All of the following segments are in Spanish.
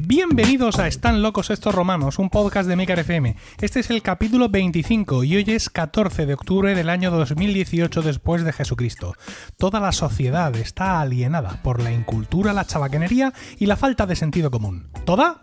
Bienvenidos a Están locos estos romanos, un podcast de Maker FM. Este es el capítulo 25 y hoy es 14 de octubre del año 2018 después de Jesucristo. Toda la sociedad está alienada por la incultura, la chabacanería y la falta de sentido común. ¿Toda?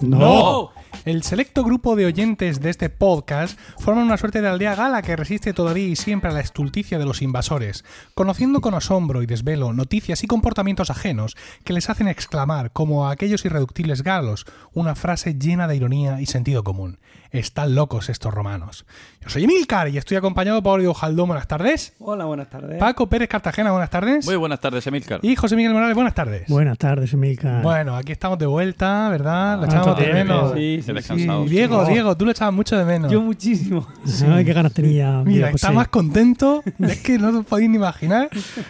No. El selecto grupo de oyentes de este podcast forman una suerte de aldea gala que resiste todavía y siempre a la estulticia de los invasores, conociendo con asombro y desvelo noticias y comportamientos ajenos que les hacen exclamar, como a aquellos irreductibles galos, una frase llena de ironía y sentido común. Están locos estos romanos. Yo soy Emilcar y estoy acompañado por Oriol Jaldón. Buenas tardes. Hola, buenas tardes. Paco Pérez Cartagena, buenas tardes. Muy buenas tardes, Emilcar. Y José Miguel Morales, buenas tardes. Buenas tardes, Emilcar. Bueno, aquí estamos de vuelta, ¿verdad? Lo echamos de menos. Sí, sí, descansado. Sí, Diego, Sí. Diego, tú lo echabas mucho de menos. Yo muchísimo. Ay, qué ganas tenía. Mira, José. está más contento. Es que no os podéis ni imaginar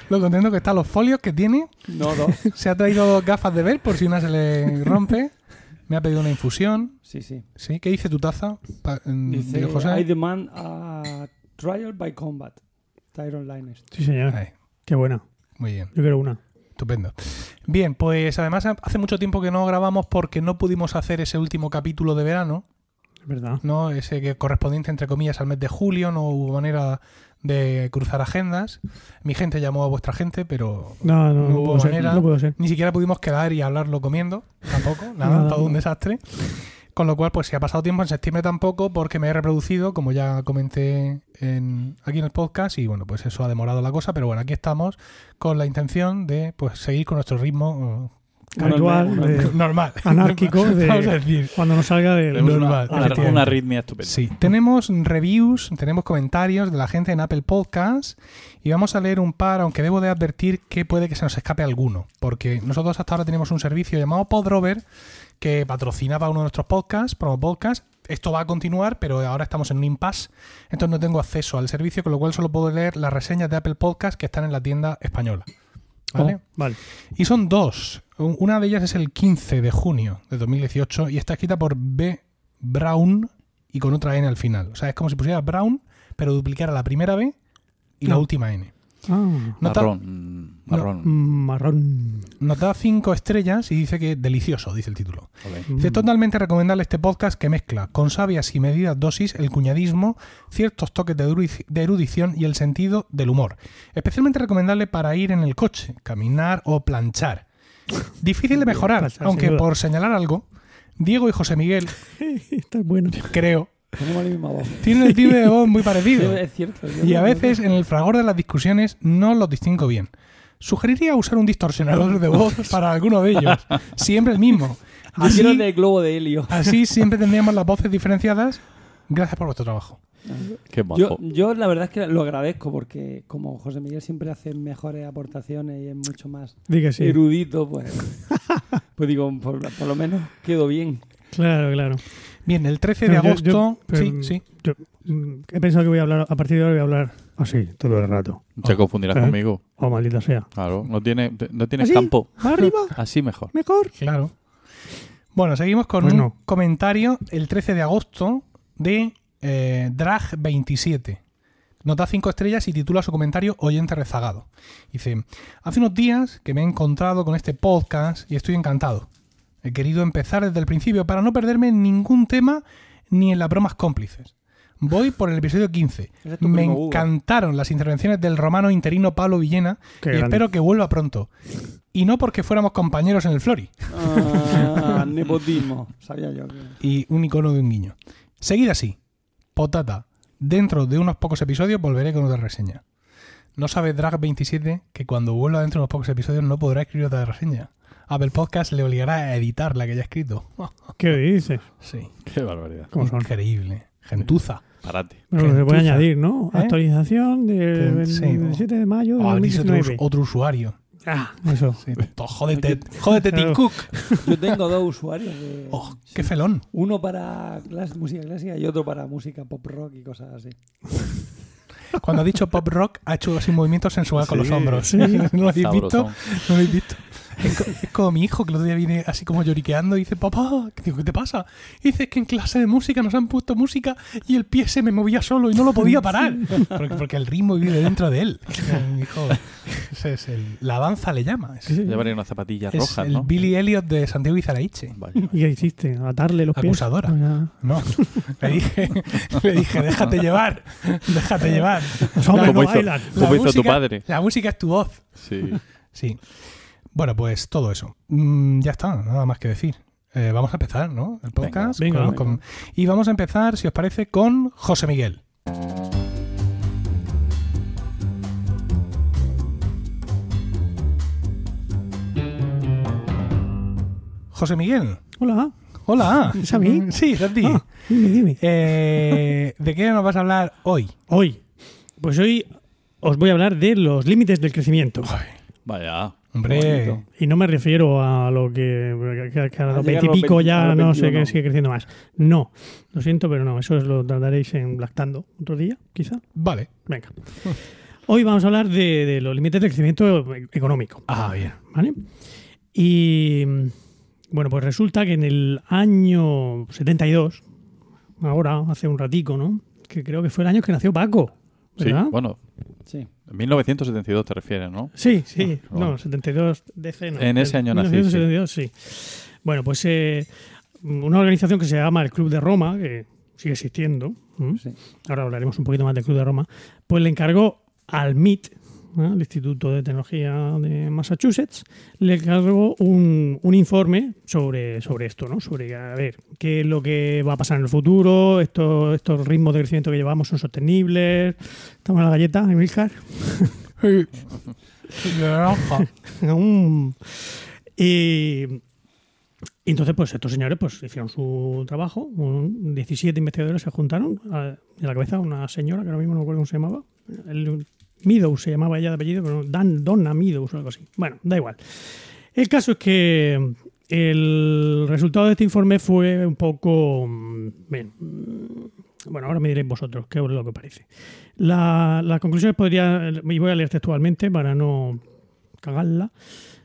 lo contento que están los folios que tiene. No, dos. Se ha traído gafas de ver por si una se le rompe. Me ha pedido una infusión. Sí, sí. ¿Sí? ¿Qué dice tu taza? Pa- Dice, José. I demand a trial by combat. Tyron Lines. Sí, señor. Ahí, Qué buena. muy bien, Yo quiero una. estupendo. Bien, pues además hace mucho tiempo que no grabamos porque no pudimos hacer ese último capítulo de verano. Es verdad. ¿no? Ese que correspondiente, entre comillas, al mes de julio, no hubo manera de cruzar agendas. Mi gente llamó a vuestra gente, pero No, no, No no, hubo puedo ser. manera. No puedo ser. ni siquiera pudimos quedar y hablarlo comiendo, tampoco, nada, Nada. todo un desastre. Con lo cual, pues si ha pasado tiempo en septiembre tampoco, porque me he reproducido, como ya comenté en, aquí en el podcast, y bueno, pues eso ha demorado la cosa, pero bueno, aquí estamos con la intención de pues seguir con nuestro ritmo Habitual, Normal, de- eh, normal. anárquico, de- Vamos a decir. cuando nos salga del. Una, normal, una- una arritmia estupenda. Sí, tenemos reviews, tenemos comentarios de la gente en Apple Podcasts y vamos a leer un par, aunque debo de advertir que puede que se nos escape alguno, porque nosotros hasta ahora tenemos un servicio llamado Podrover que patrocinaba uno de nuestros podcasts, Promo Podcast. Esto va a continuar, pero ahora estamos en un impasse, entonces no tengo acceso al servicio, con lo cual solo puedo leer las reseñas de Apple Podcasts que están en la tienda española. ¿Vale? Oh, vale. Y son dos. Un- Una de ellas es el 15 de junio de 2018 y está escrita por B. Brown y con otra N al final. O sea, es como si pusiera Brown, pero duplicara la primera B y la última N. Ah, Nota- Marrón. mm, Marrón. mm, marrón. Nos da cinco estrellas y dice que delicioso, dice el título. Ole. Dice Mm. totalmente recomendable este podcast que mezcla con sabias y medidas dosis el cuñadismo, ciertos toques de, erudi- de erudición y el sentido del humor. Especialmente recomendable para ir en el coche, caminar o planchar. Difícil de mejorar, aunque por señalar algo, Diego y José Miguel, Está bueno. creo, Tenemos la misma voz. tienen el timbre de voz muy Sí, parecido. es cierto. Y a veces en el fragor de las discusiones no los distingo bien. Sugeriría usar un distorsionador de voz para alguno de ellos. Siempre el mismo. Así, de globo de helio. así siempre tendríamos las voces diferenciadas. Gracias por vuestro trabajo. Qué. Yo, yo la verdad es que lo agradezco porque como José Miguel siempre hace mejores aportaciones y es mucho más sí. erudito, pues, pues digo, por, por lo menos quedo bien. Claro, claro. Bien, el 13 de yo- agosto. yo- pero- sí, sí. Yo, mm, he pensado que voy a hablar, a partir de ahora voy a hablar así todo el rato. Te confundirás ¿Eh? conmigo. Oh, maldita sea. Claro. No, tiene, no tienes ¿Así? campo. ¿Más arriba? Así mejor. Mejor. Claro. Bueno, seguimos con Pues un no. comentario el 13 de agosto de eh, Drag27. Nota 5 estrellas y titula su comentario Oyente rezagado. Dice, hace unos días que me he encontrado con este podcast y estoy encantado. He querido empezar desde el principio para no perderme en ningún tema ni en las bromas cómplices. Voy por el episodio 15. Ese es tu Me Hugo. encantaron las intervenciones del romano interino Pablo Villena Qué y grande. espero que vuelva pronto. Y no porque fuéramos compañeros en el Flori. Ah, nepotismo. Sabía yo que... y un icono de un guiño. Seguid así. Potata. Dentro de unos pocos episodios volveré con otra reseña. No sabe Drag27 que cuando vuelva dentro de unos pocos episodios no podrá escribir otra reseña. Apple Podcast le obligará a editar la que ya ha escrito. ¿Qué dices? Sí. Qué barbaridad. ¿Cómo son? Increíble. Gentuza. Parate. Bueno, se puede añadir, ¿no? ¿Eh? Actualización del sí, 27 de mayo de O abrís otro, 2019. otro usuario. Ah, eso. Sí. Jódete, jódete Tim. Cook. Yo tengo dos usuarios. De, Oh, qué felón. Uno para clas- música clásica y otro para música pop rock y cosas así. Cuando ha dicho pop rock, ha hecho así movimientos sensuales con Sí, los hombros. sí. ¿No lo habéis visto? ¿No lo habéis visto? Es, co- es como mi hijo que el otro día viene así como lloriqueando y dice, papá, digo, ¿qué te pasa? Y dice, es que en clase de música nos han puesto música y el pie se me movía solo y no lo podía parar. Porque, porque el ritmo vive dentro de él. Mi hijo, ese es el- la danza le llama. Es, Llevaría unas zapatillas es rojas, el ¿no? Billy Elliot de Santiago Izaraiche. Vaya. ¿Y qué hiciste? ¿Atarle los pies? Acusadora. No, le dije, le dije, déjate llevar, déjate llevar. Como no hizo- hizo tu padre. La música es tu voz. Sí. Sí. Bueno, pues todo eso. Mm, ya está, nada más que decir. Eh, vamos a empezar, ¿no? El podcast. Venga, Con- venga. con- y vamos a empezar, si os parece, con José Miguel. José Miguel. Hola. Hola. ¿Es a mí? Sí, es a ti. Ah, dime, dime. Eh, ¿De qué nos vas a hablar hoy? Hoy, pues hoy os voy a hablar de los límites del crecimiento. Vaya. Hombre. Y no me refiero a lo que, que- que a los llegar a los veintipico 20, a ya los no sé 21. qué sigue creciendo más. No, lo siento, pero no, eso os lo trataréis en lactando otro día, quizá. vale. Venga. Hoy vamos a hablar de, de los límites del crecimiento económico. Ah, bien. ¿Vale? Y bueno, pues resulta que en el año 72, ahora, hace un ratico, ¿no? Que creo que fue el año que nació Paco. Sí, bueno, Sí. En 1972 te refieres, ¿no? Sí, sí, Ah, no, 72 DC no. En ese año nací, 1972, sí. Bueno, pues eh, una organización que se llama el Club de Roma, que sigue existiendo, ahora hablaremos un poquito más del Club de Roma, pues le encargó al MIT, ¿eh? el Instituto de Tecnología de Massachusetts, le encargó un, un informe sobre, sobre esto, ¿no? Sobre, a ver, qué es lo que va a pasar en el futuro, estos, estos ritmos de crecimiento que llevamos son sostenibles. ¿Estamos en la galleta, Emilcar? Naranja. Mm. y, y entonces, pues estos señores pues hicieron su trabajo. Un- 17 investigadores se juntaron. A, en la cabeza una señora, que ahora mismo no me acuerdo cómo se llamaba. El, Meadows se llamaba ella de apellido, pero Dan, Donna Meadows o algo así. Bueno, da igual. El caso es que el resultado de este informe fue un poco... mm, mm, bueno, ahora me diréis vosotros qué es lo que parece. La- las conclusiones podría... Y voy a leer textualmente para no cagarla.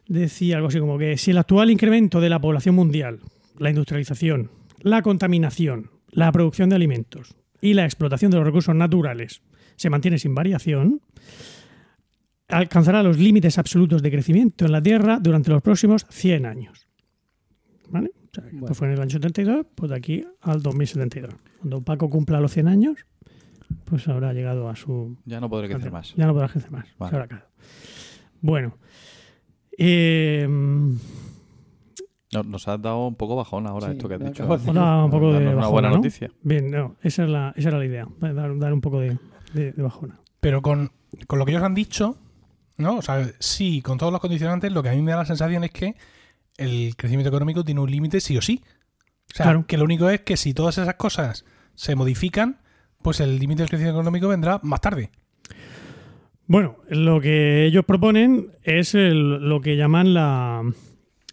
Decía algo así como que si el actual incremento de la población mundial, la industrialización, la contaminación, la producción de alimentos y la explotación de los recursos naturales se mantiene sin variación, alcanzará los límites absolutos de crecimiento en la Tierra durante los próximos 100 años. ¿Vale? O sea, Bueno. Esto fue en el año 72, pues de aquí al 2072. Cuando Paco cumpla los 100 años, pues habrá llegado a su... Ya no podré crecer más. Ya no podrá crecer más. Vale. se habrá acabado. Bueno. Eh, No, nos has dado un poco bajón ahora Sí, esto que has dicho. acabo de Os da un poco de Darnos una buena ¿no? noticia. Bien, no, esa, es la, esa era la idea, dar, dar un poco de, de- de bajona. Pero con, con lo que ellos han dicho, ¿no? O sea, sí, con todos los condicionantes, lo que a mí me da la sensación es que el crecimiento económico tiene un límite sí o sí. O sea, Claro. que lo único es que si todas esas cosas se modifican, pues el límite del crecimiento económico vendrá más tarde. Bueno, lo que ellos proponen es el- lo que llaman la,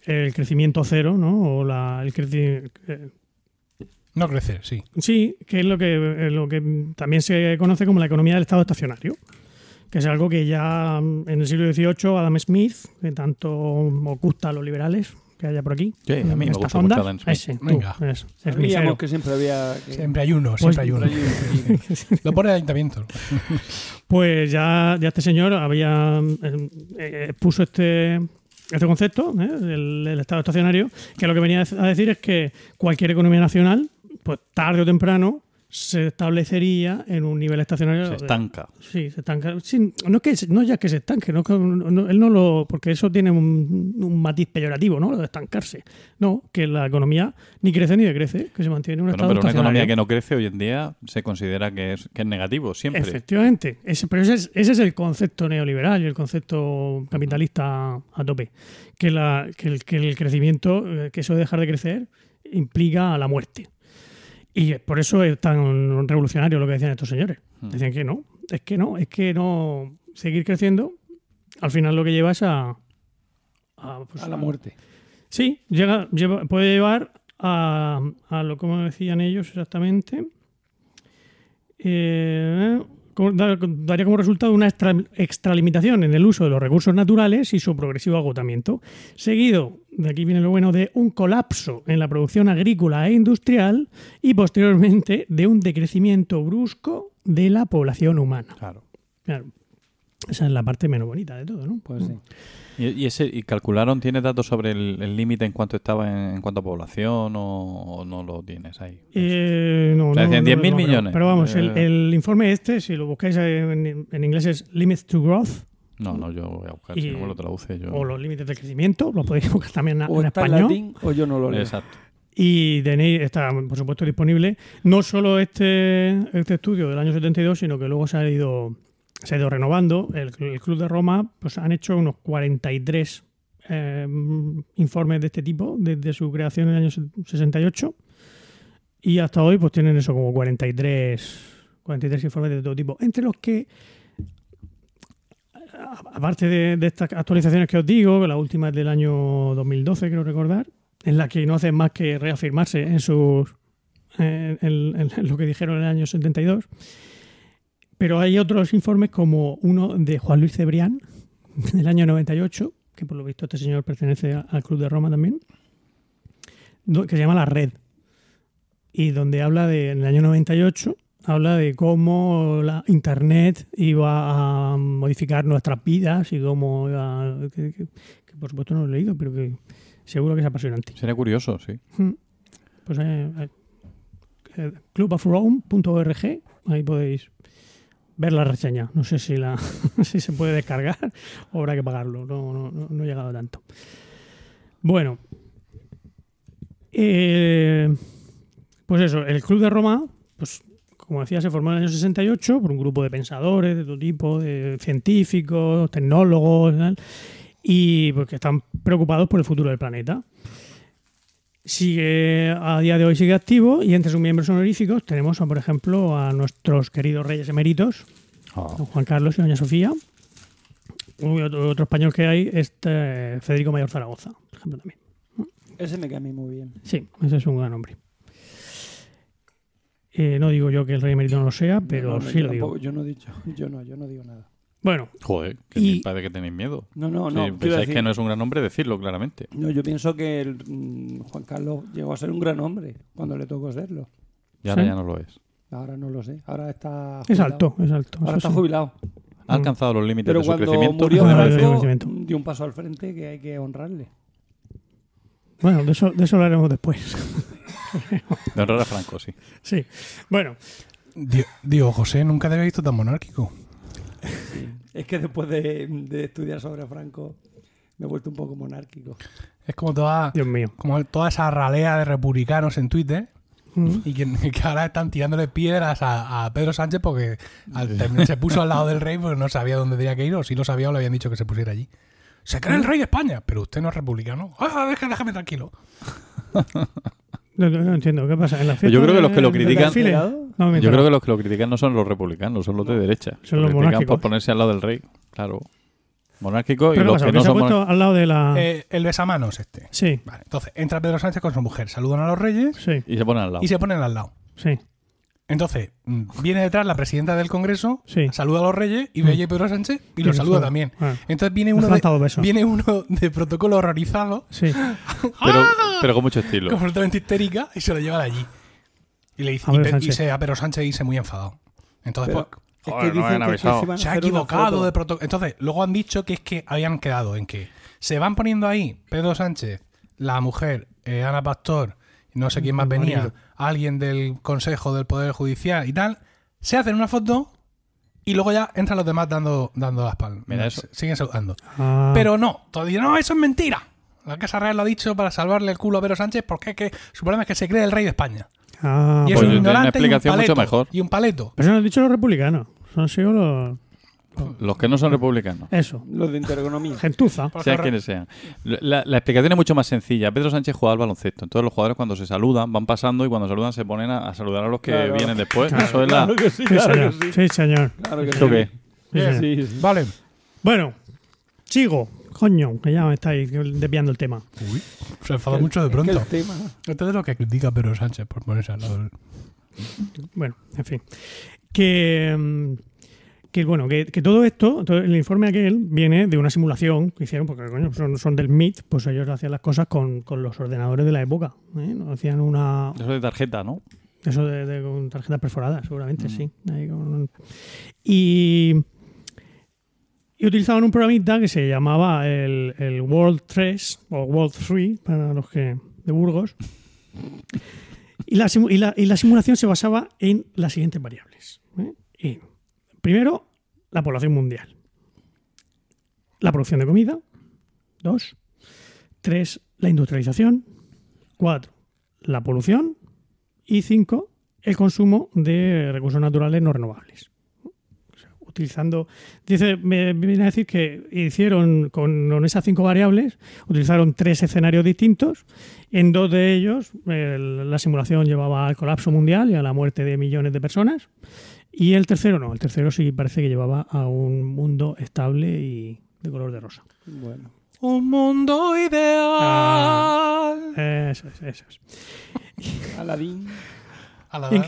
el crecimiento cero, ¿no? O la, el creci- eh, No crecer, sí. Sí, que es lo que, lo que también se conoce como la economía del estado estacionario, que es algo que ya mm, en el siglo XVIII Adam Smith, que tanto oculta a los liberales que haya por aquí, Sí, a mí en me estas gusta mucho ondas, Adam Smith. ese, tú, Venga. es, es mi Sabíamos cero. que siempre había... que- Siempre hay uno, Pues- siempre hay uno. Lo pone el ayuntamiento. Pues ya, ya este señor había eh, eh, puso este, este concepto, ¿eh? el, el estado estacionario, que lo que venía a decir es que cualquier economía nacional, pues tarde o temprano, se establecería en un nivel estacionario. Se de- estanca. Sí, se estanca. Sí, no es que no ya que se estanque, no, no- él no lo porque eso tiene un, un matiz peyorativo, ¿no? Lo de estancarse. No, que la economía ni crece ni decrece, que se mantiene en un Bueno, estado pero una economía que no crece hoy en día se considera que es, que es negativo, siempre. Efectivamente. Ese, pero ese es, ese es el concepto neoliberal y el concepto capitalista a tope. Que, la, que, el, que el crecimiento, eh, que eso de dejar de crecer, implica la muerte. Y por eso es tan revolucionario lo que decían estos señores. Hmm. Decían que no, es que no, es que no seguir creciendo, al final lo que lleva es a. a, pues, A la muerte. Sí, llega, lleva- puede llevar a, a lo como decían ellos exactamente. Eh, daría como resultado una extra- extralimitación en el uso de los recursos naturales y su progresivo agotamiento, seguido, de aquí viene lo bueno, de un colapso en la producción agrícola e industrial y posteriormente de un decrecimiento brusco de la población humana. Claro. Claro. Esa es la parte menos bonita de todo, ¿no? Pues sí. ¿Y, y ese, y calcularon, tiene datos sobre el límite en cuanto estaba en, en cuanto a población o, o no lo tienes ahí? Eh, no, O sea, no, decían no, 10.000 no, pero- millones. Pero vamos, el, Eh. el informe este, si lo buscáis en, en inglés es Limits to Growth No, no, yo voy a buscar, Y- si no me lo traduce yo. o los límites de crecimiento, lo podéis buscar también O en está en español. latín o yo no lo leo. Exacto. Y tenéis, está por supuesto disponible no solo este, este estudio del año 72, sino que luego se ha ido, se ha ido renovando. El, el Club de Roma pues han hecho unos 43 eh, informes de este tipo desde su creación en el año 68 y hasta hoy pues tienen eso como 43, 43 informes de todo tipo, entre los que aparte de, estas actualizaciones que os digo, la última es del año 2012, creo recordar, en la que no hacen más que reafirmarse en sus en lo que dijeron en el año 72. Pero hay otros informes como uno de Juan Luis Cebrián, del año 98, que por lo visto este señor pertenece a- al Club de Roma también, que se llama La Red, y donde habla de, en el año 98, habla de cómo la Internet iba a modificar nuestras vidas y cómo iba, que, que- que por supuesto no lo he leído, pero que seguro que es apasionante. Sería curioso, sí. Mm. Pues eh, eh, clubofrome.org, ahí podéis ver la reseña. No sé si la si se puede descargar o habrá que pagarlo. No, no, no, he llegado a tanto. Bueno. Eh, pues eso, el Club de Roma, pues como decía, se formó en el año 68 por un grupo de pensadores de todo tipo, de científicos, tecnólogos y y porque están preocupados por el futuro del planeta sigue a día de hoy sigue activo y entre sus miembros honoríficos tenemos a, por ejemplo a nuestros queridos reyes eméritos Ah, don Juan Carlos y doña Sofía. Uy, otro, otro español que hay es eh, Federico Mayor Zaragoza por ejemplo también. Ese me cae a mí muy bien. sí ese es un gran hombre. Eh, no digo yo que el rey emérito no lo sea pero No, no, sí lo digo. tampoco- Yo no he dicho, yo no, yo no digo nada. Bueno Joder, que Y- parece que tenéis miedo. No, no, Si no. quiero pensáis decir- que no es un gran hombre, decirlo claramente. no, yo pienso que el, mm, Juan Carlos llegó a ser un gran hombre cuando le tocó serlo. Y ahora Sí. ya no lo es. Ahora no lo sé. Ahora está. es jubilado. alto es alto Ahora está sí. jubilado. Ha alcanzado los límites Pero de su cuando crecimiento. murió Franco, dio un paso al frente que hay que honrarle. bueno de eso, de eso hablaremos después De honrar a Franco, sí. sí bueno Di- Digo, José, nunca te había visto tan monárquico. Es que después de, de estudiar sobre Franco me he vuelto un poco monárquico. Es como toda, Dios mío como toda esa ralea de republicanos en Twitter Mm. y que, que ahora están tirándole piedras a, a Pedro Sánchez porque al terminar se puso al lado del rey porque no sabía dónde tenía que ir o si lo sabía o le habían dicho que se pusiera allí. Se cree el rey de España, pero usted no es republicano. Ah, deja- déjame tranquilo. No, no- no entiendo, ¿qué pasa? ¿En la fiesta Yo creo que los que lo critican-? No, me he Yo creo que los que lo critican no son los republicanos, son los de derecha. Son Lo los critican por ponerse al lado del rey. Claro. Monárquico y ¿Pero qué los pasa? que ¿Que no se ha son puesto monárquicos. al lado de la... Eh, el besamanos este. Sí, Vale, entonces entra Pedro Sánchez con su mujer, saludan a los reyes sí, Y se ponen al lado. y se ponen al lado. sí. Entonces, mm, viene detrás la presidenta del Congreso, Sí. saluda a los reyes y Mm. ve allí a Pedro Sánchez y lo saluda también. Ah. Entonces viene uno, de, viene uno de protocolo horrorizado, Sí. Pero, pero con mucho estilo. completamente histérica, y se lo lleva de allí. Y le dice, A y, y Sánchez. se, a Pedro Sánchez dice muy enfadado. Entonces, Pero pues, es Joder, no me han que avisado. iban a se ha equivocado de protocolo. Entonces, luego han dicho que es que habían quedado en que se van poniendo ahí Pedro Sánchez, la mujer, eh, Ana Pastor, no sé quién más El venía, marido. alguien del Consejo del Poder Judicial y tal, se hacen una foto y luego ya entran los demás dando, dando las palmas. Mira eso. Se- Siguen saludando. Ah, Pero no, todavía no, eso es mentira. La Casa Real lo ha dicho para salvarle el culo a Pedro Sánchez porque es que su problema es que se cree el rey de España. Ah, Y es Pues un una ignorante y un explicación mucho paleto. mejor. Y un paleto. Pero eso no han dicho los republicanos. Son sido los... Los que no son republicanos. Eso. Los de intereconomía. Gentuza. Sean quienes sean. La, la explicación es mucho más sencilla. Pedro Sánchez juega al baloncesto. Entonces los jugadores cuando se saludan van pasando y cuando saludan se ponen a, a saludar a los que Claro. vienen después. Claro. Eso es la... Claro que sí, señor. que sí. Sí, señor. Claro que sí. Vale. Bueno, sigo. Coño, que ya me estáis desviando el tema. Uy, se enfada mucho de Es que pronto. el tema. Este es lo que critica Pedro Sánchez por ponerse al lado del... Bueno, en fin. Que, mm, que bueno, que, que todo esto, todo el informe aquel viene de una simulación que hicieron, porque coño, son, son del MIT, pues ellos hacían las cosas con, con los ordenadores de la época. ¿eh? No Hacían una, Eso de tarjeta, ¿no? eso de, de- con tarjetas perforadas, seguramente, sí. Ahí con- y, y utilizaban un programita que se llamaba el, el World 3 o World 3 para los que de Burgos. Y la, y la- y la simulación se basaba en las siguientes variables. ¿eh? Primero, la población mundial. La producción de comida. Dos. Tres, la industrialización. Cuatro, la polución y cinco, el consumo de recursos naturales no renovables. Utilizando, dice, me viene a decir que hicieron con, con esas cinco variables, utilizaron tres escenarios distintos. En dos de ellos, el- la simulación llevaba al colapso mundial y a la muerte de millones de personas. Y el tercero no, el tercero sí parece que llevaba a un mundo estable y de color de rosa. Bueno. Un mundo ideal. Eso es, eso es. Aladín. Aladán,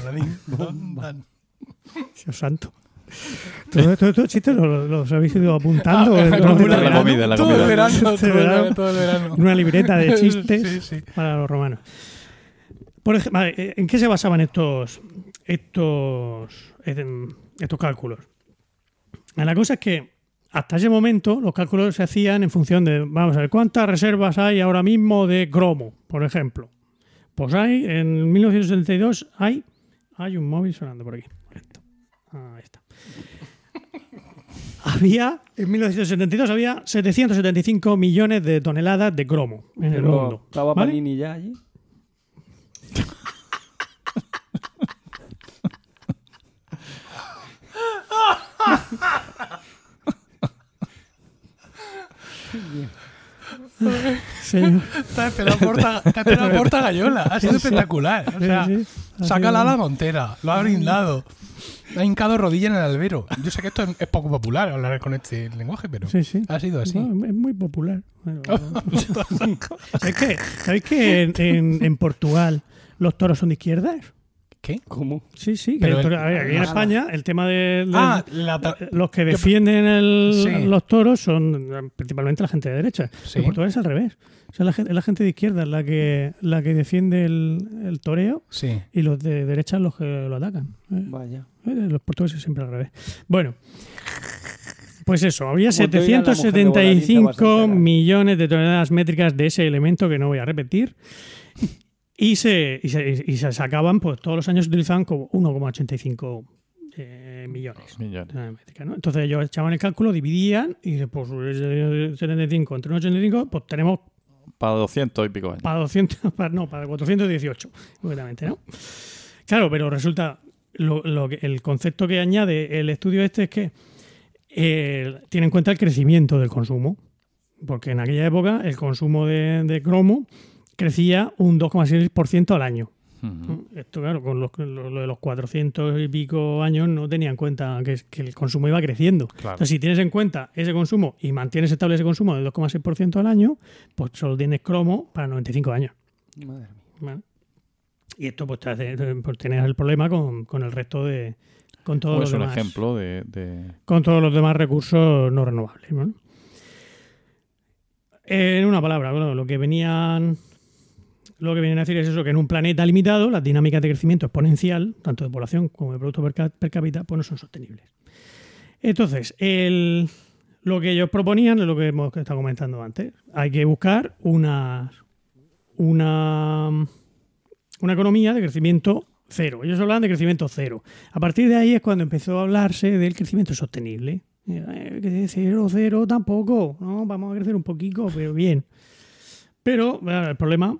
Aladín, don. Dios santo. Todo todo estos chistes los, los habéis ido apuntando Ah, la comida, todo comida. el verano, todo el Este verano, todo el verano. en una libreta de chistes Sí, sí. para los romanos. Por ejemplo, ¿en qué se basaban estos, estos, em, estos cálculos? La cosa es que hasta ese momento los cálculos se hacían en función de, vamos a ver, ¿cuántas reservas hay ahora mismo de cromo, por ejemplo? Pues hay, en 1972 hay, hay un móvil sonando por aquí. Correcto. Ahí está. Había, en 1972 había 775 millones de toneladas de cromo en el Pero mundo. ¿Estaba ¿vale? Panini ya allí? Señor. Te has esperado porta, porta gallola. Ha sido espectacular. O sea, Sí, sí. Ha saca la ala montera, lo ha brindado. Ha hincado rodilla en el albero. Yo sé que esto es, es poco popular hablar con este lenguaje, pero Sí, sí. ha sido así. No, es muy popular. Bueno, ¿Sabéis que, ¿sabéis que en, en- en Portugal los toros son de izquierdas? ¿Qué? ¿Cómo? Sí, sí. Pero a ver, aquí en Ah, España el tema de, de- Ah, la ta- los que defienden el- Sí. los toros son eh, principalmente la gente de derecha. Sí. En Portugal es al revés. O sea, la gente, es la gente de izquierda la que, la que defiende el, el toreo sí. y los de derecha los que lo atacan. ¿eh? Vaya. Eh, Los portugueses siempre al revés. Bueno, pues eso, había Como te oiga la mujer de Voladín, te vas a 775 enterar. millones de toneladas métricas de ese elemento que no voy a repetir. Y se, y se, y se sacaban, pues todos los años se utilizaban como 1,85 eh, millones. Millones. ¿no? Entonces ellos echaban el cálculo, dividían y pues eh, 75 entre 1,85, pues tenemos Para 200 y pico años. para 200, para- no, para 418, concretamente, ¿no? Claro, pero resulta, lo, lo que- el concepto que añade el estudio este es que eh, tiene en cuenta el crecimiento del consumo, porque en aquella época el consumo de, de cromo crecía un 2,6% al año. Esto, claro, con los- lo, lo de los 400 y pico años no tenía en cuenta que, que el consumo iba creciendo. Claro. Entonces, si tienes en cuenta ese consumo y mantienes estable ese consumo del 2,6% al año, pues solo tienes cromo para 95 años. Madre mía. ¿vale? Y esto pues, te hace, pues, tienes el problema con, con el resto de... Con todos, Pues los un demás, ejemplo de, de- con todos los demás recursos no renovables. ¿vale? En una palabra, bueno, lo que venían lo que vienen a decir es eso, que en un planeta limitado las dinámicas de crecimiento exponencial, tanto de población como de producto per, cápita, pues no son sostenibles. Entonces, el- lo que ellos proponían es lo que hemos estado comentando antes. Hay que buscar una, una, una economía de crecimiento cero. Ellos hablaban de crecimiento cero. A partir de ahí es cuando empezó a hablarse del crecimiento sostenible. Eh, cero, cero tampoco. No, vamos a crecer un poquito, pero bien. Pero el problema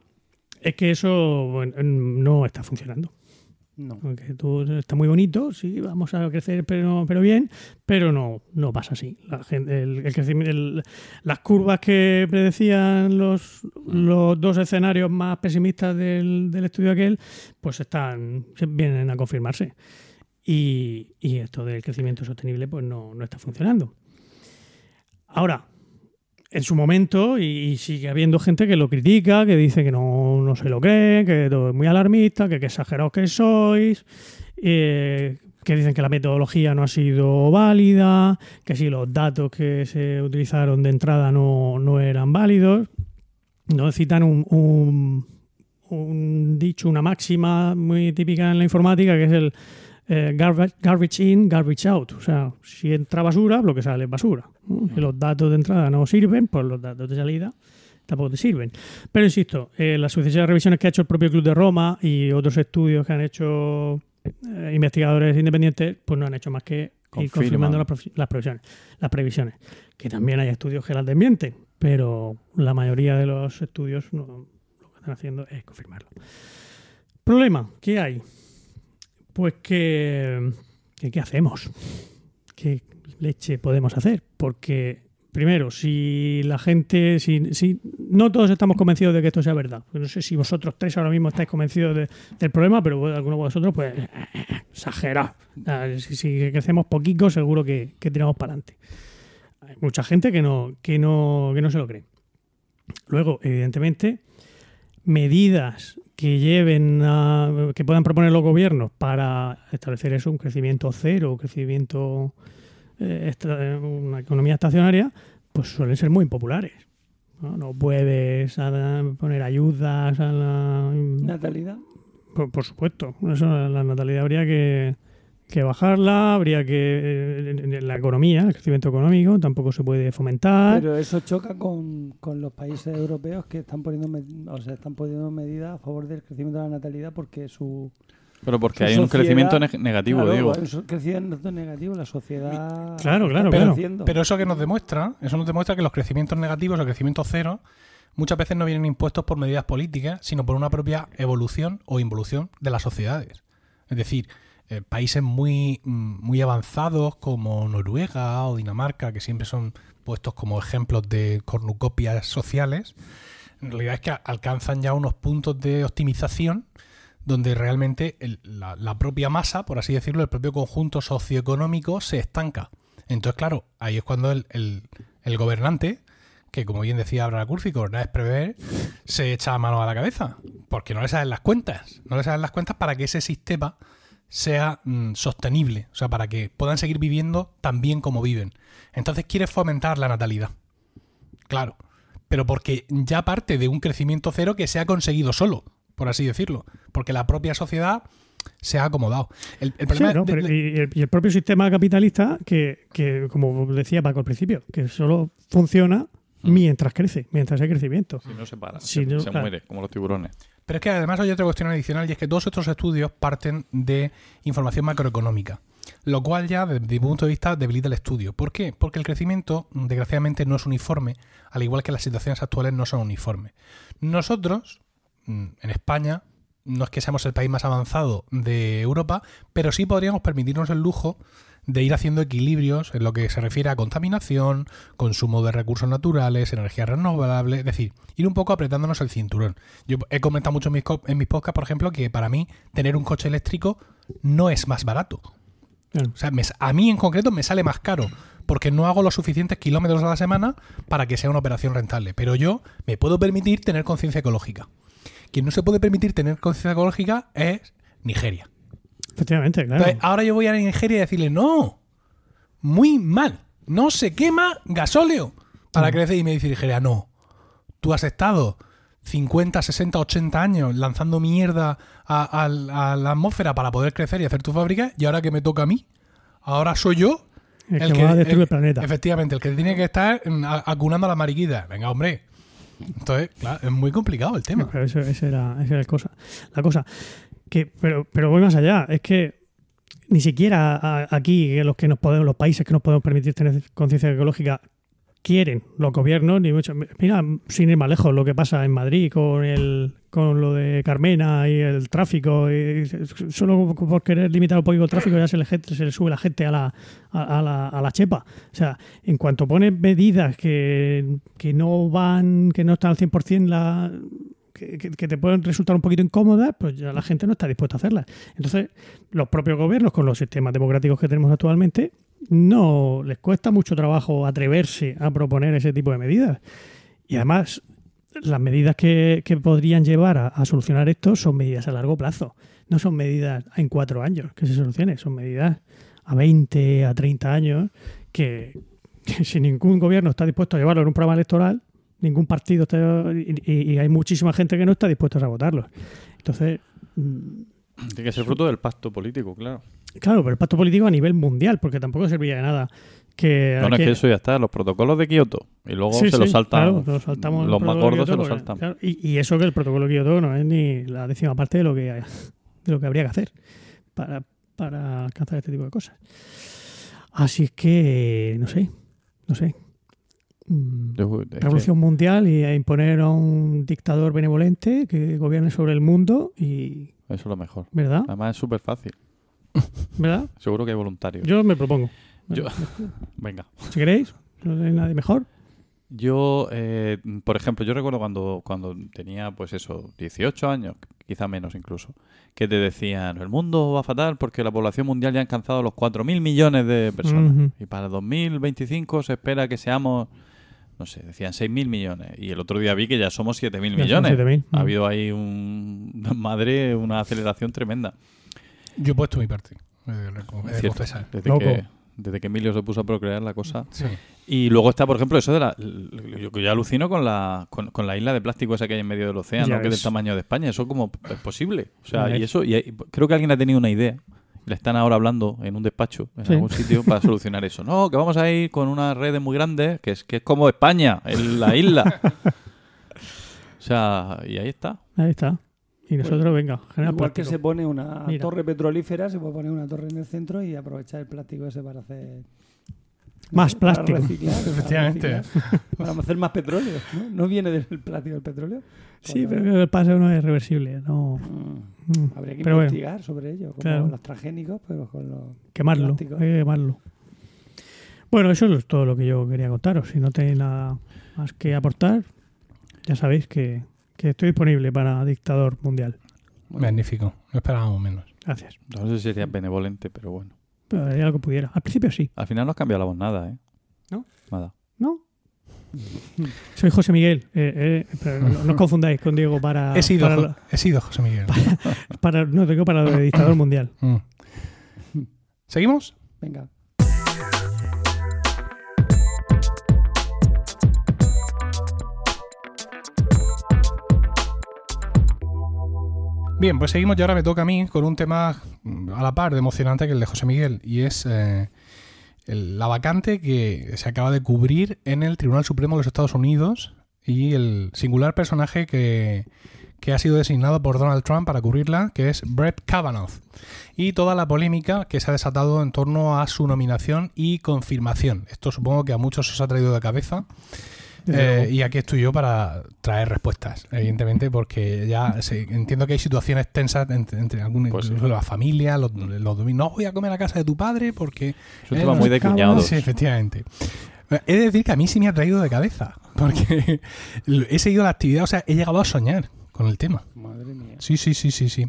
es que eso bueno, no está funcionando. No. Porque tú está muy bonito, sí, vamos a crecer, pero, pero bien, pero no, no pasa así. La gente, el, el crecimiento, el- las curvas que predecían los, los dos escenarios más pesimistas del, del estudio aquel, pues están, vienen a confirmarse. Y, y esto del crecimiento sostenible, pues no, no está funcionando. Ahora, en su momento, y, sigue habiendo gente que lo critica, que dice que no, no se lo cree, que todo es muy alarmista, que exagerados que sois. eh, que dicen que la metodología no ha sido válida, que si los datos que se utilizaron de entrada no, no eran válidos. No citan un, un dicho, una máxima muy típica en la informática, que es el eh, garbage, garbage in, garbage out. O sea, si entra basura, lo que sale es basura. ¿no? Si los datos de entrada no sirven, pues los datos de salida tampoco te sirven. Pero insisto, eh, la sucesión de revisiones que ha hecho el propio Club de Roma y otros estudios que han hecho eh, investigadores independientes, pues no han hecho más que ir Confirman. confirmando las, previsiones, las previsiones. Que también hay estudios que las desmienten, pero la mayoría de los estudios no- lo que están haciendo es confirmarlo. Problema, ¿qué hay? Pues que, ¿qué hacemos? ¿Qué leche podemos hacer? Porque primero, si la gente, si, no todos estamos convencidos de que esto sea verdad, pues no sé si vosotros tres ahora mismo estáis convencidos de- del problema, pero alguno de vosotros, pues, exagerado. Si, si crecemos poquito, seguro que, que tiramos para adelante. Hay mucha gente que no, que no, que no se lo cree. Luego, evidentemente, medidas que lleven a, que puedan proponer los gobiernos para establecer eso, un crecimiento cero, un crecimiento eh, una economía estacionaria, pues suelen ser muy impopulares. No, No puedes ah, poner ayudas a la... Natalidad. Por, por supuesto, eso, la natalidad habría que, que bajarla, habría que... eh, la economía, el crecimiento económico tampoco se puede fomentar. Pero eso choca con, con los países europeos que están poniendo o sea, están poniendo medidas a favor del crecimiento de la natalidad porque su Pero porque hay un crecimiento neg- negativo, Claro, digo. un crecimiento negativo la sociedad Claro, claro, claro. pereciendo. Pero eso que nos demuestra, eso nos demuestra que los crecimientos negativos o crecimientos cero muchas veces no vienen impuestos por medidas políticas, sino por una propia evolución o involución de las sociedades. Es decir, eh, países muy, muy avanzados como Noruega o Dinamarca, que siempre son puestos como ejemplos de cornucopias sociales, en realidad es que alcanzan ya unos puntos de optimización donde realmente la, la propia masa, por así decirlo, el propio conjunto socioeconómico se estanca. Entonces, claro, ahí es cuando el, el- el gobernante, que como bien decía Abraham Curfi, es prever, se echa mano a la cabeza, porque no le salen las cuentas, no le salen las cuentas para que ese sistema sea mm, sostenible, o sea, para que puedan seguir viviendo tan bien como viven. Entonces quiere fomentar la natalidad. Claro, pero porque ya parte de un crecimiento cero que se ha conseguido solo, por así decirlo, porque la propia sociedad se ha acomodado. El, el Sí, problema ¿no? de- Pero- de- y, el, y el propio sistema capitalista, que, que, como decía Paco al principio, que solo funciona Mm. mientras crece, mientras hay crecimiento. Si no se para, Si se, no, se claro. muere, como los tiburones. Pero es que además hay otra cuestión adicional y es que todos estos estudios parten de información macroeconómica, lo cual ya desde mi punto de vista debilita el estudio. ¿Por qué? Porque el crecimiento desgraciadamente no es uniforme, al igual que las situaciones actuales no son uniformes. Nosotros, mm, en España, no es que seamos el país más avanzado de Europa, pero sí podríamos permitirnos el lujo de ir haciendo equilibrios en lo que se refiere a contaminación, consumo de recursos naturales, energías renovables, es decir, ir un poco apretándonos el cinturón. Yo he comentado mucho en mis, en mis podcasts, por ejemplo, que para mí tener un coche eléctrico no es más barato. O sea, me- a mí en concreto me sale más caro porque no hago los suficientes kilómetros a la semana para que sea una operación rentable. Pero yo me puedo permitir tener conciencia ecológica. Quien no se puede permitir tener conciencia ecológica es Nigeria. Efectivamente, claro. Entonces, ahora yo voy a Nigeria y decirle, no, muy mal, no se quema gasóleo para crecer. Y me dice Nigeria, no, tú has estado 50, 60, 80 años lanzando mierda a, a- a la atmósfera para poder crecer y hacer tu fábrica y ahora que me toca a mí, ahora soy yo el, que, va a destruir el, planeta. Efectivamente, el que tiene que estar mm, acunando a la mariquita. Venga, hombre. Entonces, claro, es muy complicado el tema. Pero eso, era, esa era el cosa, la cosa. Que, pero, pero voy más allá. Es que ni siquiera aquí los que nos podemos, los países que nos podemos permitir tener conciencia ecológica quieren los gobiernos ni mucho. Mira, sin ir más lejos, lo que pasa en Madrid con el con lo de Carmena y el tráfico. solo por querer limitar un poquito el tráfico ya se le, se le sube la gente a la, a la, a la chepa. O sea, en cuanto pones medidas que, que no van, que no están al 100% la, que, te pueden resultar un poquito incómodas, pues ya la gente no está dispuesta a hacerlas. Entonces, los propios gobiernos, con los sistemas democráticos que tenemos actualmente, no les cuesta mucho trabajo atreverse a proponer ese tipo de medidas. Y además, las medidas que, que podrían llevar a, a solucionar esto son medidas a largo plazo. no son medidas en cuatro años que se solucione, son medidas a 20, a 30 años que, que si ningún gobierno está dispuesto a llevarlo en un programa electoral, ningún partido está, y, y- hay muchísima gente que no está dispuesta a votarlos. Entonces, mm, Tiene que ser fruto del pacto político, claro. claro, pero el pacto político a nivel mundial, porque tampoco serviría de nada que... No, no, es que- eso ya está, los protocolos de Kioto. Y luego Sí, se sí, los saltan. claro, el los más gordos se los saltan. claro, y, y eso que el protocolo de Kioto no es ni la décima parte de lo que, de lo que habría que hacer para, para alcanzar este tipo de cosas. Así es que, no sé, no sé. Mm, Yo- es que- Revolución mundial y a imponer a un dictador benevolente que gobierne sobre el mundo y... Eso es lo mejor. ¿Verdad? Además es súper fácil. ¿Verdad? Seguro que hay voluntarios. Yo me propongo. Yo- Venga. Si queréis, no hay nadie mejor. Yo, eh, por ejemplo, yo recuerdo cuando, cuando tenía, pues eso, 18 años, quizá menos incluso, que te decían, el mundo va fatal porque la población mundial ya ha alcanzado los 4.000 millones de personas. Ujú. Y para 2025 se espera que seamos, no sé, decían 6.000 millones. Y el otro día vi que ya somos 7.000 Ya somos millones. 7.000. Ha Mm. habido ahí un, madre, una aceleración tremenda. Yo he puesto mi parte. Es cierto. confesar. Desde Loco. que, desde que Emilio se puso a procrear la cosa. Sí. Y luego está, por ejemplo, eso de la. Yo, yo alucino con la, con, con la isla de plástico esa que hay en medio del océano, Ya que es del tamaño de España. Eso, como es posible? O sea, Ya y eso. Y hay- creo que alguien ha tenido una idea. Le están ahora hablando en un despacho, en Sí. algún sitio, para solucionar eso. No, que vamos a ir con unas redes muy grandes, que es, que es como España, en la isla. o sea, y ahí está. Ahí está. Y nosotros, venga, generar Igual que plástico. se pone una Mira. torre petrolífera, se puede poner una torre en el centro y aprovechar el plástico ese para hacer. Más plástico. reciclar, para Efectivamente. reciclar, Para hacer más petróleo. ¿no? ¿No viene del plástico del petróleo? Sí, pero el paso no es reversible. No. mm, Mm. Habría que Pero bueno, investigar sobre ello, como Claro. los transgénicos, pero con los. quemarlo. plástico. Hay que quemarlo. Bueno, eso es todo lo que yo quería contaros. Si no tenéis nada más que aportar, ya sabéis que, que estoy disponible para dictador mundial. Magnífico. No esperábamos menos. Gracias. No sé si sería benevolente, pero bueno. Pero haría lo que pudiera. Al principio sí, Al final no has cambiado la voz nada, ¿eh? ¿No? Nada. ¿no? Soy José Miguel. eh, eh, pero no, no os confundáis con Diego para. he, sido, para, Jo- lo- he sido José Miguel. para- no, digo para de dictador mundial. Mm. ¿Seguimos? Venga. Bien, pues seguimos y ahora me toca a mí con un tema mm, a la par de emocionante que el de José Miguel y es eh, el- la vacante que se acaba de cubrir en el Tribunal Supremo de los Estados Unidos y el singular personaje que, que ha sido designado por Donald Trump para cubrirla, que es Brett Kavanaugh. Y toda la polémica que se ha desatado en torno a su nominación y confirmación. Esto supongo que a muchos os ha traído de cabeza. Eh, y aquí estoy yo para traer respuestas, evidentemente, porque ya entiendo que hay situaciones tensas entre, entre algunas, Pues sí. incluso la familia, los, los domingos. No voy a comer a casa de tu padre porque. Es un eh, tema no muy de cuñados. Sí, efectivamente. Eh, He de decir que a mí sí me ha traído de cabeza, porque he seguido la actividad, o sea, he llegado a soñar con el tema. Madre mía. Sí, sí, sí, sí, sí.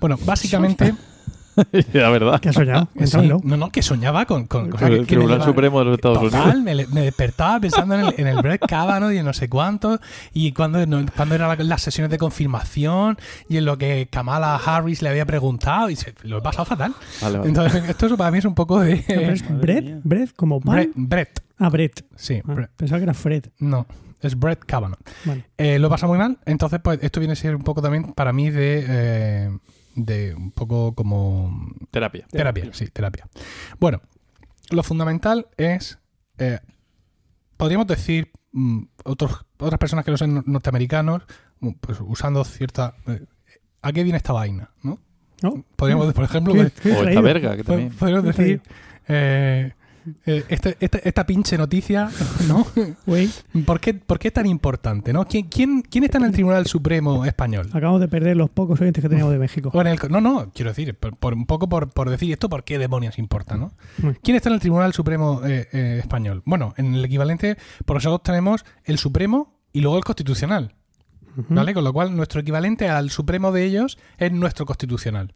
Bueno, básicamente. la verdad. ¿Qué has soñado? sí, no, no, que soñaba con. con, el que- que me Tribunal Supremo de los Estados Total, Unidos. me, me despertaba pensando en el, en el Brett Kavanaugh y en no sé cuánto, y cuando, no- cuando eran la- las sesiones de confirmación, y en lo que Kamala Harris le había preguntado, y se- lo he pasado fatal. Vale, vale. Entonces, esto es- para mí es un poco de... Madre Brett, mía. Brett como pan. Brett, Brett, Ah, Brett. sí, Ah, Brett. pensaba que era Fred. No, es Brett Kavanaugh. Vale. Eh, lo he pasado muy mal, entonces pues esto viene a ser un poco también para mí de... eh, de un poco como Terapia. Terapia, sí, terapia. Bueno, lo fundamental es, eh, podríamos decir, mm, otros, otras personas que no sean norteamericanos, mm, pues usando cierta... eh, ¿A qué viene esta vaina? ¿no? ¿No? Podríamos, por ejemplo, ¿Qué- de- qué he O esta verga, que también. podríamos ¿Qué he decir, eh, eh, este- esta, esta pinche noticia, ¿no? Güey, ¿Por qué, por qué es tan importante? ¿no? ¿Quién, quién, quién está en el Tribunal Supremo español? acabamos de perder los pocos oyentes que teníamos de México. El- no, no, quiero decir, por, por un poco por, por decir esto, ¿por qué demonios importa, no? ¿Quién está en el Tribunal Supremo eh, eh, español? Bueno, en el equivalente, por nosotros tenemos el Supremo y luego el Constitucional. ¿vale? Con lo cual, nuestro equivalente al Supremo de ellos es nuestro Constitucional.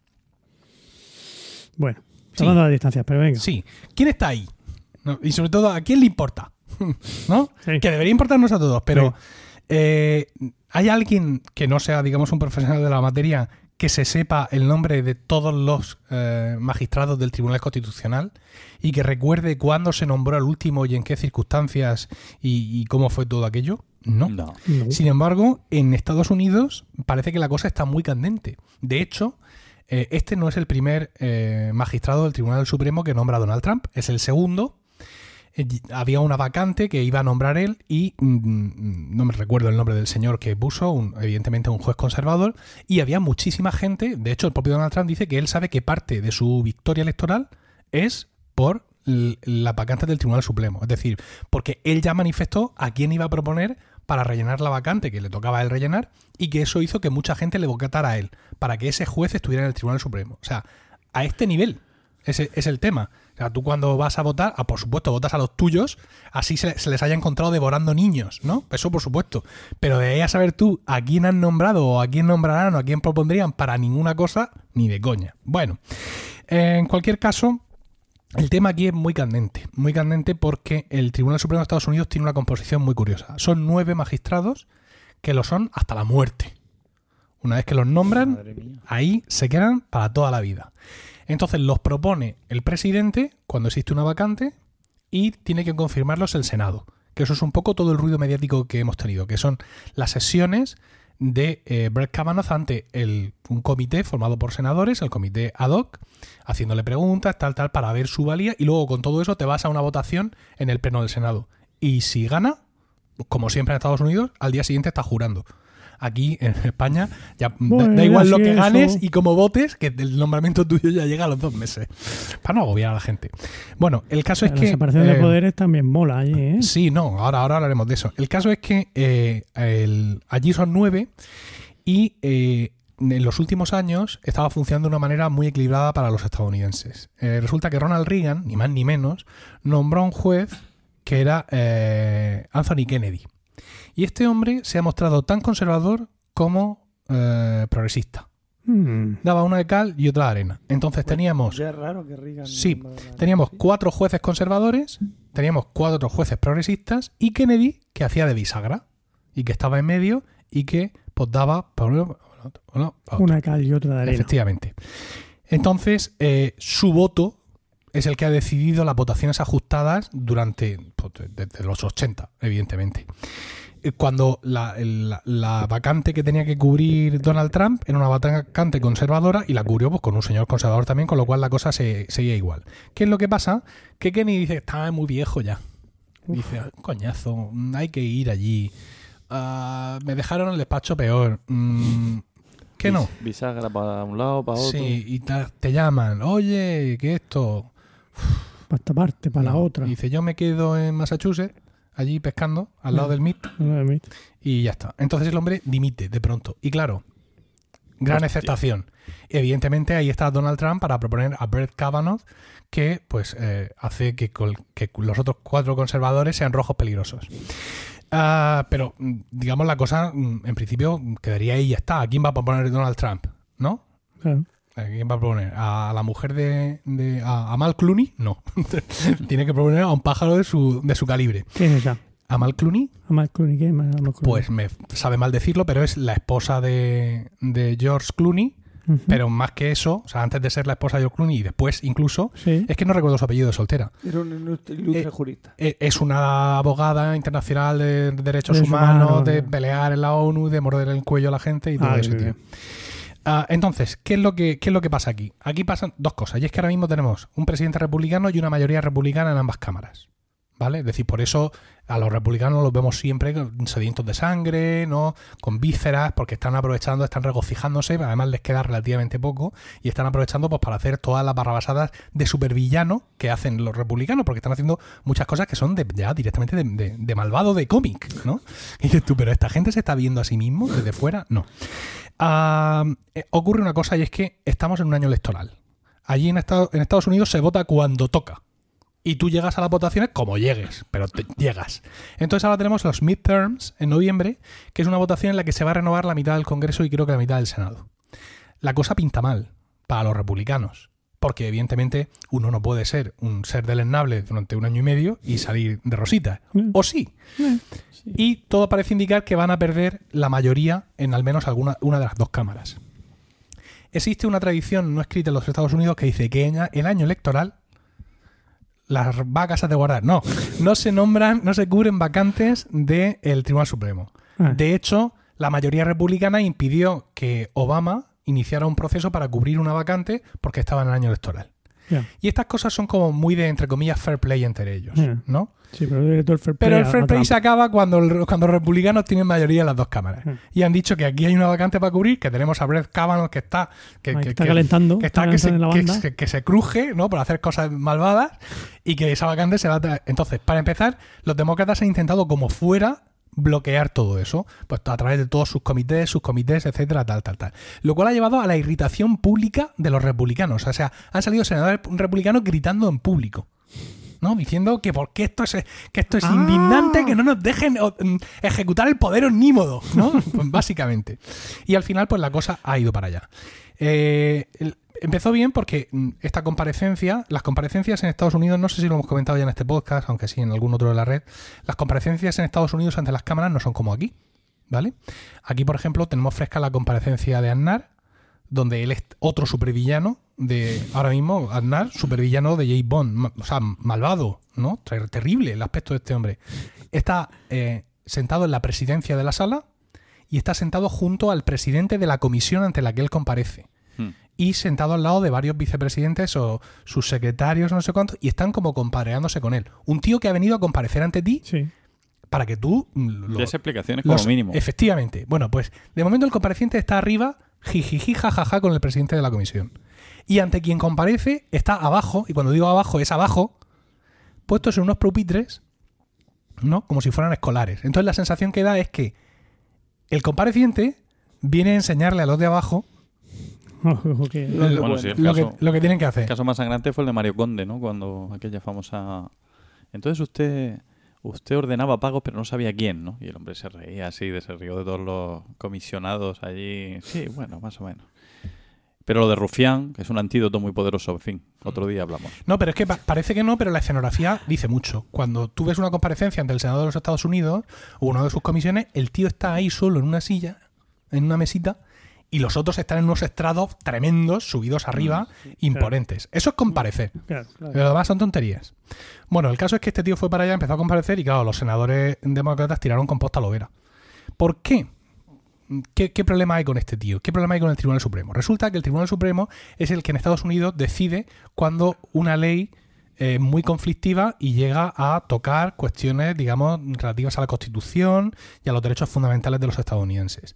Bueno, Sí. tomando las distancias, pero venga. Sí. ¿Quién está ahí? No, y sobre todo, ¿a quién le importa? ¿No? Sí. Que debería importarnos a todos, pero eh, ¿hay alguien que no sea, digamos, un profesional de la materia que se sepa el nombre de todos los eh, magistrados del Tribunal Constitucional y que recuerde cuándo se nombró al último y en qué circunstancias y, y cómo fue todo aquello? No. No. No. Sin embargo, en Estados Unidos parece que la cosa está muy candente. De hecho, eh, este no es el primer eh, magistrado del Tribunal Supremo que nombra a Donald Trump, es el segundo. Eh, había una vacante que iba a nombrar él y mm, no me recuerdo el nombre del señor que puso, un- evidentemente un juez conservador, y había muchísima gente, de hecho el propio Donald Trump dice que él sabe que parte de su victoria electoral es por l- la vacante del Tribunal Supremo, es decir, porque él ya manifestó a quién iba a proponer para rellenar la vacante que le tocaba a él rellenar y que eso hizo que mucha gente le votara a él, para que ese juez estuviera en el Tribunal Supremo. O sea, a este nivel ese es el tema. O sea, tú cuando vas a votar, ah, por supuesto, votas a los tuyos, así se, se les haya encontrado devorando niños, ¿no? Eso por supuesto. Pero de ahí a saber tú a quién han nombrado o a quién nombrarán o a quién propondrían para ninguna cosa, ni de coña. Bueno, en cualquier caso, el tema aquí es muy candente, muy candente porque el Tribunal Supremo de Estados Unidos tiene una composición muy curiosa. Son nueve magistrados que lo son hasta la muerte. Una vez que los nombran, ahí se quedan para toda la vida. Entonces los propone el presidente cuando existe una vacante y tiene que confirmarlos el Senado. Que eso es un poco todo el ruido mediático que hemos tenido, que son las sesiones de eh, Brett Kavanaugh ante el, un comité formado por senadores, el comité ad hoc, haciéndole preguntas, tal, tal, para ver su valía, y luego con todo eso te vas a una votación en el pleno del Senado. Y si gana, como siempre en Estados Unidos, al día siguiente está jurando. Aquí en España ya da- Bueno, da igual lo que eso. ganes y como votes, que el nombramiento tuyo ya llega a los dos meses. Para no agobiar a la gente. Bueno, el caso es la que. separación de eh, poderes también mola allí, ¿eh? Sí, no, ahora, ahora hablaremos de eso. El caso es que eh, el- allí son nueve y eh, en los últimos años estaba funcionando de una manera muy equilibrada para los estadounidenses. Eh, resulta que Ronald Reagan, ni más ni menos, nombró a un juez que era eh, Anthony Kennedy. Y este hombre se ha mostrado tan conservador como eh, progresista. Mm. Daba una de cal y otra de arena. Entonces teníamos Ya es raro que Reagan. Sí, Teníamos cuatro jueces conservadores, teníamos cuatro jueces progresistas y Kennedy que hacía de bisagra y que estaba en medio y que pues daba uno, uno, otro. Una cal y otra de arena. Efectivamente. Entonces, eh, su voto es el que ha decidido las votaciones ajustadas durante pues, desde los 80, evidentemente. Eh, Cuando la, el- la- la vacante que tenía que cubrir Donald Trump era una vacante conservadora y la cubrió pues, con un señor conservador también, con lo cual la cosa se, seguía igual. ¿Qué es lo que pasa? Que Kenny dice que está muy viejo ya. Dice, "Ah, coñazo, hay que ir allí. Ah, me dejaron el despacho peor. Mm, ¿Qué no? Bisagra para un lado, para otro. Sí, y te llaman, oye, que esto. Para esta parte, para la otra. Y dice, yo me quedo en Massachusetts, allí pescando, al lado del MIT, No, y ya está. Entonces el hombre dimite de pronto. Y claro, gran Hostia. aceptación. Evidentemente ahí está Donald Trump para proponer a Brett Kavanaugh, que pues eh, hace que, los otros cuatro conservadores sean rojos peligrosos. Ah, pero, mm, digamos, la cosa, mm, en principio, quedaría ahí y ya está. ¿A quién va a proponer Donald Trump? ¿No? claro. ¿A quién va a proponer? ¿A la mujer de. de- a, a Mal Clooney? No. Tiene que proponer a un pájaro de su, de su calibre. ¿Qué es esa? ¿A Mal Clooney? ¿A Mark Clooney? ¿Qué es Mark Clooney? Pues me sabe mal decirlo, pero es la esposa de, de George Clooney. Pero más que eso, o sea, antes de ser la esposa de George Clooney y después incluso, Sí. es que no recuerdo su apellido de soltera. Era un ilustre, Eh, jurista. E- Es una abogada internacional de derechos Derechos humanos, humanos, de ¿no? pelear en la ONU, de morder el cuello a la gente y todo Ah, ese qué tío. Ah, entonces, ¿qué es, lo que, ¿qué es lo que pasa aquí? Aquí pasan dos cosas. Y es que ahora mismo tenemos un presidente republicano y una mayoría republicana en ambas cámaras. ¿Vale? Es decir, por eso a los republicanos los vemos siempre sedientos de sangre, ¿no? Con vísceras, porque están aprovechando, están regocijándose, además les queda relativamente poco, y están aprovechando pues para hacer todas las barrabasadas de supervillano que hacen los republicanos, porque están haciendo muchas cosas que son de, ya directamente de, de- de malvado de cómic, ¿no? Y dices tú, pero esta gente se está viendo a sí mismo desde fuera, no. Ah, eh, ocurre una cosa y es que estamos en un año electoral. Allí en Estados, Unidos se vota cuando toca. Y tú llegas a las votaciones como llegues, pero llegas. Entonces ahora tenemos los midterms en noviembre, que es una votación en la que se va a renovar la mitad del Congreso y creo que la mitad del Senado. La cosa pinta mal para los republicanos, porque evidentemente uno no puede ser un ser deleznable durante un año y medio y salir de rosita. Mm. O sí, Sí. y todo parece indicar que van a perder la mayoría en al menos alguna una de las dos cámaras. existe una tradición no escrita en los Estados Unidos que dice que en el año electoral las vacas has de guardar. No, no se nombran, no se cubren vacantes del Tribunal Supremo. Ah. De hecho, la mayoría republicana impidió que Obama iniciara un proceso para cubrir una vacante porque estaba en el año electoral. Y estas cosas son como muy de, entre comillas, fair play entre ellos. ¿no? Sí, pero el fair play Pero el a- fair a play se acaba cuando, el- cuando los republicanos tienen mayoría en las dos cámaras. Y han dicho que aquí hay una vacante para cubrir, que tenemos a Brett Kavanaugh que está... Que, está calentando, que está está que se, calentando se- que se cruje, ¿no? Por hacer cosas malvadas y que esa vacante se va a. Entonces, para empezar, los demócratas han intentado como fuera bloquear todo eso, pues a través de todos sus comités, sus comités, etcétera, tal, tal, tal. Lo cual ha llevado a la irritación pública de los republicanos. O sea, han salido senadores republicanos gritando en público. ¿no? Diciendo que por qué esto es, que esto es Ah. indignante, que no nos dejen mm, ejecutar el poder omnímodo, ¿no? Pues básicamente. Y al final, pues la cosa ha ido para allá. Eh, empezó bien porque mm, esta comparecencia, las comparecencias en Estados Unidos, no sé si lo hemos comentado ya en este podcast, aunque sí en algún otro de la red, las comparecencias en Estados Unidos ante las cámaras no son como aquí, ¿vale? Aquí, por ejemplo, tenemos fresca la comparecencia de Aznar, donde él es otro supervillano de ahora mismo Aznar, supervillano de James Bond, o sea, malvado, ¿no? Ter- Terrible el aspecto de este hombre. Está eh, sentado en la presidencia de la sala y está sentado junto al presidente de la comisión ante la que él comparece Hmm. Y sentado al lado de varios vicepresidentes o sus secretarios, no sé cuántos, y están como compareándose con él. Un tío que ha venido a comparecer ante ti Sí. para que tú lo, Des explicaciones como los- mínimo. Efectivamente. Bueno, pues de momento el compareciente está arriba, jijiji, jajaja, con el presidente de la comisión. Y ante quien comparece está abajo, y cuando digo abajo es abajo, puestos en unos pupitres, ¿no? Como si fueran escolares. Entonces la sensación que da es que el compareciente viene a enseñarle a los de abajo Lo, Bueno, sí, el lo que, caso- lo que tienen que hacer. El caso más sangrante fue el de Mario Conde, ¿no? Cuando aquella famosa... Entonces usted usted ordenaba pagos pero no sabía quién, ¿no? Y el hombre se reía así, de- se rió de todos los comisionados allí. Sí, bueno, más o menos. Pero lo de Rufián, que es un antídoto muy poderoso, en fin, otro día hablamos. No, pero es que pa- parece que no, pero la escenografía dice mucho. Cuando tú ves una comparecencia ante el Senado de los Estados Unidos o una de sus comisiones, el tío está ahí solo en una silla, en una mesita, y los otros están en unos estrados tremendos, subidos arriba, imponentes. Eso es comparecer. Claro. Claro. Lo demás son tonterías. Bueno, el caso es que este tío fue para allá, empezó a comparecer y claro, los senadores demócratas tiraron composta a la hoguera. ¿Por qué? ¿Qué, qué problema hay con este tío? ¿Qué problema hay con el Tribunal Supremo? Resulta que el Tribunal Supremo es el que en Estados Unidos decide cuando una ley es muy conflictiva y llega a tocar cuestiones, digamos, relativas a la Constitución y a los derechos fundamentales de los estadounidenses.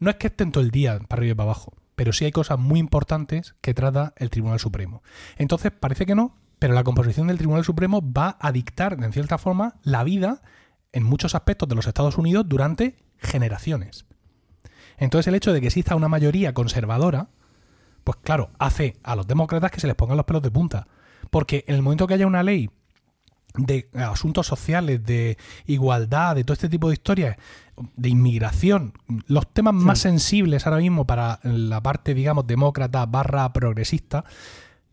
No es que estén todo el día para arriba y para abajo, pero sí hay cosas muy importantes que trata el Tribunal Supremo. Entonces, parece que no, pero la composición del Tribunal Supremo va a dictar, en cierta forma, la vida en muchos aspectos de los Estados Unidos durante generaciones. Entonces, el hecho de que exista una mayoría conservadora, pues claro, hace a los demócratas que se les pongan los pelos de punta. Porque en el momento que haya una ley de asuntos sociales, de igualdad, de todo este tipo de historias, de inmigración, los temas más sensibles ahora mismo para la parte, digamos, demócrata barra progresista,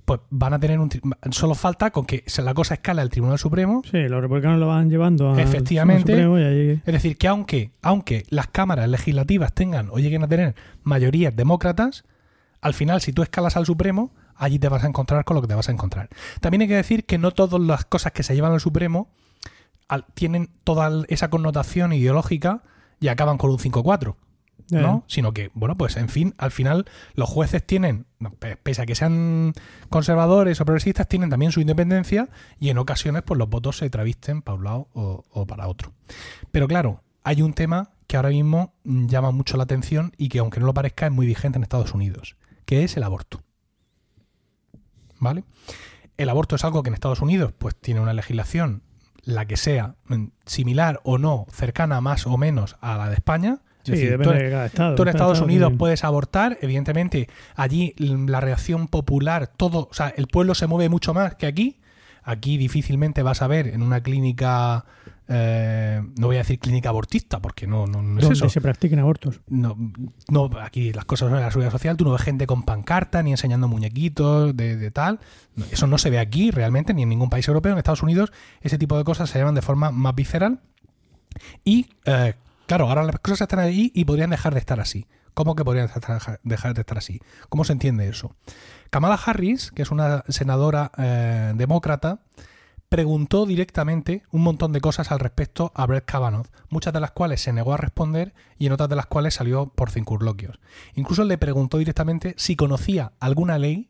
pues van a tener un... Solo falta con que la cosa escala al Tribunal Supremo. Sí, los republicanos lo van llevando al Efectivamente. Supremo y ahí- Es decir, que aunque, aunque las cámaras legislativas tengan o lleguen a tener mayorías demócratas, al final, si tú escalas al Supremo, allí te vas a encontrar con lo que te vas a encontrar. También hay que decir que no todas las cosas que se llevan al Supremo al- tienen toda esa connotación ideológica y acaban con un 5-4. Ya, ¿no? Sino que, bueno, pues en fin, al final los jueces tienen, pese a que sean conservadores o progresistas, tienen también su independencia y en ocasiones pues los votos se travisten para un lado o, o para otro. Pero claro, hay un tema que ahora mismo llama mucho la atención y que aunque no lo parezca es muy vigente en Estados Unidos, que es el aborto. ¿Vale? El aborto es algo que en Estados Unidos pues tiene una legislación, la que sea, mm, similar o no, cercana más o menos a la de España. Sí, Es decir, tú de cada estado. Tú en Estados estado Unidos puedes abortar, evidentemente allí l- la reacción popular, todo, o sea, el pueblo se mueve mucho más que aquí. Aquí difícilmente vas a ver en una clínica, eh, no voy a decir clínica abortista, porque no, no, no es eso. se practiquen abortos. No, no, aquí las cosas son en la seguridad social, tú no ves gente con pancarta ni enseñando muñequitos de, de tal. No, Eso no se ve aquí realmente, ni en ningún país europeo. En Estados Unidos ese tipo de cosas se llevan de forma más visceral. Y, eh, claro, ahora las cosas están ahí y podrían dejar de estar así. ¿Cómo que podrían dejar de estar así? ¿Cómo se entiende eso? Kamala Harris, que es una senadora eh, demócrata, preguntó directamente un montón de cosas al respecto a Brett Kavanaugh, muchas de las cuales se negó a responder y en otras de las cuales salió por circunloquios. Incluso le preguntó directamente si conocía alguna ley,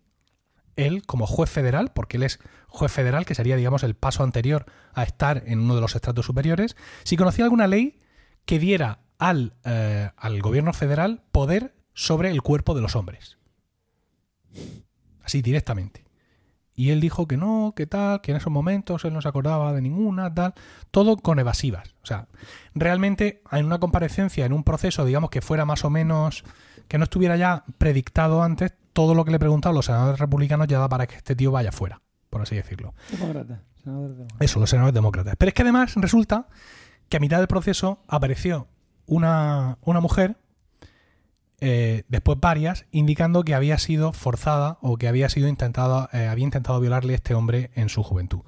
él como juez federal, porque él es juez federal, que sería, digamos, el paso anterior a estar en uno de los estratos superiores, si conocía alguna ley que diera al, eh, al gobierno federal poder sobre el cuerpo de los hombres. Así directamente. Y él dijo que no, que tal, que en esos momentos él no se acordaba de ninguna, tal. Todo con evasivas. O sea, realmente en una comparecencia, en un proceso, digamos, que fuera más o menos, que no estuviera ya predictado antes, todo lo que le preguntaban los senadores republicanos ya da para que este tío vaya fuera, por así decirlo. Eso, los senadores demócratas. Pero es que además resulta que a mitad del proceso apareció una, una mujer, eh, después varias, indicando que había sido forzada o que había sido intentada, eh, había intentado violarle este hombre en su juventud.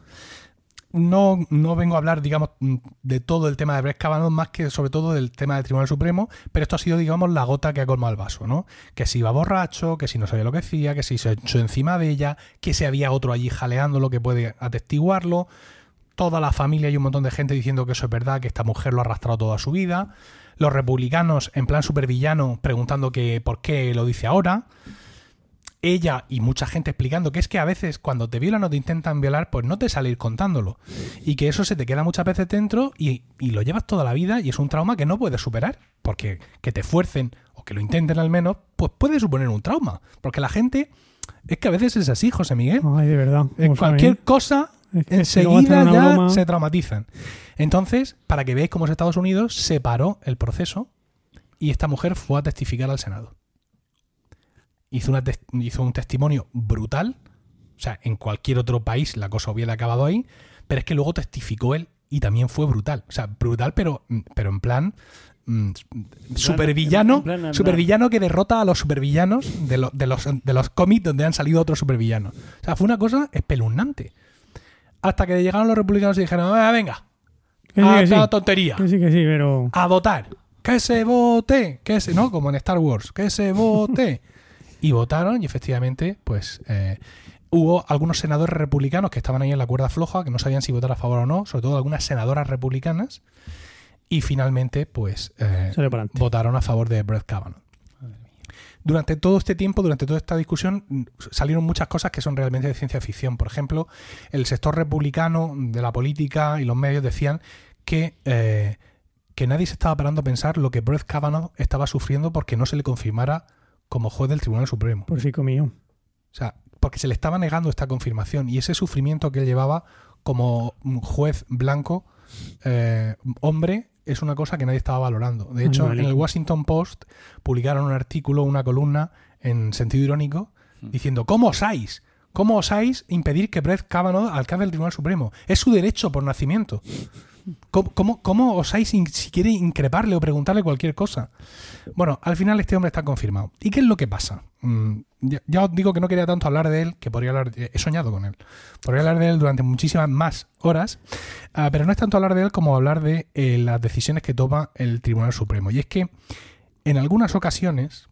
No, no vengo a hablar, digamos, mm, de todo el tema de Brett más que sobre todo del tema del Tribunal Supremo, pero esto ha sido, digamos, la gota que ha colmado el vaso, ¿no? Que si iba borracho, que si no sabía lo que hacía, que si se echó encima de ella, que si había otro allí jaleándolo que puede atestiguarlo, toda la familia y un montón de gente diciendo que eso es verdad, que esta mujer lo ha arrastrado toda su vida, los republicanos en plan supervillano preguntando que por qué lo dice ahora, ella y mucha gente explicando que es que a veces cuando te violan o te intentan violar, pues no te sale ir contándolo. Y que eso se te queda muchas veces dentro y, y lo llevas toda la vida y es un trauma que no puedes superar. Porque que te fuercen o que lo intenten al menos, pues puede suponer un trauma. Porque la gente es que a veces es así, José Miguel. Ay, de verdad. En cualquier cosa, Es que enseguida ya se traumatizan. Entonces, para que veáis cómo es Estados Unidos, se paró el proceso y esta mujer fue a testificar al Senado. Hizo, una tes- hizo un testimonio brutal. O sea, en cualquier otro país la cosa hubiera acabado ahí. Pero es que luego testificó él y también fue brutal. O sea, brutal, pero, pero en plan. mm, supervillano, supervillano que derrota a los supervillanos de, lo- de los, de los cómics donde han salido otros supervillanos. O sea, fue una cosa espeluznante. Hasta que llegaron los republicanos y dijeron, "Ah, venga, sí, a sí. la tontería, Que sí, que sí, pero. a votar. Que se vote, que se, no, como en Star Wars, que se vote. y votaron y efectivamente, pues eh, hubo algunos senadores republicanos que estaban ahí en la cuerda floja, que no sabían si votar a favor o no, sobre todo algunas senadoras republicanas, y finalmente, pues eh, votaron a favor de Brett Kavanaugh. Durante todo este tiempo, durante toda esta discusión, salieron muchas cosas que son realmente de ciencia ficción. Por ejemplo, el sector republicano de la política y los medios decían que, eh, que nadie se estaba parando a pensar lo que Brett Kavanaugh estaba sufriendo porque no se le confirmara como juez del Tribunal Supremo. Por si mío. O sea, porque se le estaba negando esta confirmación y ese sufrimiento que él llevaba como juez blanco, eh, hombre, es una cosa que nadie estaba valorando. De hecho, en el. Washington Post publicaron un artículo, una columna en sentido irónico, diciendo, ¿cómo osáis? ¿Cómo osáis impedir que Brett Kavanaugh alcance el Tribunal Supremo? Es su derecho por nacimiento. ¿Cómo, cómo, cómo osáis in- si quiere increparle o preguntarle cualquier cosa? Bueno, al final este hombre está confirmado. ¿Y qué es lo que pasa? Mm, ya, ya os digo que no quería tanto hablar de él, que podría hablar, de- he soñado con él. Podría hablar de él durante muchísimas más horas, ah, pero no es tanto hablar de él como hablar de eh, las decisiones que toma el Tribunal Supremo. Y es que en algunas ocasiones,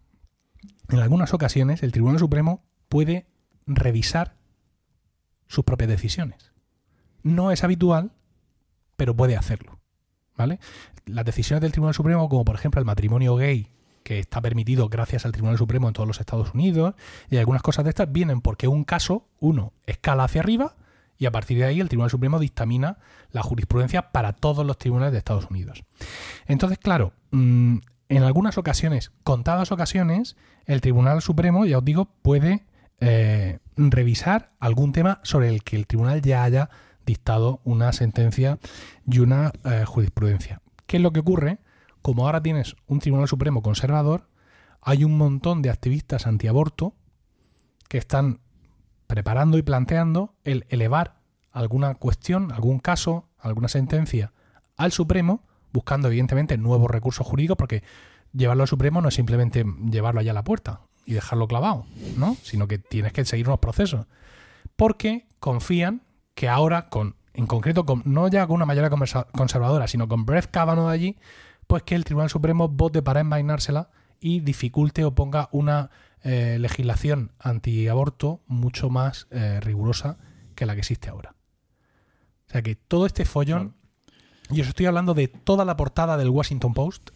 en algunas ocasiones, el Tribunal Supremo puede revisar sus propias decisiones. No es habitual, pero puede hacerlo. ¿Vale? Las decisiones del Tribunal Supremo, como por ejemplo el matrimonio gay, que está permitido gracias al Tribunal Supremo en todos los Estados Unidos, y algunas cosas de estas vienen porque un caso, uno, escala hacia arriba, y a partir de ahí el Tribunal Supremo dictamina la jurisprudencia para todos los tribunales de Estados Unidos. Entonces, claro, mm, en algunas ocasiones, contadas ocasiones, el Tribunal Supremo, ya os digo, puede eh, revisar algún tema sobre el que el tribunal ya haya dictado una sentencia y una eh, jurisprudencia. ¿Qué es lo que ocurre? Como ahora tienes un Tribunal Supremo conservador, hay un montón de activistas antiaborto que están preparando y planteando el elevar alguna cuestión, algún caso, alguna sentencia al Supremo, buscando evidentemente nuevos recursos jurídicos, porque llevarlo al Supremo no es simplemente llevarlo allá a la puerta y dejarlo clavado, ¿no? Sino que tienes que seguir unos procesos. Porque confían que ahora, con, en concreto, con, no ya con una mayoría conservadora, sino con Brett Kavanaugh allí, pues que el Tribunal Supremo vote para envainársela y dificulte o ponga una eh, legislación antiaborto mucho más eh, rigurosa que la que existe ahora. O sea que todo este follón, y os estoy hablando de toda la portada del Washington Post,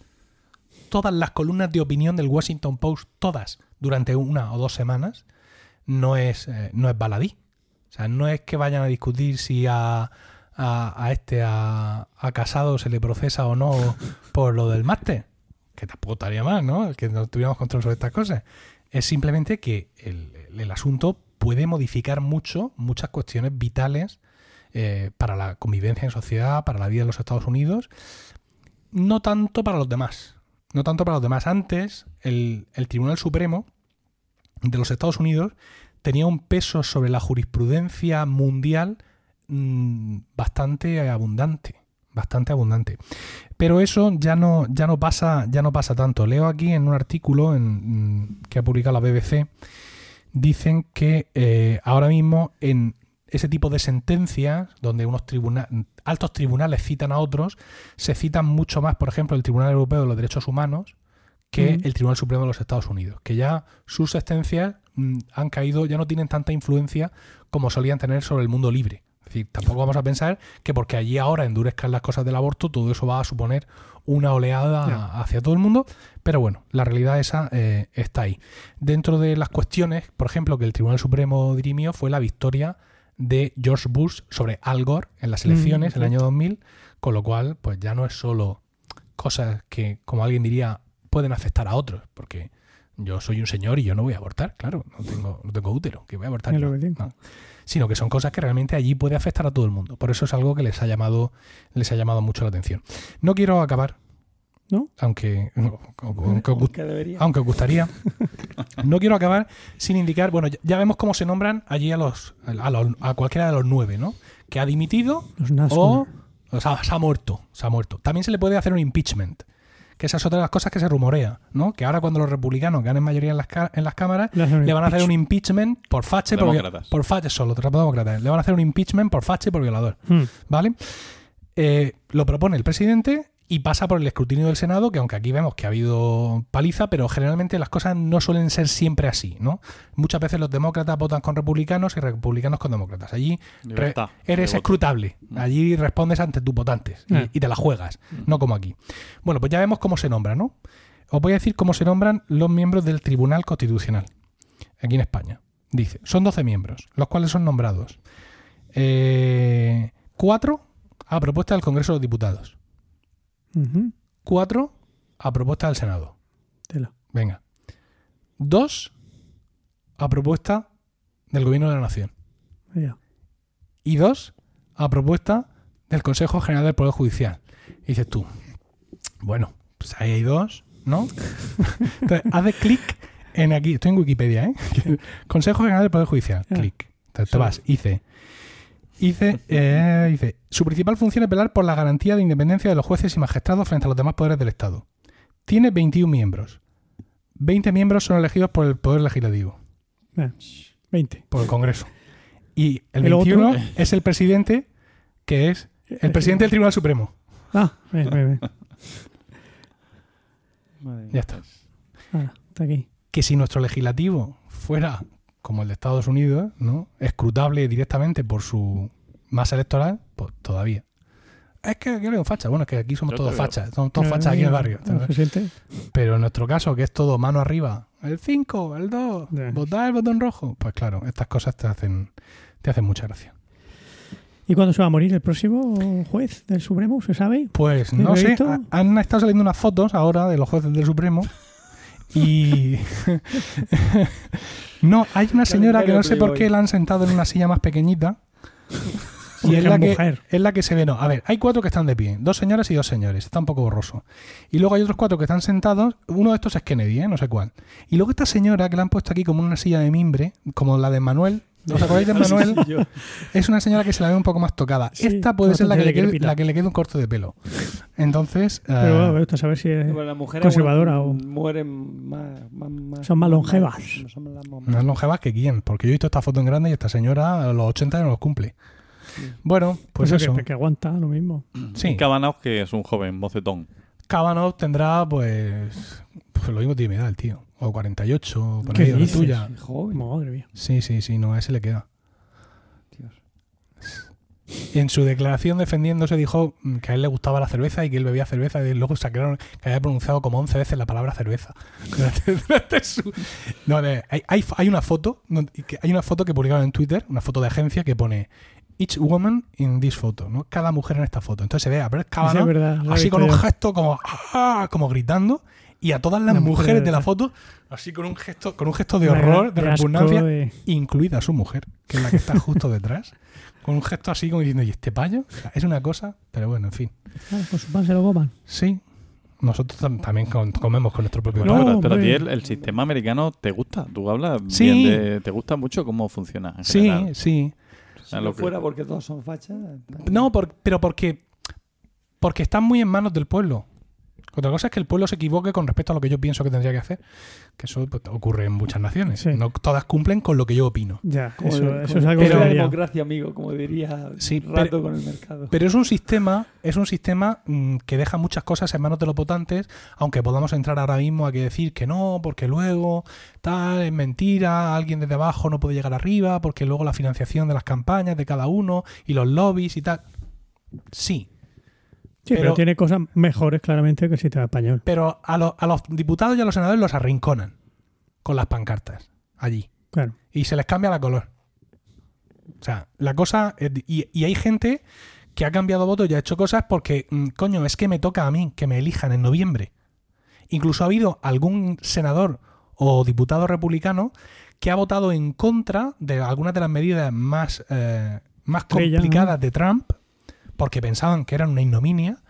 todas las columnas de opinión del Washington Post, todas, durante una o dos semanas, no es, eh, no es baladí. O sea, no es que vayan a discutir si a, a, este, a, a Casado se le procesa o no por lo del máster. Que tampoco estaría mal, ¿no? Que no tuviéramos control sobre estas cosas. Es simplemente que el, el asunto puede modificar mucho, muchas cuestiones vitales eh, para la convivencia en sociedad, para la vida de los Estados Unidos, no tanto para los demás. No tanto para los demás. Antes, el, el Tribunal Supremo de los Estados Unidos tenía un peso sobre la jurisprudencia mundial mm, bastante abundante. Bastante abundante. Pero eso ya no, ya no pasa, ya no pasa tanto. Leo aquí en un artículo en, mm, que ha publicado la BBC, dicen que eh, ahora mismo en ese tipo de sentencias, donde unos tribuna- altos tribunales citan a otros, se citan mucho más, por ejemplo, el Tribunal Europeo de los Derechos Humanos que Mm. el Tribunal Supremo de los Estados Unidos, que ya sus sentencias han caído, ya no tienen tanta influencia como solían tener sobre el mundo libre. Es decir, tampoco vamos a pensar que porque allí ahora endurezcan las cosas del aborto, todo eso va a suponer una oleada hacia todo el mundo, pero bueno, la realidad esa eh, está ahí. Dentro de las cuestiones, por ejemplo, que el Tribunal Supremo dirimió fue la victoria de George Bush sobre Al Gore en las Mm, elecciones el sí. año 2000, con lo cual, pues ya no es solo cosas que, como alguien diría, pueden afectar a otros, porque yo soy un señor y yo no voy a abortar, claro, no tengo, no tengo útero, que voy a abortar. Yo, no. Sino que son cosas que realmente allí puede afectar a todo el mundo. Por eso es algo que les ha llamado, les ha llamado mucho la atención. No quiero acabar, ¿No? aunque, aunque, aunque- gustaría. No quiero acabar sin indicar, bueno, ya- vemos cómo se nombran allí a los a, los- a cualquiera de los nueve, ¿no? Que ha dimitido Los o, o sea, se ha muerto, se ha muerto. También se le puede hacer un impeachment, que esa es otra de las cosas que se rumorea, ¿no? Que ahora cuando los republicanos ganen mayoría en las, en las cámaras, Le van a hacer un impeachment. por fache, por, por fache solo, demócratas. Le van a hacer un impeachment por fache y por violador. Mm. ¿Vale? Eh, lo propone el presidente y pasa por el escrutinio del Senado, que aunque aquí vemos que ha habido paliza, pero generalmente las cosas no suelen ser siempre así, ¿no? Muchas veces los demócratas votan con republicanos y republicanos con demócratas. Allí Libertad eres escrutable. Allí respondes ante tus votantes y, y te la juegas, no como aquí. Bueno, pues ya vemos cómo se nombran, ¿no? Os voy a decir cómo se nombran los miembros del Tribunal Constitucional aquí en España. Dice, son 12 miembros, los cuales son nombrados. Eh, cuatro a propuesta del Congreso de los Diputados. Cuatro a propuesta del Senado. Tela. Venga. Dos a propuesta del Gobierno de la Nación. Y dos a propuesta del Consejo General del Poder Judicial. Y dices tú, bueno, pues ahí hay dos, ¿no? Entonces, haces clic en aquí, estoy en Wikipedia, ¿eh? Consejo General del Poder Judicial, Ah. clic. Entonces te Sí. vas, dice, dice, eh, dice, su principal función es velar por la garantía de independencia de los jueces y magistrados frente a los demás poderes del Estado. Tiene 21 miembros. 20 miembros son elegidos por el Poder Legislativo, Eh, 20. por el Congreso. Y el El 21 otro- es el presidente, que es el presidente del Tribunal Supremo. Ah, ven. Madre mía. Ya está. Ah, está aquí. Que si nuestro legislativo fuera como el de Estados Unidos, ¿no? Escrutable directamente por su masa electoral, pues todavía. Es que aquí un facha. Bueno, es que aquí somos Yo todos fachas. Somos todos fachas aquí en el barrio. ¿Se siente? Pero en nuestro caso, que es todo mano arriba, el 5, el 2, Ya. votar el botón rojo, pues claro, estas cosas te hacen, te hacen mucha gracia. ¿Y cuándo se va a morir el próximo juez del Supremo? ¿Se sabe? Pues ¿El no sé, han estado saliendo unas fotos ahora de los jueces del Supremo y... no, hay una señora que no sé por qué la han sentado en una silla más pequeñita y es la, que, mujer. es la que se ve, no, a ver, hay cuatro que están de pie, dos señoras y dos señores, está un poco borroso. Y luego hay otros cuatro que están sentados, uno de estos es Kennedy, ¿eh? no sé cuál. Y luego esta señora que la han puesto aquí como una silla de mimbre, como la de Manuel, ¿os acordáis de Manuel? Es una señora que se la ve un poco más tocada. Sí, Esta puede ser la que, le quede, la que le quede un corto de pelo. Entonces, Pero bueno, me gusta saber si es... Bueno, las mujeres Conservadora o- mueren más, más- más- Son más longevas. son más- más longevas que quién, porque yo he visto esta foto en grande y esta señora a los 80 ya no los cumple. Bueno, pues Pues eso. Que, que aguanta lo mismo. Sí, Kavanaugh, que es un joven mocetón. Kavanaugh tendrá, pues, Pues lo mismo tiene mi edad el tío. O 48, por ¿Qué ahí, o la dices? tuya. Sí, joven. Madre mía. Sí, sí, sí, no, a ese le queda. Dios. Y en su declaración defendiéndose dijo que a él le gustaba la cerveza y que él bebía cerveza y luego sacaron que había pronunciado como 11 veces la palabra cerveza. Durante- durante su- No, hay, hay, hay una foto, hay una foto que publicaron en Twitter, una foto de agencia que pone Each woman in this photo, ¿no? Cada mujer en esta foto. Entonces se ve a Brett Kavanaugh verdad, así con un gesto como ¡ah! como gritando y a todas las mujeres de la foto así con un gesto con un gesto de horror, de repugnancia de- incluida su mujer, que es la que está justo detrás, con un gesto así como diciendo, ¿y este payo? Es una cosa, pero bueno, en fin. Ah, pues su pan se lo coman. Sí, nosotros tam- también com- comemos con nuestro propio No, pan. pero, pero a ti el, el sistema americano te gusta. Tú hablas Sí. bien de... Te gusta mucho cómo funciona en Sí, general. sí. Si no fuera porque todos son fachas. No, por- pero porque, porque están muy en manos del pueblo. Otra cosa es que el pueblo se equivoque con respecto a lo que yo pienso que tendría que hacer. Que eso pues, ocurre en muchas naciones. Sí. No todas cumplen con lo que yo opino. Ya, eso, es algo como que la democracia, amigo, como diría Sí, rato pero- con el mercado. Pero es un sistema, es un sistema mm, que deja muchas cosas en manos de los votantes, aunque podamos entrar ahora mismo a que decir que no, porque luego tal es mentira, alguien desde abajo no puede llegar arriba, porque luego la financiación de las campañas de cada uno y los lobbies y tal. Sí, Sí, pero, pero- tiene cosas mejores claramente que el sistema español. pero a, los- a los diputados y a los senadores los arrinconan con las pancartas allí Claro. y se les cambia la color. O sea, la cosa. es y, y hay gente que ha cambiado voto y ha hecho cosas porque, mm, coño, es que me toca a mí que me elijan en noviembre. Incluso ha habido algún senador o diputado republicano que ha votado en contra de algunas de las medidas más, eh, más complicadas de Trump porque pensaban que eran una ignominia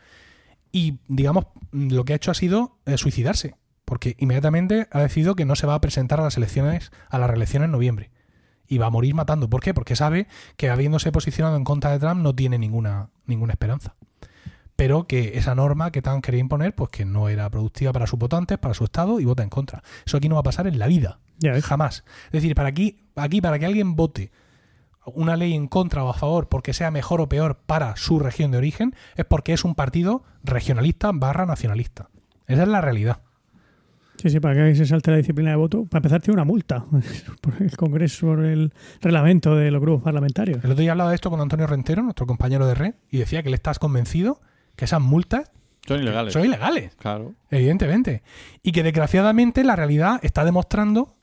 y, digamos, lo que ha hecho ha sido eh, suicidarse porque inmediatamente ha decidido que no se va a presentar a las elecciones, a la reelección en noviembre y va a morir matando. ¿Por qué? Porque sabe que habiéndose posicionado en contra de Trump no tiene ninguna, ninguna esperanza. Pero que esa norma que Trump quería imponer, pues que no era productiva para sus votantes, para su Estado, y vota en contra. Eso aquí no va a pasar en la vida. Jamás. Es decir, para aquí, aquí, para que alguien vote una ley en contra o a favor porque sea mejor o peor para su región de origen, es porque es un partido regionalista barra nacionalista. Esa es la realidad. Sí, sí, para que se salte la disciplina de voto. Para empezar, tiene una multa por el Congreso, por el reglamento de los grupos parlamentarios. El otro día hablaba de esto con Antonio Rentero, nuestro compañero de red, y decía que le estás convencido que esas multas Son ilegales. son ilegales, Claro. evidentemente. Y que desgraciadamente la realidad está demostrando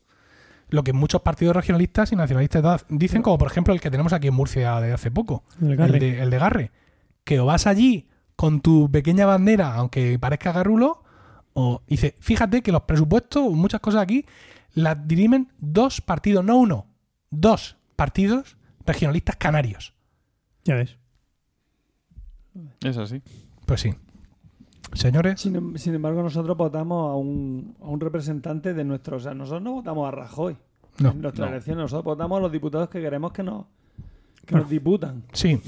lo que muchos partidos regionalistas y nacionalistas dicen, como por ejemplo el que tenemos aquí en Murcia de hace poco, El Garre. El, de, el de Garre. Que o vas allí con tu pequeña bandera, aunque parezca garrulo, o dice, fíjate que los presupuestos, muchas cosas aquí, las dirimen dos partidos, no uno, dos partidos regionalistas canarios. Ya ves. Es así. Pues sí. Señores, Sin, em- sin embargo, nosotros votamos a un, a un representante de nuestro. O sea, nosotros no votamos a Rajoy no. en nuestra no. elección. Nosotros votamos a los diputados que queremos que nos, que nos diputan. Sí,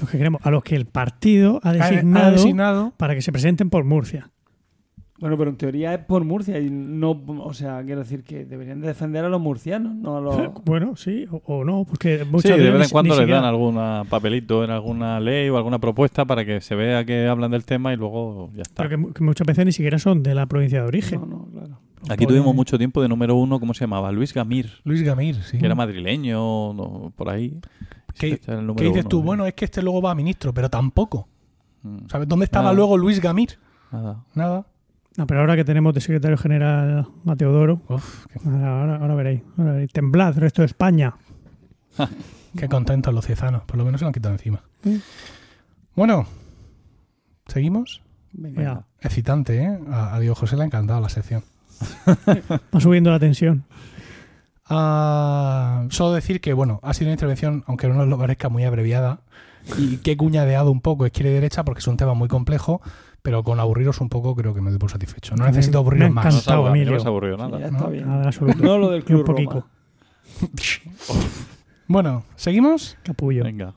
Los que queremos, a los que el partido ha ha designado, ha designado para que se presenten por Murcia. Bueno, pero en teoría es por Murcia y no. O sea, quiero decir que deberían de defender a los murcianos, no a los. Bueno, sí, o, o no, porque Sí, muchas de veces vez ni- en cuando les siquiera- dan algún papelito en alguna ley o alguna propuesta para que se vea que hablan del tema y luego ya está. Pero que, mu- que muchas veces ni siquiera son de la provincia de origen. No, no, claro. Aquí tuvimos mucho tiempo de número uno, ¿cómo se llamaba? Luis Gamir, Luis Gamir, sí. que era madrileño, no, por ahí. ¿Qué, dices uno. tú? Bueno, es que este luego va a ministro, pero tampoco. Mm, ¿Sabes dónde estaba Nada. luego Luis Gamir? nada. Nada. No, pero ahora que tenemos de secretario general a Teodoro, Uf, qué, ahora, ahora- ahora veréis, ahora veréis. Temblad, resto de España. qué contentos los ciezanos. Por lo menos se lo han quitado encima. Sí. Bueno, ¿seguimos? Venga. Venga. Excitante, ¿eh? A, a Diego José le ha encantado la sección. Va subiendo la tensión. Ah, solo decir que, bueno, ha sido una intervención, aunque no nos lo parezca, muy abreviada y que he cuñadeado un poco izquierda y derecha porque es un tema muy complejo, pero con aburriros un poco creo que me doy por satisfecho. No necesito aburriros más. No no Sí, nada. ya está ¿no? bien. Nada en absoluto. No lo del Ni un club poquito. Roma. Bueno, ¿seguimos? Capullo. Venga.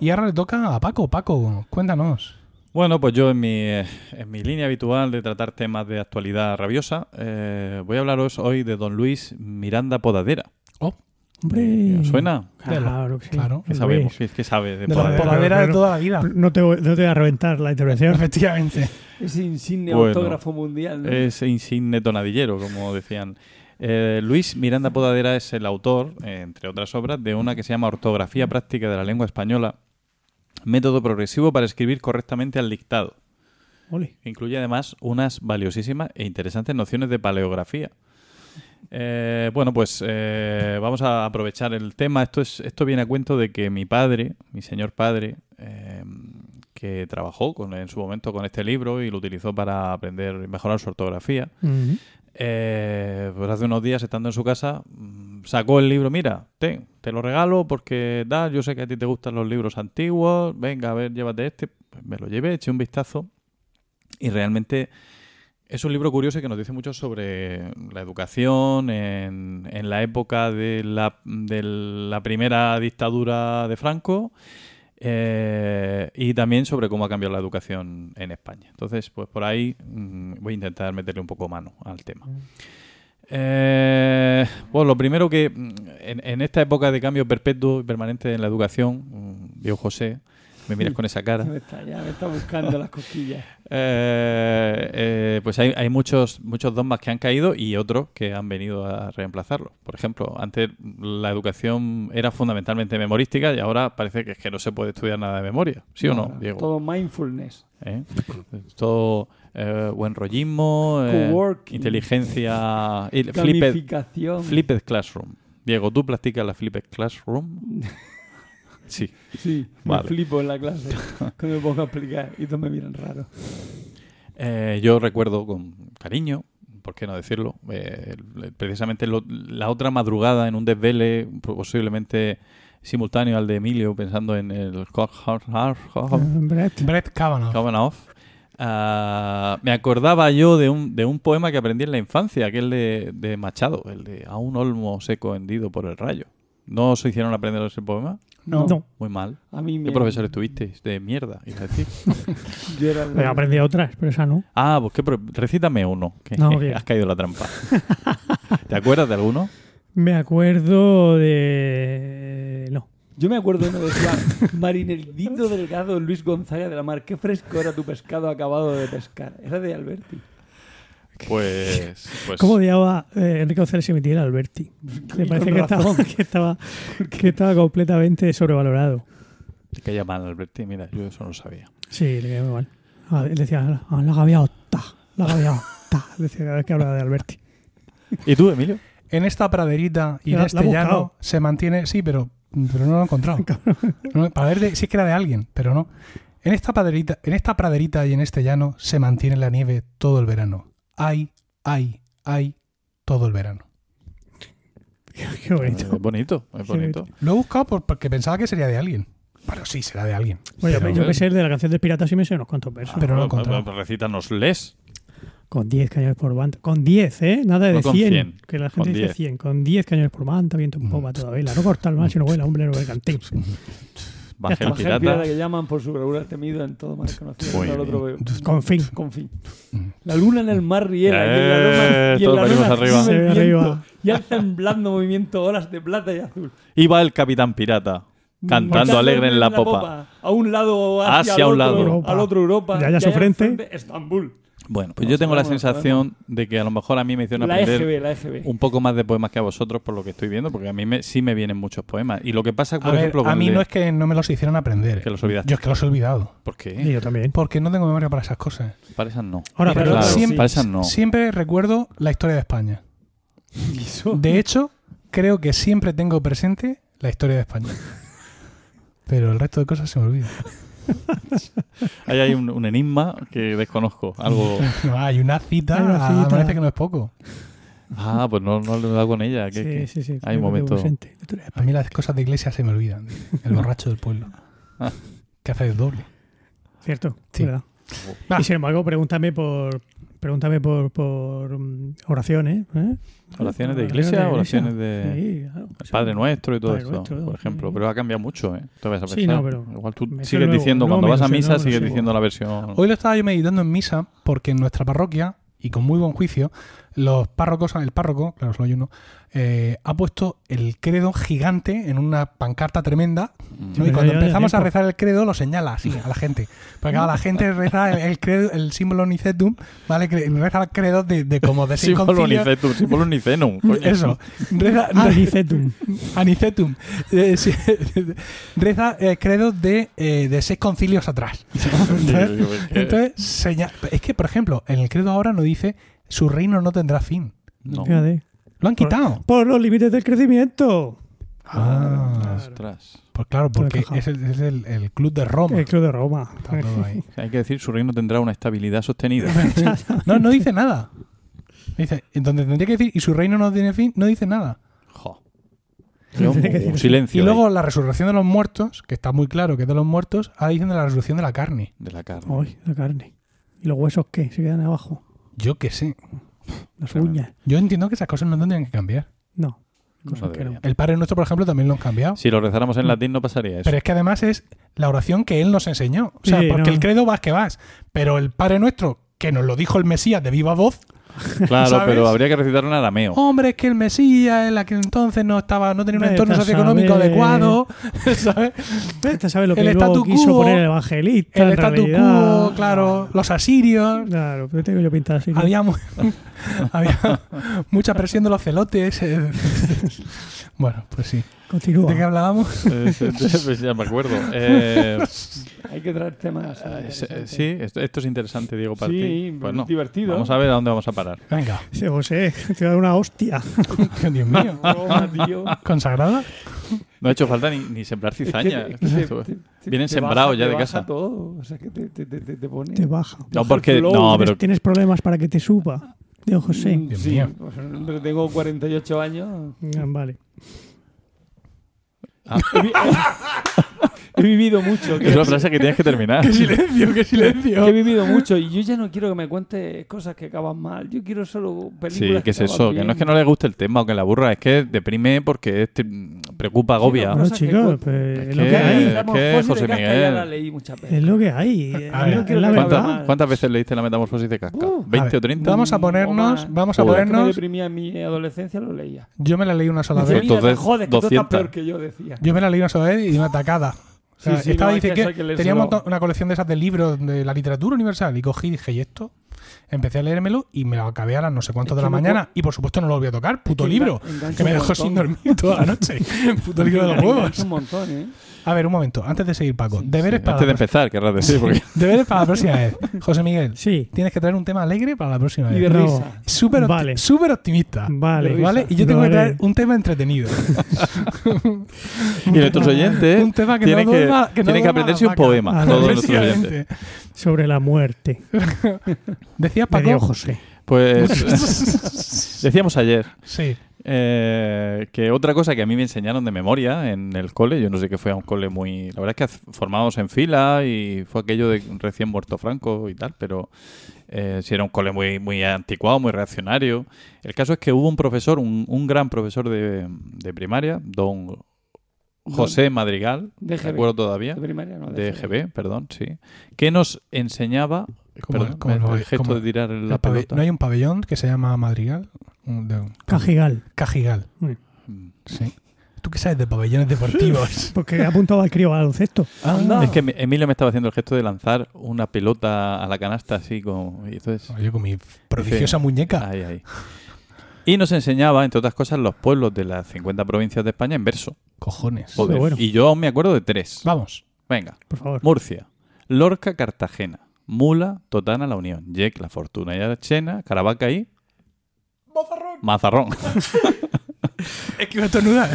Y ahora le toca a Paco. Paco, cuéntanos. Bueno, pues yo en mi, eh, en mi línea habitual de tratar temas de actualidad rabiosa, eh, voy a hablaros hoy de don Luis Miranda Podadera. Oh. Hombre. ¿Suena? Claro, sí. Claro. ¿Qué sabemos? ¿Qué, qué sabe de De la podadera? podadera de toda la vida. No te, voy- no te voy a reventar la intervención. Efectivamente. Ese insigne Bueno, autógrafo mundial. ¿no? Es insigne tonadillero, como decían. Eh, Luis Miranda Podadera es el autor, eh, entre otras obras, de una que se llama Ortografía Práctica de la Lengua Española, método progresivo para escribir correctamente al dictado. Ole. Incluye además unas valiosísimas e interesantes nociones de paleografía. Eh, bueno, pues eh, vamos a aprovechar el tema. Esto, es, esto viene a cuento de que mi padre, mi señor padre, eh, que trabajó con, en su momento con este libro y lo utilizó para aprender y mejorar su ortografía, eh, pues hace unos días, estando en su casa, sacó el libro. Mira, te, te lo regalo porque da, yo sé que a ti te gustan los libros antiguos. Venga, a ver, llévate este. Pues me lo llevé, eché un vistazo. Y realmente es un libro curioso que nos dice mucho sobre la educación en, la época de la, primera dictadura de Franco. eh, y también sobre cómo ha cambiado la educación en España. Entonces, pues por ahí mm, voy a intentar meterle un poco mano al tema. Eh, bueno, lo primero que mm, en, en esta época de cambio perpetuo y permanente en la educación, mm, Diego José, me miras con esa cara. Me está, ya me está buscando las cosquillas. Eh, eh, pues hay, hay muchos, muchos dogmas que han caído y otros que han venido a reemplazarlo. Por ejemplo, antes la educación era fundamentalmente memorística y ahora parece que es que no se puede estudiar nada de memoria. ¿Sí o no, Diego? Todo mindfulness. ¿Eh? Todo eh, buen rollismo, eh, inteligencia, y flipped, flipped Classroom. Diego, ¿tú practicas la Flipped Classroom? Sí. Sí, Vale. me flipo en la clase. Cuando me pongo a explicar y todos me miran raro. Eh, yo recuerdo con cariño, ¿por qué no decirlo? Eh, precisamente lo- la otra madrugada en un desvele, posiblemente simultáneo al de Emilio, pensando en el Brett. Brett Kavanaugh. Kavanaugh, ah, me acordaba yo de un, de un poema que aprendí en la infancia, aquel de, de Machado, el de A un olmo seco hendido por el rayo. ¿No os hicieron aprender ese poema? No, No. Muy mal. a mí me... ¿Qué profesor estuvisteis? De mierda, iba a decir. Yo era aprendido otras, pero esa no. Ah, pues ¿qué pro- recítame uno, que No, has caído en la trampa. ¿Te acuerdas de alguno? Me acuerdo de. Yo me acuerdo de uno de decía Marinelito Delgado Luis Gonzaga de la Mar. Qué fresco era tu pescado acabado de pescar. Era de Alberti. Pues, pues ¿Cómo odiaba eh, Enrique González y Mitiel a Alberti? Me parece que estaba, que, estaba, que estaba completamente sobrevalorado. te caía mal, Alberti. Mira, yo eso no lo sabía. Sí, le caía muy mal. Ah, él decía, ah, la gaviota, la gaviota. Decía cada vez que hablaba de Alberti. ¿Y tú, Emilio? En esta praderita y en este llano se mantiene. Sí, pero, pero no lo he encontrado. No, para ver de- si es que era de alguien, pero no. En esta, praderita, en esta praderita y en este llano se mantiene la nieve todo el verano. Hay, hay, hay todo el verano. Qué bonito. Es bonito, es Qué bonito. Lo he buscado por- porque pensaba que sería de alguien. Bueno, sí, será de alguien. Bueno, Pero- yo que sé, el de la canción de Piratas y me sé unos cuantos versos. Pero no lo he Bueno, encontrado. pues Recítanos les. Con 10 cañones por banda. Con 10, ¿eh? Nada de No con 100. 100, Que la con gente dice 10. 100. Con 10 cañones por manta, viento en popa, toda vela. No corta el si no vuela, hombre, no cantín. Baja el está. Baja el pirata. pirata que llaman por su regular temido en todo mar conocido. Bien. otro veo. Con fin. Con fin. La luna en el mar riera y en Eh, la luna, y en la venimos luna arriba. el Se ve viento, arriba. Y alza en blando movimiento olas de plata y azul. Iba el capitán pirata, cantando alegre en la popa. A un lado hacia, Hacia al un otro, lado. Europa. al otro Europa. Y allá a su al frente. Estambul. Bueno, pues No, yo tengo la sensación de que a lo mejor a mí me hicieron La aprender EGB, la EGB. un poco más de poemas que a vosotros por lo que estoy viendo, porque a mí me, sí me vienen muchos poemas. Y lo que pasa, por A, ver, ejemplo, a mí de- no es que no me los hicieron aprender. que los olvidaste. Yo es que los he olvidado. ¿Por Y qué? yo también. Porque no tengo memoria para esas cosas. Para esas no. Ahora, Pero claro, siempre, para esas no. siempre recuerdo la historia de España. Y eso- De hecho, creo que siempre tengo presente la historia de España. Pero el resto de cosas se me olvidan. Ahí hay un, un enigma que desconozco. Algo. No, hay una cita, Hay una ah, parece que no es poco. Ah, pues no, no lo he dado con ella. que- Sí, sí, sí. Hay un momento. A mí las cosas de iglesia se me olvidan. El borracho del pueblo. Ah. Que hace el doble. Cierto, Sí. ¿verdad? Va. Y sin embargo, pregúntame por pregúntame por, por mm, oraciones. ¿eh? ¿Oraciones de iglesia o oraciones de Sí, claro. el Padre Nuestro y todo Padre esto? Nuestro, por ejemplo. sí. Pero ha cambiado mucho, ¿eh? Te vas a Sí, pensar. no, pero- Igual tú sigues diciendo, cuando vas a misa, lo sigues diciendo la versión. Hoy lo estaba yo meditando en misa porque en nuestra parroquia y con muy buen juicio, los párrocos, el párroco, claro, solo hay uno, eh, ha puesto el credo gigante en una pancarta tremenda. ¿no? Y cuando empezamos a rezar el credo, lo señala así a la gente. Porque claro, la gente reza el, el credo, el símbolo nicetum, ¿vale? Reza el credo de, de como de seis Símbolo concilios. unicetum, símbolo unicenum. coño. Eso. Reza, Ah, Anicetum. Anicetum. Eh, sí, reza eh, credo de, eh, de seis concilios atrás. Entonces, es que, por ejemplo, en el credo ahora no dice su reino no tendrá fin. No. Fíjate. Lo han quitado. Por los límites del crecimiento. Ah, Ostras. pues claro, porque es el, es el- el club de Roma. El Club de Roma. Está todo ahí. Hay que decir, su reino tendrá una estabilidad sostenida. No, no dice nada. Dice, entonces tendría que decir, y su reino no tiene fin, no dice nada. Jo. Un silencio Y luego ahí la resurrección de los muertos, que está muy claro que es de los muertos, ahora dicen de la resurrección de la carne. de la carne. Ay, la carne. ¿Y los huesos qué? Se quedan abajo. Yo qué sé. Las uñas. Yo entiendo que esas cosas no tendrían que cambiar. No. El Padre Nuestro, por ejemplo, también lo han cambiado. Si lo rezáramos en latín no pasaría eso. Pero es que además es la oración que Él nos enseñó. O sea, Sí, porque no. el credo vas que vas. Pero el Padre Nuestro, que nos lo dijo el Mesías de viva voz, claro, ¿sabes? pero habría que recitarlo en arameo. hombre, es que el Mesías en la que entonces no estaba, no tenía un Vete entorno socioeconómico saber. adecuado, ¿sabes? Este sabe lo El que luego statu quiso quo, poner el evangelista. El statu quo, claro, los asirios. Claro, pero tengo yo pintada así. Había, mu- había mucha presión de los celotes. Bueno, pues sí. Continúa. ¿De qué hablábamos? Eh, pues ya me acuerdo. Eh, Hay que traer temas. eh, sí, esto, esto es interesante, Diego, para Sí, ti. Pues no. divertido. Vamos a ver a dónde vamos a parar. Venga. Dice, José, te voy a dar una hostia. Dios mío. Broma, tío. ¿Consagrada? No ha hecho falta ni, ni sembrar Es que- cizaña. es que te- te- te- Vienen sembrados baja- ya te de baja casa. todo. O sea, que te, te, te, te- te pone. Te baja. No, porque. flow. No, ¿Tienes, pero. tienes problemas para que te suba. Dios José. Mm, sí, mío. pues, hombre, tengo 48 años. Ah, Vale. He, vi- he vivido mucho. que- Es una frase que tienes que terminar. ¡Qué silencio, qué silencio! que he vivido mucho y yo ya no quiero que me cuentes cosas que acaban mal. Yo quiero solo películas Sí, ¿qué es eso? Que no es que no le guste el tema o que le aburra, es que deprime porque es- te preocupa, agobia. no, chicos, pues, Es lo que- que hay. es José Miguel- la leí muchas veces. Es lo que hay. A Es ver, lo que es la ¿cuántas- verdad. ¿Cuántas, cuántas veces leíste la metamorfosis de Casca? Uh, ¿20 A o ver, 30? Vamos a ponernos, vamos a Joder. Ponernos. deprimía en mi adolescencia lo leía. Yo me la leí una sola vez. Entonces, "Mira, te jodes, que tú estás 200. peor que yo, decía. Yo me la leí una sola vez y una atacada. O sea, Sí, sí, estaba no, dice que que, que tenía un montón- una colección de esas de libros de la literatura universal y cogí y dije, ¿y esto? Empecé a leérmelo y me lo acabé a las no sé cuánto Es de la mañana y por supuesto no lo volví a tocar. Puto que libro. Que me dejó sin dormir toda la noche. Puto libro de los huevos. un montón, ¿eh? A ver, un momento. Antes de seguir, Paco. Deberes, para Antes de la empezar, querrás decir, porque deberes para la próxima vez. José Miguel, Sí. tienes que traer un tema alegre para la próxima Y vez. de No. risa. Súper Vale. súper optimista. Vale. De ¿Vale? Y yo tengo que traer un tema entretenido. y nuestros oyentes un tema que tienen no que, duerma- que no tienen que aprenderse un poema. Todos nuestros Efectivamente. oyentes. Sobre la muerte. Decías, De Paco. José. Pues decíamos ayer Sí. Eh, que otra cosa que a mí me enseñaron de memoria en el cole, yo no sé que fue a un cole muy... La verdad es que formábamos en fila y fue aquello de recién muerto Franco y tal, pero eh, sí era un cole muy, muy anticuado, muy reaccionario. El caso es que hubo un profesor, un, un gran profesor de, de primaria, don José Madrigal, De me GB. acuerdo todavía, De primaria, no. de GB. GB, perdón, sí, que nos enseñaba... ¿Cómo- perdón, cómo el, el gesto cómo- de tirar El la pelota. ¿No hay un pabellón que se llama Madrigal? Un- Cajigal. Cajigal. Mm. Sí. ¿Tú qué sabes de pabellones deportivos? Porque he apuntado al crío al baloncesto. Anda. Es que Emilio me estaba haciendo el gesto de lanzar una pelota a la canasta así como... Y entonces... Yo con mi prodigiosa muñeca. Ahí, ahí. Y nos enseñaba, entre otras cosas, los pueblos de las 50 provincias de España en verso. Cojones. Joder. bueno. Y yo aún me acuerdo de tres. Vamos. Venga. Por favor. Murcia, Lorca, Cartagena, Mula, Totana, La Unión, Yec, La Fortuna y Chena, Caravaca y... Mazarrón. Es que iba a estornudar.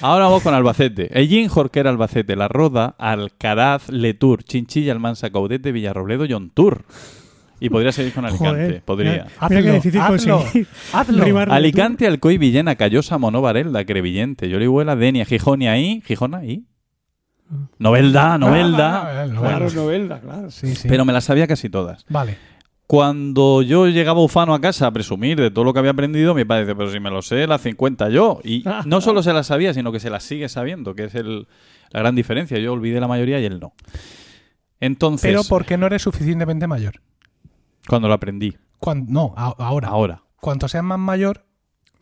Ahora vamos con Albacete. Ellín, Jorquera, Albacete, La Roda, Alcaraz, Letur, Chinchilla, Almansa, Caudete, Villarrobledo y Ontur. Y podría seguir con Alicante. Joder. Podría. Mira, Hazlo, qué difícil hazlo, conseguir. Alicante, Alcoy, Villena, Callosa, Monó, Varelda, Crevillente, Yorihuela, Denia, Gijón y ahí, Gijona y... Novelda, Novelda. Ah, Claro, bueno. novelda, claro. Sí, sí. Pero me las sabía casi todas. Vale. Cuando yo llegaba ufano a casa a presumir de todo lo que había aprendido, mi padre dice, pero si me lo sé, las 50 yo. Y no solo se las sabía, sino que se las sigue sabiendo, que es el- la gran diferencia. Yo olvidé la mayoría y él no. Entonces, Pero porque no eres suficientemente mayor. cuando lo aprendí. cuan- no, a- ahora. Ahora. Cuanto seas más mayor,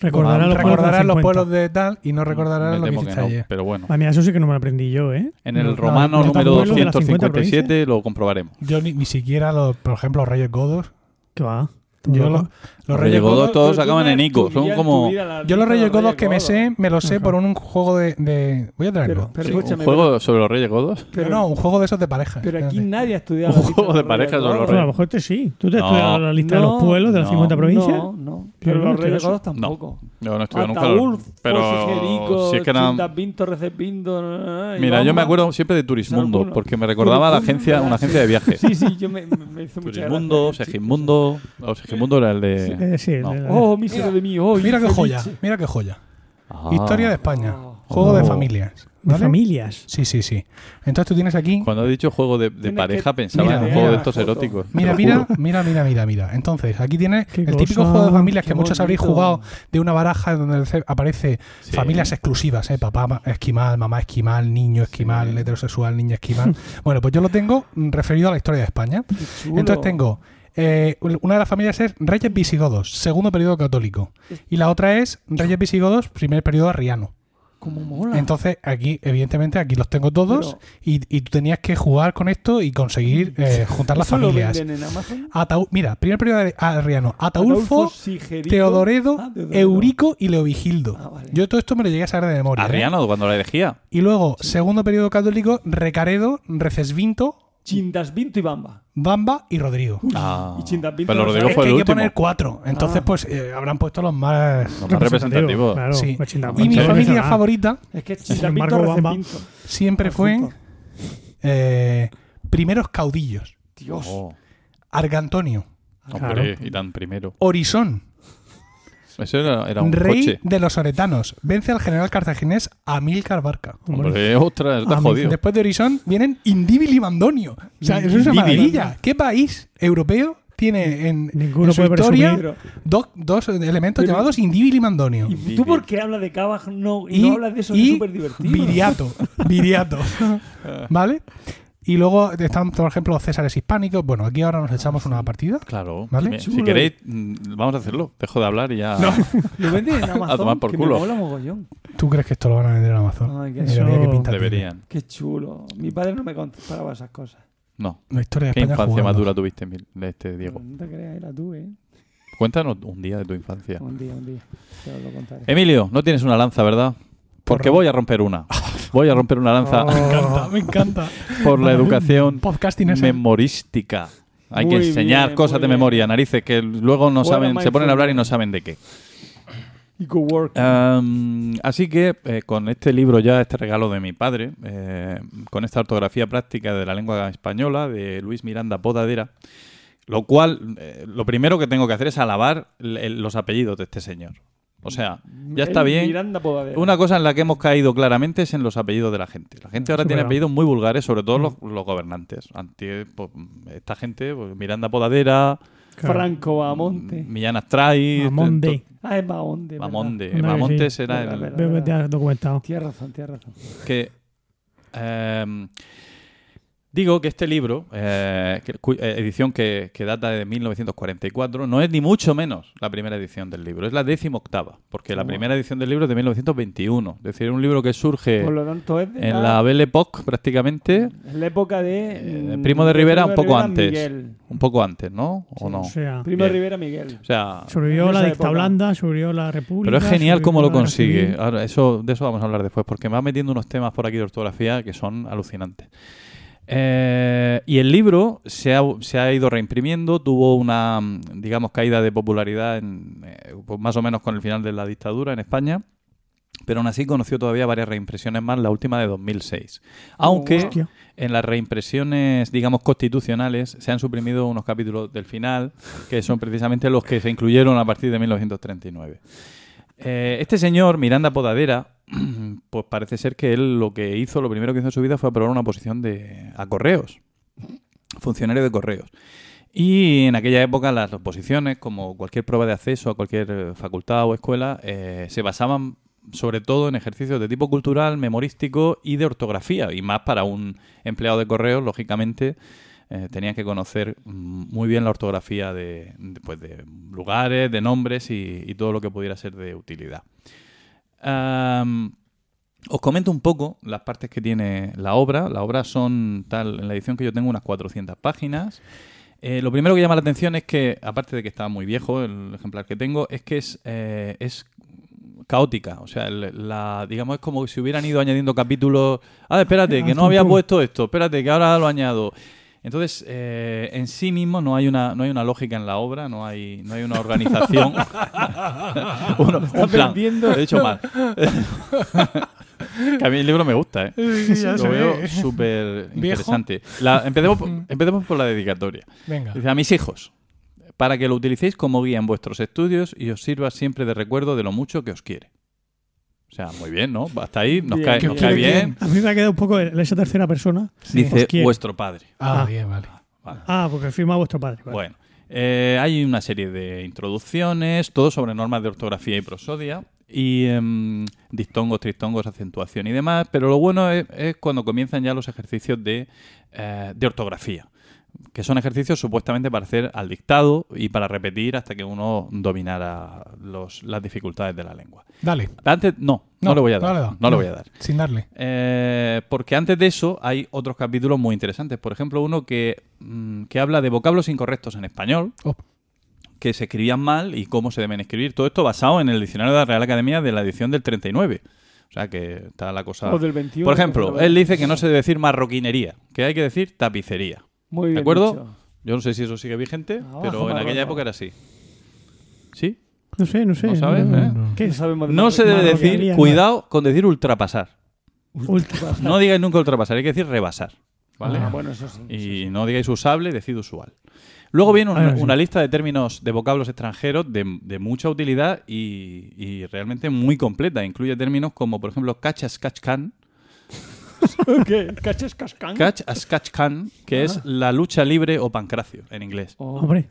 Recordarás los pueblos los 50. pueblos de tal y no recordarás Me lo que hiciste no, ayer. pero bueno. Ah, mira, eso sí que no me lo aprendí yo, ¿eh? En el No, romano no, número pueblos de las 50 257 lo comprobaremos. Yo ni, ni siquiera, los, por ejemplo, los Reyes Godos. ¿Qué va? Yo lo- los Reyes Godos todos acaban en Ico, son estudiado como- yo los Reyes Godos que me sé, me los sé por un juego de... Voy a traerlo. ¿Un juego sobre los Reyes Godos? pero, no, un juego de esos de pareja. pero aquí nadie ha estudiado Un juego de Reyes sobre los Godos. Pero a lo mejor este sí. ¿Tú te has No. estudiado la lista de los No, pueblos de las no, 50 provincias? No, no. Pero los Reyes Godos tampoco. Yo no estuve nunca. Pero si es que eran... Mira, yo me acuerdo siempre de Turismundo, porque me recordaba a la agencia, una agencia de viajes. Sí, sí, yo me, hizo mucha Turismundo. Segismundo. O Segismundo era el de. Eh, sí, No. el- Oh, mísero de mí, oh, Mira qué infelice. joya, mira qué joya. Ah. Historia de España. Oh. Juego de Oh. familias. de ¿vale? familias. Sí, sí, sí. Entonces tú tienes aquí... Cuando he dicho juego de, de Tienes pareja, que- pensaba Mira, en un juego de estos foto. eróticos. te Mira, lo mira, juro. mira, mira, mira, mira. Entonces, aquí tienes Qué el típico cosa. juego de familias que Qué muchos habréis bonito. jugado de una baraja donde ce- aparece Sí. familias exclusivas, ¿eh? Papá ma- esquimal, mamá esquimal, niño esquimal, Sí. heterosexual, niña esquimal. bueno, pues yo lo tengo mm, referido a la historia de España. Entonces tengo... eh, una de las familias es Reyes Visigodos, segundo periodo católico. Y la otra es Reyes Visigodos, primer periodo arriano. Como mola. Entonces, aquí, evidentemente, aquí los tengo todos y, y tú tenías que jugar con esto y conseguir eh, juntar las ¿Eso lo familias. venden en Amazon? Ataú- mira, primer periodo de Arriano. Ataulfo. Teodoredo, Ah, Teodoredo. Eurico y Leovigildo. Ah, vale. Yo todo esto me lo llegué a saber de memoria. ¿eh? Arriano, cuando la elegía. Y luego, segundo periodo católico, Recaredo, Recesvinto, Chindasvinto y Bamba. Bamba y Rodrigo. Ah. y Pero no Rodrigo Es fue que el hay que poner cuatro. Entonces, Ah. pues eh, habrán puesto los más. Los más representativos. Claro, Sí. Y mi familia favorita Es que embargo, Bamba- siempre fue eh, primeros caudillos. Dios. Oh, Argantonio, hombre, y tan primero. Orisón, Eso era, era un rey coche. de los oretanos. Vence al general cartaginés Amílcar Barca. Hombre, ostras, está Ah, jodido. Después de Horizon vienen Indíbil y Mandonio. O sea, eso es una maravilla. ¿Qué país europeo tiene en, Ninguno en su puede historia dos, dos elementos Pero- llamados Indíbil y Mandonio? ¿Y tú por qué hablas de Cavaj no, y, Y, no hablas de eso? y es súper divertido. Viriato. Viriato. ¿Vale? Y luego están, por ejemplo, los Césares hispánicos. Bueno, aquí ahora nos echamos una partida. Claro. Vale. Me- Si Chulo. queréis, mm, vamos a hacerlo. Dejo de hablar y ya. Lo venden en Amazon. tomar por que culo. Me mola mogollón. ¿Tú crees que esto lo van a vender en Amazon? Ay, qué, tiene. Deberían. qué chulo. Mi padre no me contaba esas cosas. No. La historia de ¿Qué España infancia más dura tuviste, este Diego? No te creas, era tú, ¿eh? Cuéntanos un día de tu infancia. Un día, un día. Te lo contaré. Emilio, no tienes una lanza, ¿verdad? Porque voy a romper una. Voy a romper una lanza Me encanta, me encanta. por la educación Podcasting es memorística. Hay que enseñar bien, cosas de bien. memoria, narices, que luego no saben, se ponen a hablar y no saben de qué. Y así que eh, con este libro ya, este regalo de mi padre, eh, con esta ortografía práctica de la lengua española de Luis Miranda Podadera, lo cual, eh, lo primero que tengo que hacer es alabar el- los apellidos de este señor. O sea, ya está bien. Miranda. Una cosa en la que hemos caído claramente es en los apellidos de la gente. La gente ahora Sí, tiene verdad. apellidos muy vulgares, sobre todo los, los gobernantes. Ante, pues, esta gente, pues, Miranda Podadera, Claro. Franco Bamonte. Millán Astray, Mamonde. to- Ah, es Bamonte. Mamonte sí. será el. Veo que te has documentado. Tienes razón, tienes razón. que em, digo que este libro, eh, eh, edición que, que data de 1944, no es ni mucho menos la primera edición del libro, es la décima octava, porque la primera edición del libro es de 1921, es decir, un libro que surge Por lo tanto, es de en la Belle Époque prácticamente, es la época de. eh, mm, Primo de Rivera un poco Rivera, antes, Miguel. un poco antes, ¿no? ¿O no? O sea, Primo de. Rivera Miguel. O sea, sobrevivió en la dicta blanda, sobrevivió la república. Pero es genial cómo lo la consigue. Ahora, eso, de eso vamos a hablar después, porque me va metiendo unos temas por aquí de ortografía que son alucinantes. Eh, y el libro se ha, se ha ido reimprimiendo, tuvo una, mm, digamos, caída de popularidad en, eh, pues más o menos con el final de la dictadura en España, pero aún así conoció todavía varias reimpresiones más, la última de 2006. Aunque en las reimpresiones, digamos, constitucionales, se han suprimido unos capítulos del final, que son precisamente los que se incluyeron a partir de 1939. Eh, este señor, Miranda Podadera, pues parece ser que él lo que hizo, lo primero que hizo en su vida fue aprobar una posición de, a correos, funcionario de correos. Y en aquella época las oposiciones, como cualquier prueba de acceso a cualquier eh, facultad o escuela, eh, se basaban sobre todo en ejercicios de tipo cultural, memorístico y de ortografía. Y más para un empleado de correos, lógicamente, eh, tenían que conocer mm, muy bien la ortografía de, pues, de lugares, de nombres y todo lo que pudiera ser de utilidad. Os comento un poco las partes que tiene la obra. La obra son, tal, en la edición que yo tengo, unas 400 páginas. Eh, lo primero que llama la atención es que, aparte de que está muy viejo el ejemplar que tengo, es que es, eh, es caótica. O sea, la, digamos, es como si hubieran ido añadiendo capítulos. Ah, espérate, que Ah, no pum, había puesto esto. Espérate, que ahora lo añado. Entonces, eh, en sí mismo no hay una no hay una lógica en la obra, no hay no hay una organización. Uno- un plan. Lo he dicho mal. que a mí el libro me gusta, ¿eh? ya Lo veo ve. súper interesante. Empecemos, empecemos por la dedicatoria. Venga. Dice, a mis hijos, para que lo utilicéis como guía en vuestros estudios y os sirva siempre de recuerdo de lo mucho que os quiere. O sea, muy bien, ¿no? Hasta ahí nos Bien, cae, bien. nos cae bien. A mí me ha quedado un poco en esa tercera persona. Dice vuestro padre. Ah, Ah. bien, vale. Vale. Ah, porque firma vuestro padre. vale. Bueno, eh, hay una serie de introducciones, todo sobre normas de ortografía y prosodia, y em, dictongos, tristongos, acentuación y demás, pero lo bueno es, es cuando comienzan ya los ejercicios de, eh, de ortografía, que son ejercicios supuestamente para hacer al dictado y para repetir hasta que uno dominara los- las dificultades de la lengua. Dale. Antes, no, no, le voy a dar. le no le voy a dar. Sin darle. Eh, porque antes de eso hay otros capítulos muy interesantes. Por ejemplo, uno que, mm, que habla de vocablos incorrectos en español, Oh. que se escribían mal y cómo se deben escribir. Todo esto basado en el diccionario de la Real Academia de la edición del 39. O sea que está la cosa... O del 21. Por ejemplo, él dice que no se debe decir marroquinería, que hay que decir tapicería. Muy bien ¿De acuerdo? dicho. Yo no sé si eso sigue vigente, Abajo, pero en aquella época era así. ¿Sí? No sé, no sé. ¿No sabes, eh? ¿Qué No es? sabemos de No se debe decir, cuidado con decir ultrapasar. Ultra. No digáis nunca ultrapasar, hay que decir rebasar. ¿Vale? Ah, bueno, eso sí. Y no digáis usable, decid usual. Luego viene una, Ah, sí. una lista de términos de vocablos extranjeros de, de mucha utilidad y, y realmente muy completa. Incluye términos como, por ejemplo, catch as catch can, ¿Qué? Catch as catch can, que es la lucha libre o pancracio en inglés. Oh. Hombre,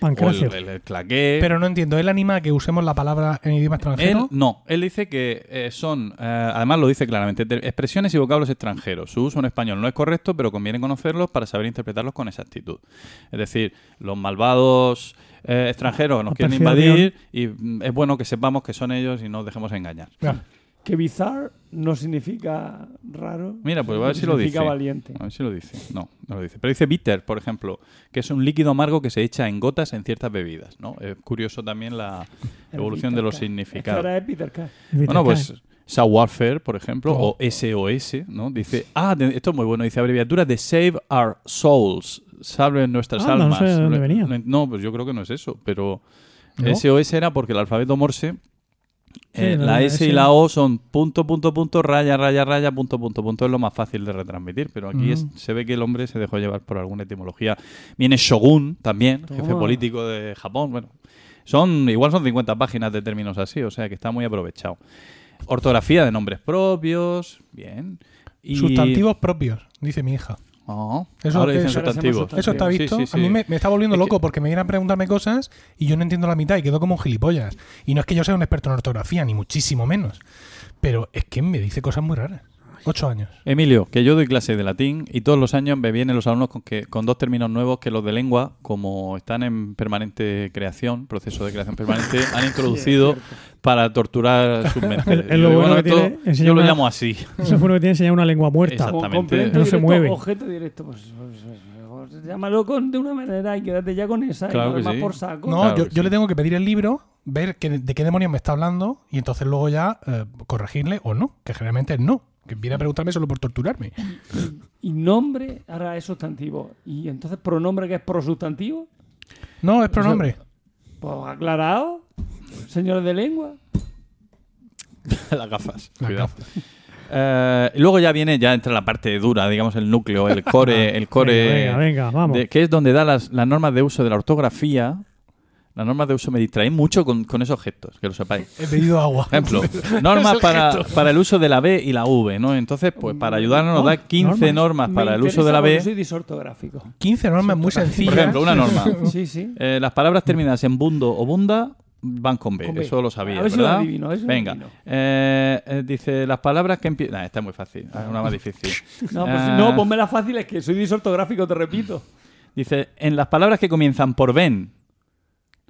O el, pancracio. el- el claqué. Pero no entiendo. ¿Él anima a que usemos la palabra en idioma Él extranjero? no, él dice que eh, son, eh, además lo dice claramente, te- expresiones y vocablos extranjeros. Su uso en español no es correcto, pero conviene conocerlos para saber interpretarlos con exactitud. Es decir, los malvados eh, extranjeros nos quieren invadir y mm, es bueno que sepamos que son ellos y no nos dejemos engañar. Ya. Que bizarre no significa raro. Mira, pues a ver si lo significa dice. valiente. A ver si lo dice. No, no lo dice. Pero dice bitter, por ejemplo, que es un líquido amargo que se echa en gotas en ciertas bebidas. ¿no? Es curioso también la El evolución de los significados. De Peter K. Bueno, pues Warfare, por ejemplo, Oh. o SOS, ¿no? Dice, ah, esto es muy bueno, dice abreviatura de Save Our Souls, salve nuestras no almas. sé de dónde venía. No, no, pues yo creo que no es eso, pero ¿No? SOS era porque el alfabeto Morse, eh, Sí, la la S y la O son punto, punto, punto, raya, raya, raya, punto, punto, punto, es lo más fácil de retransmitir, pero aquí es- se ve que el hombre se dejó llevar por alguna etimología. Viene Shogun también, jefe Toma. político de Japón, bueno. Son, igual son 50 páginas de términos así, o sea que está muy aprovechado. Ortografía de nombres propios, bien. Y... Sustantivos propios, dice mi hija. Oh, Eso ahora dicen está Sí, visto. sí, sí. A mí me, me está volviendo Es loco que- porque me vienen a preguntarme cosas y yo no entiendo la mitad y quedo como un gilipollas. Y no es que yo sea un experto en ortografía, ni muchísimo menos. Pero es que me dice cosas muy raras. Ocho años. Emilio, que yo doy clase de latín y todos los años me vienen los alumnos con, que, con dos términos nuevos que los de lengua, como están en permanente creación, proceso de creación permanente, han introducido para torturar sus mentes. Es lo yo, bueno que esto- tiene enseñar yo lo una- llamo así. Eso fue lo que tiene enseñar una lengua muerta. Exactamente. No se mueve. Objeto directo. Pues, pues, pues, llámalo con, de una manera y quédate ya con esa. Claro y lo demás sí. por saco. No, Claro yo, que yo sí. le tengo que pedir el libro, ver que- de qué demonios me está hablando y entonces luego ya eh, corregirle o no, que generalmente es no. Que viene a preguntarme solo por torturarme. Y nombre ahora es sustantivo. Y entonces pronombre que es prosustantivo. No, es pronombre. Pues aclarado. Señores de lengua. Las gafas. Las cuidado. gafas. Eh, y luego ya viene, ya entra la parte dura, digamos, el núcleo, el core, el core, Venga, venga, venga, vamos. de- que es donde da las, las normas de uso de la ortografía. Las normas de uso me distraen mucho con, con esos gestos, que lo sepáis. He pedido agua. Ejemplo, normas el para, para el uso de la B y la V, ¿no? Entonces, pues para ayudarnos nos da 15 normas, para el uso de la B. Soy disortográfico. 15 normas muy sencillas. Por ejemplo, una norma. Sí, sí. Eh, las palabras terminadas en bundo o bunda van con B, Con B. eso lo sabía, A ver si lo ¿verdad? adivino, lo Venga, eh, eh, dice las palabras que empiezan... esta es muy fácil, hay una más difícil. No, pues no, ponme la fácil, es que soy disortográfico, te repito. Dice, en las palabras que comienzan por ben,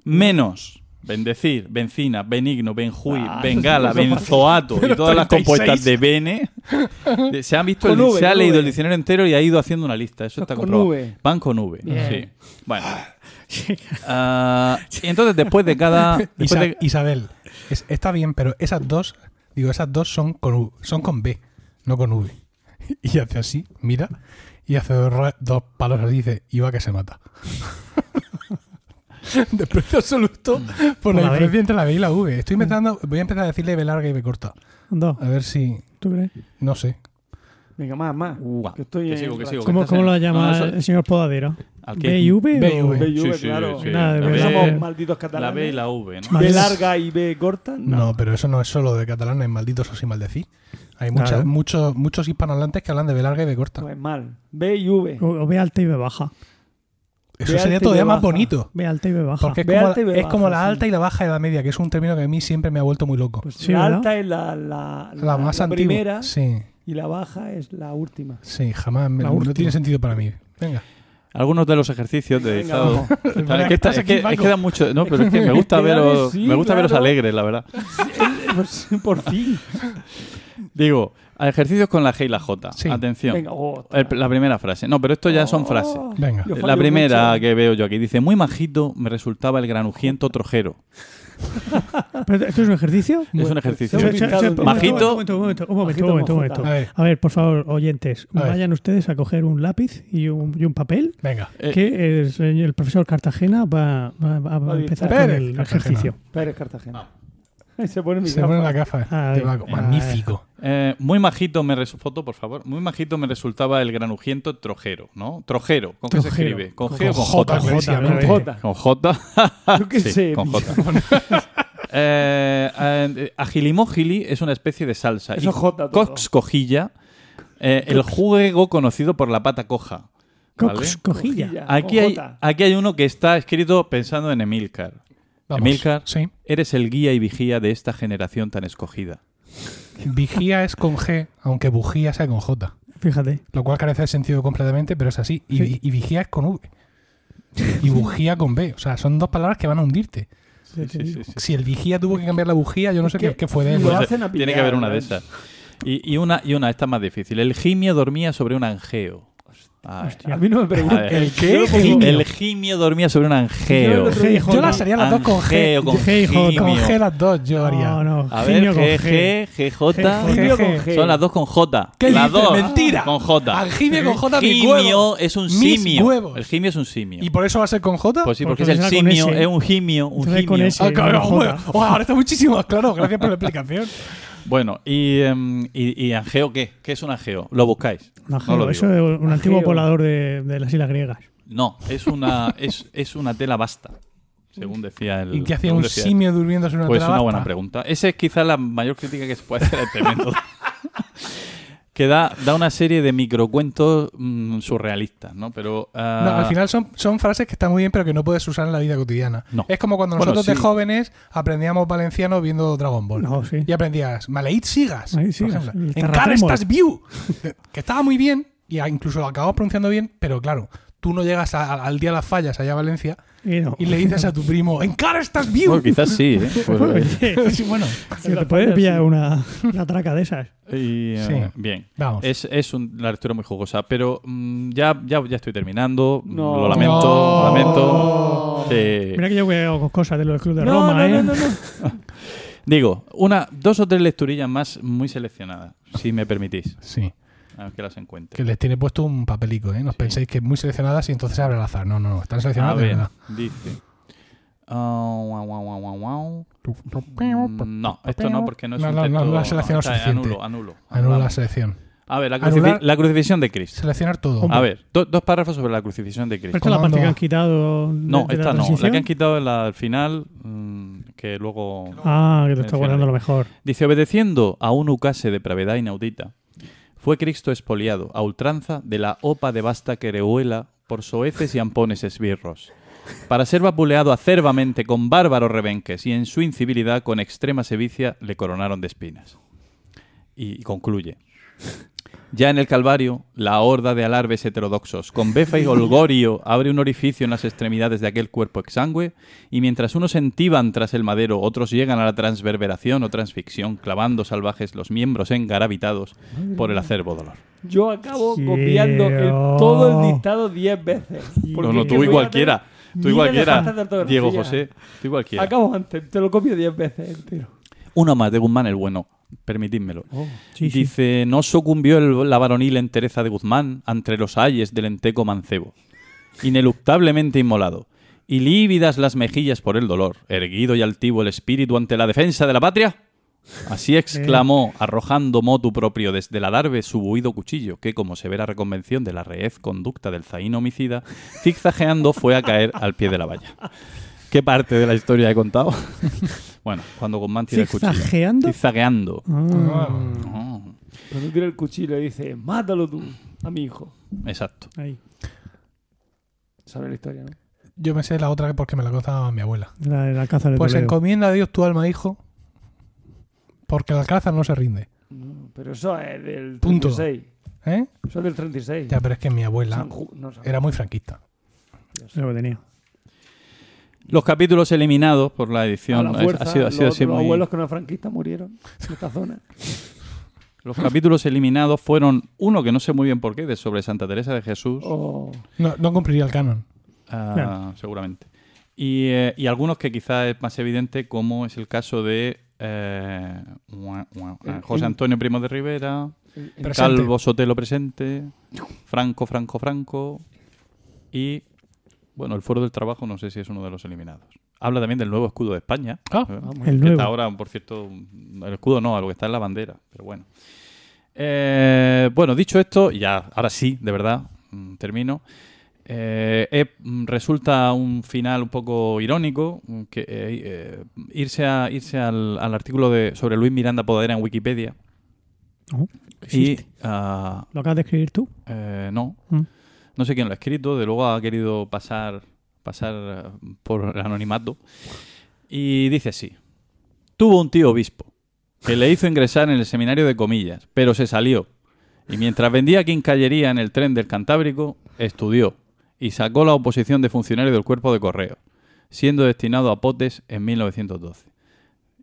menos, bendecir, bencina, benigno, benjuy, Ah, bengala, benzoato y todas las 36. compuestas de bene, se han visto, el- V, se ha leído V. el diccionario entero y ha ido haciendo una lista. Eso Eso está es con comprobado. V. Van con V. Sí. Bueno. Ah, y entonces después de cada... después Isa- de- Isabel, es- está bien, pero esas dos, digo, esas dos son con, U- son con B, no con V. Y hace así, mira, y hace dos, dos palos y dice, iba que se mata. Desprecio absoluto por la Por la B. diferencia entre la B y la V. Estoy empezando, voy a empezar a decirle B larga y B corta. A ver si, ¿tú crees? no sé. Venga, más, más. Que estoy que en sigo, que racha. sigo. ¿Cómo, cómo lo llama No, eso- el señor Podadero? Al que- ¿B y V? Sí, sí, claro. Nada de La B. B- Somos malditos La catalanes. B y la V. B larga y B corta. No. pero eso no es solo de catalanes malditos o sin maldecir. Hay mucha- Claro. muchos, muchos hispanohablantes que hablan de B larga y B corta. Pues mal. B y V. O, o B alta y B baja. Eso sería y todavía más baja. bonito. B alta y B baja. Porque es como, alta y B es baja, como la sí. alta y la baja de la media, que es un término que a mí siempre me ha vuelto muy loco. Pues Sí, la ¿verdad? alta es la, la, la más antigua. primera Sí, y la baja es la última. sí, jamás. me- no tiene sentido para mí. Venga. Algunos de los ejercicios dedicados. vamos. Claro, es, que está- Estás es que, aquí, es Paco. que da mucho. No, pero es que me gusta veros, sí, me gusta veros alegres, la verdad. Por fin. Digo, a ejercicios con la G y la J. Sí. Atención. Venga. El- la primera frase. No, pero esto ya son Oh. frases. Venga. Yo La primera mucho. que veo yo aquí dice: Muy majito me resultaba el granujiento trojero. ¿Pero ¿Esto es un ejercicio? es un ejercicio. se ha pintado un momento, Majito. Un momento, un momento, un momento, un momento, un momento. A ver, A ver, por favor, oyentes, A ver. vayan ustedes a coger un lápiz y un, y un papel venga. Eh, que el, señor- el profesor Cartagena va, va- va- va a empezar dictar. con el Pérez Cartagena. ejercicio. Pérez Cartagena. Se pone mi Se pone la gafa. gafa. Ah, va- Magnífico. Eh, muy majito me resu- foto, por favor. Muy majito me resultaba el granujiento trojero, ¿no? Trojero. ¿Con qué se Trojero. escribe? ¿Con Con G o con J, J? Con Jota. Con J. Yo qué Sí, sé. con. J. Eh, eh, agilimógili es una especie de salsa. Eso y J todo. coxcojilla, eh, el juego conocido por la pata coja. ¿vale? Cox, cojilla. Cojilla. Aquí hay, J. aquí hay uno que está escrito pensando en Emilcar. Vamos. Emilcar, Sí. eres el guía y vigía de esta generación tan escogida. Vigía es con G, aunque bujía sea con J. Fíjate. Lo cual carece de sentido completamente, pero es así. Y, Sí. y vigía es con V. Y bujía con B. O sea, son dos palabras que van a hundirte. Sí, sí, sí, sí. Si el vigía tuvo que cambiar la bujía, yo no sé qué, qué fue de él. Lo Pues, hacen a Tiene que haber una de esas. Y, y una, y una, esta es más difícil. El gimio dormía sobre un angeo. Ay. A mí no me A preguntan. ¿El qué? Yo. El gimio dormía sobre un Yo angeo. día- Yo las haría las dos con G. Con G. Con. G las dos yo haría. No, no. A ver, G, G. G, GJ. Son las dos con J. ¿Qué las dos. Mentira. Con J. Al gimio con J mi Gimio es un simio. El gimio es un simio. ¿Y por eso va a ser con J? Pues sí, porque, es el simio, es un gimio, un gimio. Ah, ahora está muchísimo más claro. Gracias por la explicación. Bueno, y, em, y, y angeo qué? ¿Qué es un angeo? ¿Lo buscáis? Un No lo eso es un antiguo poblador de, de las islas griegas. No, es una, es, es una tela basta, según decía el... ¿Y qué hacía un decía- simio durmiendo sobre una Pues tela una buena pregunta. Esa es quizá la mayor crítica que se puede hacer a este método. Que da, da una serie de microcuentos mm, surrealistas, ¿no? Pero... ah, No, al final son, son frases que están muy bien, pero que no puedes usar en la vida cotidiana. No. Es como cuando Bueno, nosotros de jóvenes aprendíamos valenciano viendo Dragon Ball. No, sí. Y aprendías, Maleit sigas. Encara terratrèmol. estás view. que estaba muy bien y incluso lo acabamos pronunciando bien, pero claro, tú no llegas a- a- al día de las fallas allá a Valencia Y no. y le dices a tu primo, Encara estás view. bueno, quizás sí, ¿eh? Pues, Oye, Sí, bueno, que te puedes pillar una, una traca de esas. y, eh, Sí. Bien. vamos. Es, es un- una lectura muy jugosa, pero mm, ya, ya, ya estoy terminando. No. Lo lamento, No. lo lamento. Sí. Mira que yo veo cosas de los clubes de No, Roma, no, ¿eh? no, no, no. Digo, una, dos o tres lecturillas más muy seleccionadas, si me permitís. Sí, A ver que las encuentre. que les tiene puesto un papelico, ¿eh? No os penséis que muy seleccionadas y entonces se abre al azar. No, no, no, están A seleccionadas de ver, verdad. dice. Ah, guau, guau, guau. Mm, No, esto no, porque no es No, un no, no, texto. no seleccionado está, suficiente. Anulo, anulo. Anula la selección. A ver, la, la crucifixión de Cristo. Seleccionar todo. A ver, do- dos párrafos sobre la crucifixión de Pero Cristo. esta es la parte que A. han quitado. de- No, de esta no. La que han quitado en la- al final, mm, que luego... Ah, que te está guardando lo mejor. Dice, obedeciendo a un ucase de pravedad inaudita, fue Cristo expoliado a ultranza de la opa de vasta querehuela por soeces y ampones esbirros. para ser vapuleado acerbamente con bárbaros rebenques y en su incivilidad con extrema sevicia le coronaron de espinas. Y concluye. Ya en el Calvario, la horda de alarbes heterodoxos, con befa y holgorio, abre un orificio en las extremidades de aquel cuerpo exangüe, y mientras unos entiban tras el madero, otros llegan a la transverberación o transficción, clavando salvajes los miembros engarabitados por el acerbo dolor. Yo acabo Sí, copiando el- oh. todo el dictado 10 veces. No, no, tú y cualquiera. Tú y cualquiera. Diego José, tú y cualquiera. Acabo antes, te lo copio 10 veces entero. Uno más de Guzmán el bueno, permitidmelo. Sí. Dice, no sucumbió el- la varonil entereza de Guzmán ante los ayes del enteco mancebo, ineluctablemente inmolado, y lívidas las mejillas por el dolor, erguido y altivo el espíritu ante la defensa de la patria. Así exclamó, arrojando motu propio desde la darbe su buido cuchillo, que, como severa reconvención de la reez conducta del zaín homicida, zigzagueando fue a caer al pie de la valla. ¿Qué parte de la historia he contado? bueno, cuando Guzmán tira el cuchillo. ¿Zigzagueando? Zigzagueando. Ah, Oh, Cuando tira el cuchillo y dice, mátalo tú a mi hijo. exacto. ahí. Sabe la historia, ¿no? Yo me sé la otra porque me la contaba mi abuela. La, la caza de Pues encomienda a Dios tu alma, hijo, porque el alcázar no se rinde. No, pero eso es del Punto. 36. ¿Eh? Eso es del 36. Ya, pero es que mi abuela San Ju- no, San era muy franquista. Es lo que tenía. Los capítulos eliminados por la A edición la ha- fuerza, ha sido, ha sido los, así los muy- abuelos que no franquistas murieron en esta zona. Los capítulos eliminados fueron uno que no sé muy bien por qué, de sobre Santa Teresa de Jesús, O No, no cumpliría el canon. ah, seguramente. Y, eh, y algunos que quizás es más evidente, como es el caso de eh, José Antonio Primo de Rivera, el- el- Presente. Calvo Sotelo presente, Franco, Franco, Franco y, bueno, el Foro del Trabajo no sé si es uno de los eliminados. Habla también del nuevo escudo de España. Ah. eh, Vamos. El que nuevo. está ahora, por cierto, el escudo no, algo que está en la bandera, pero bueno. Eh, bueno, dicho esto, ya, ahora sí, de verdad, mm, termino. Eh, eh, mm, resulta un final un poco irónico mm, que eh, irse a irse al, al artículo de sobre Luis Miranda Podadera en Wikipedia Oh, y ah, ¿Lo acabas de escribir tú? no Mm. No sé quién lo ha escrito de luego ha querido pasar pasar eh, por el anonimato. Y dice así tuvo un tío obispo que le hizo ingresar en el seminario de comillas pero se salió. Y mientras vendía quincallería en el tren del Cantábrico estudió y sacó la oposición de funcionario del cuerpo de correo siendo destinado a Potes en 1912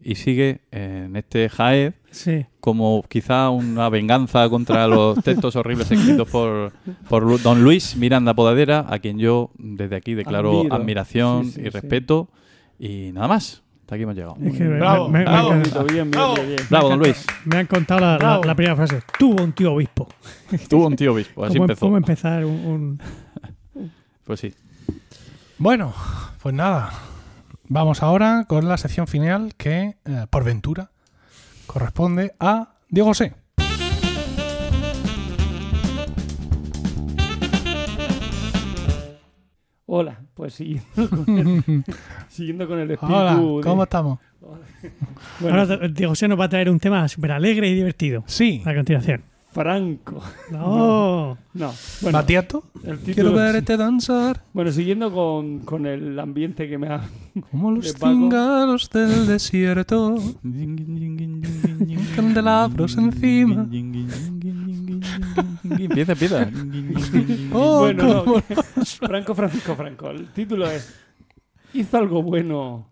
y sigue en este Jaez Sí. como quizá una venganza contra los textos horribles escritos por, por don Luis Miranda Podadera, a quien yo desde aquí declaro Admiro. admiración Sí, sí, y sí. respeto. Y nada más. Hasta aquí hemos llegado. Es que me- Bravo, me, me- bravo. me- Bonito, bien, bien, Bravo. bien, bien. Bravo, don Luis. me han contado la, la- Bravo. la primera frase. Tuvo un tío obispo. Tuvo un tío obispo. Así ¿Cómo, empezó. cómo empezar un, un- Pues sí. Bueno, pues nada. Vamos ahora con la sección final que, eh, por ventura, corresponde a Diego José. Hola, pues siguiendo con el, siguiendo con el espíritu Hola, de- ¿cómo estamos? Bueno, Ahora Diego José nos va a traer un tema súper alegre y divertido. Sí. A continuación. Franco. No. No, bueno, Batiato. el Quiero verte danzar Bueno, siguiendo con, con el ambiente que me ha... como los cíngaros del desierto. Candelabros encima. Empieza, empieza. Oh, Bueno, no, Franco Francisco Franco. El título es ¿Hizo algo bueno?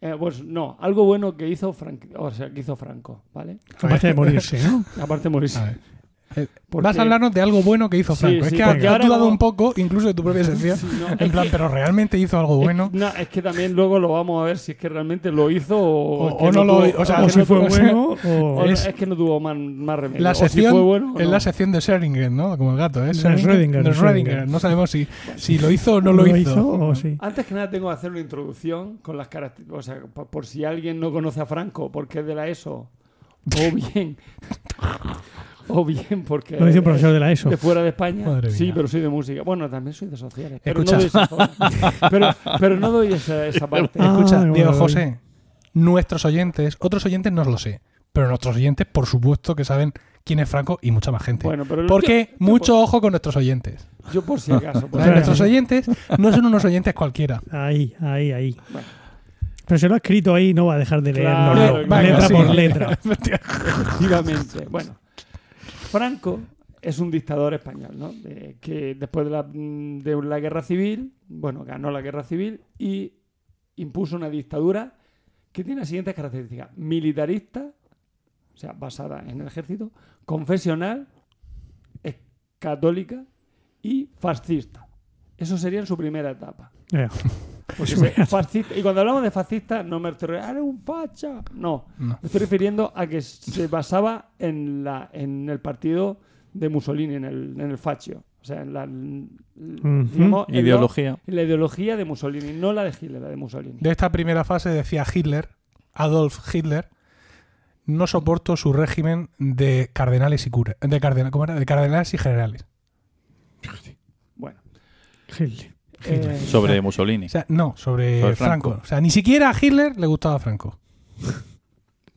Eh, pues no, algo bueno que hizo Franco, o sea, que hizo Franco, ¿vale? Aparte de morirse, ¿no? Aparte de morirse. Eh, Porque- Vas a hablarnos de algo bueno que hizo Sí, Franco. es que has ahora dudado como- un poco, incluso de tu propia sección. Sí, no, en plan, que- pero realmente hizo algo bueno. Es, no, es que también luego lo vamos a ver si es que realmente lo hizo o, O- es que o no lo- tuvo- o sea, O que si no fue bueno o es- es que no tuvo más, más remedio. La si sección fue bueno o es la sección de Schrödinger, ¿no? Como el gato, ¿eh? De Schrödinger. No sabemos si, si lo hizo o no lo, hizo. o sí. Antes que nada tengo que hacer una introducción con las características, o sea, por, por si alguien no conoce a Franco porque es de la ESO, o bien, o bien porque Lo dice un es profesor de la ESO. de fuera de España. Madre sí, mía. pero soy de música. Bueno, también soy de sociales, pero Escucha. no doy esa, pero, pero no doy esa, esa parte. Ah, Escucha, bueno, Diego. José, nuestros oyentes, otros oyentes no lo sé, pero nuestros oyentes, por supuesto, que saben quién es Franco y mucha más gente. Bueno, pero Porque yo- mucho ojo con nuestros oyentes. Yo por si acaso. si Nuestros oyentes no son unos oyentes cualquiera. Ahí, ahí, ahí. Bueno. Pero se lo ha escrito ahí, no va a dejar de Claro, leerlo letra sí. por letra. Efectivamente. Bueno, Franco es un dictador español, ¿no? De- que después de la, de la guerra civil, bueno, ganó la guerra civil y impuso una dictadura que tiene las siguientes características: militarista, o sea, basada en el ejército, confesional, es católica y fascista. Eso sería en su primera etapa. Fascista- y cuando hablamos de fascista, no me estoy refiriendo, un facha! No, No. me estoy refiriendo a que se basaba en, la, en el partido de Mussolini, en el, en el fascio. O sea, en la, Ideología. en la ideología de Mussolini, no la de Hitler, la de Mussolini. De esta primera fase decía Hitler, Adolf Hitler, no soporto su régimen de cardenales y curas, de, cardenal, ¿cómo era? de cardenales y generales. Bueno. Eh, Sobre Mussolini. O sea, no, sobre, Sobre Franco. Franco. O sea, ni siquiera a Hitler le gustaba Franco.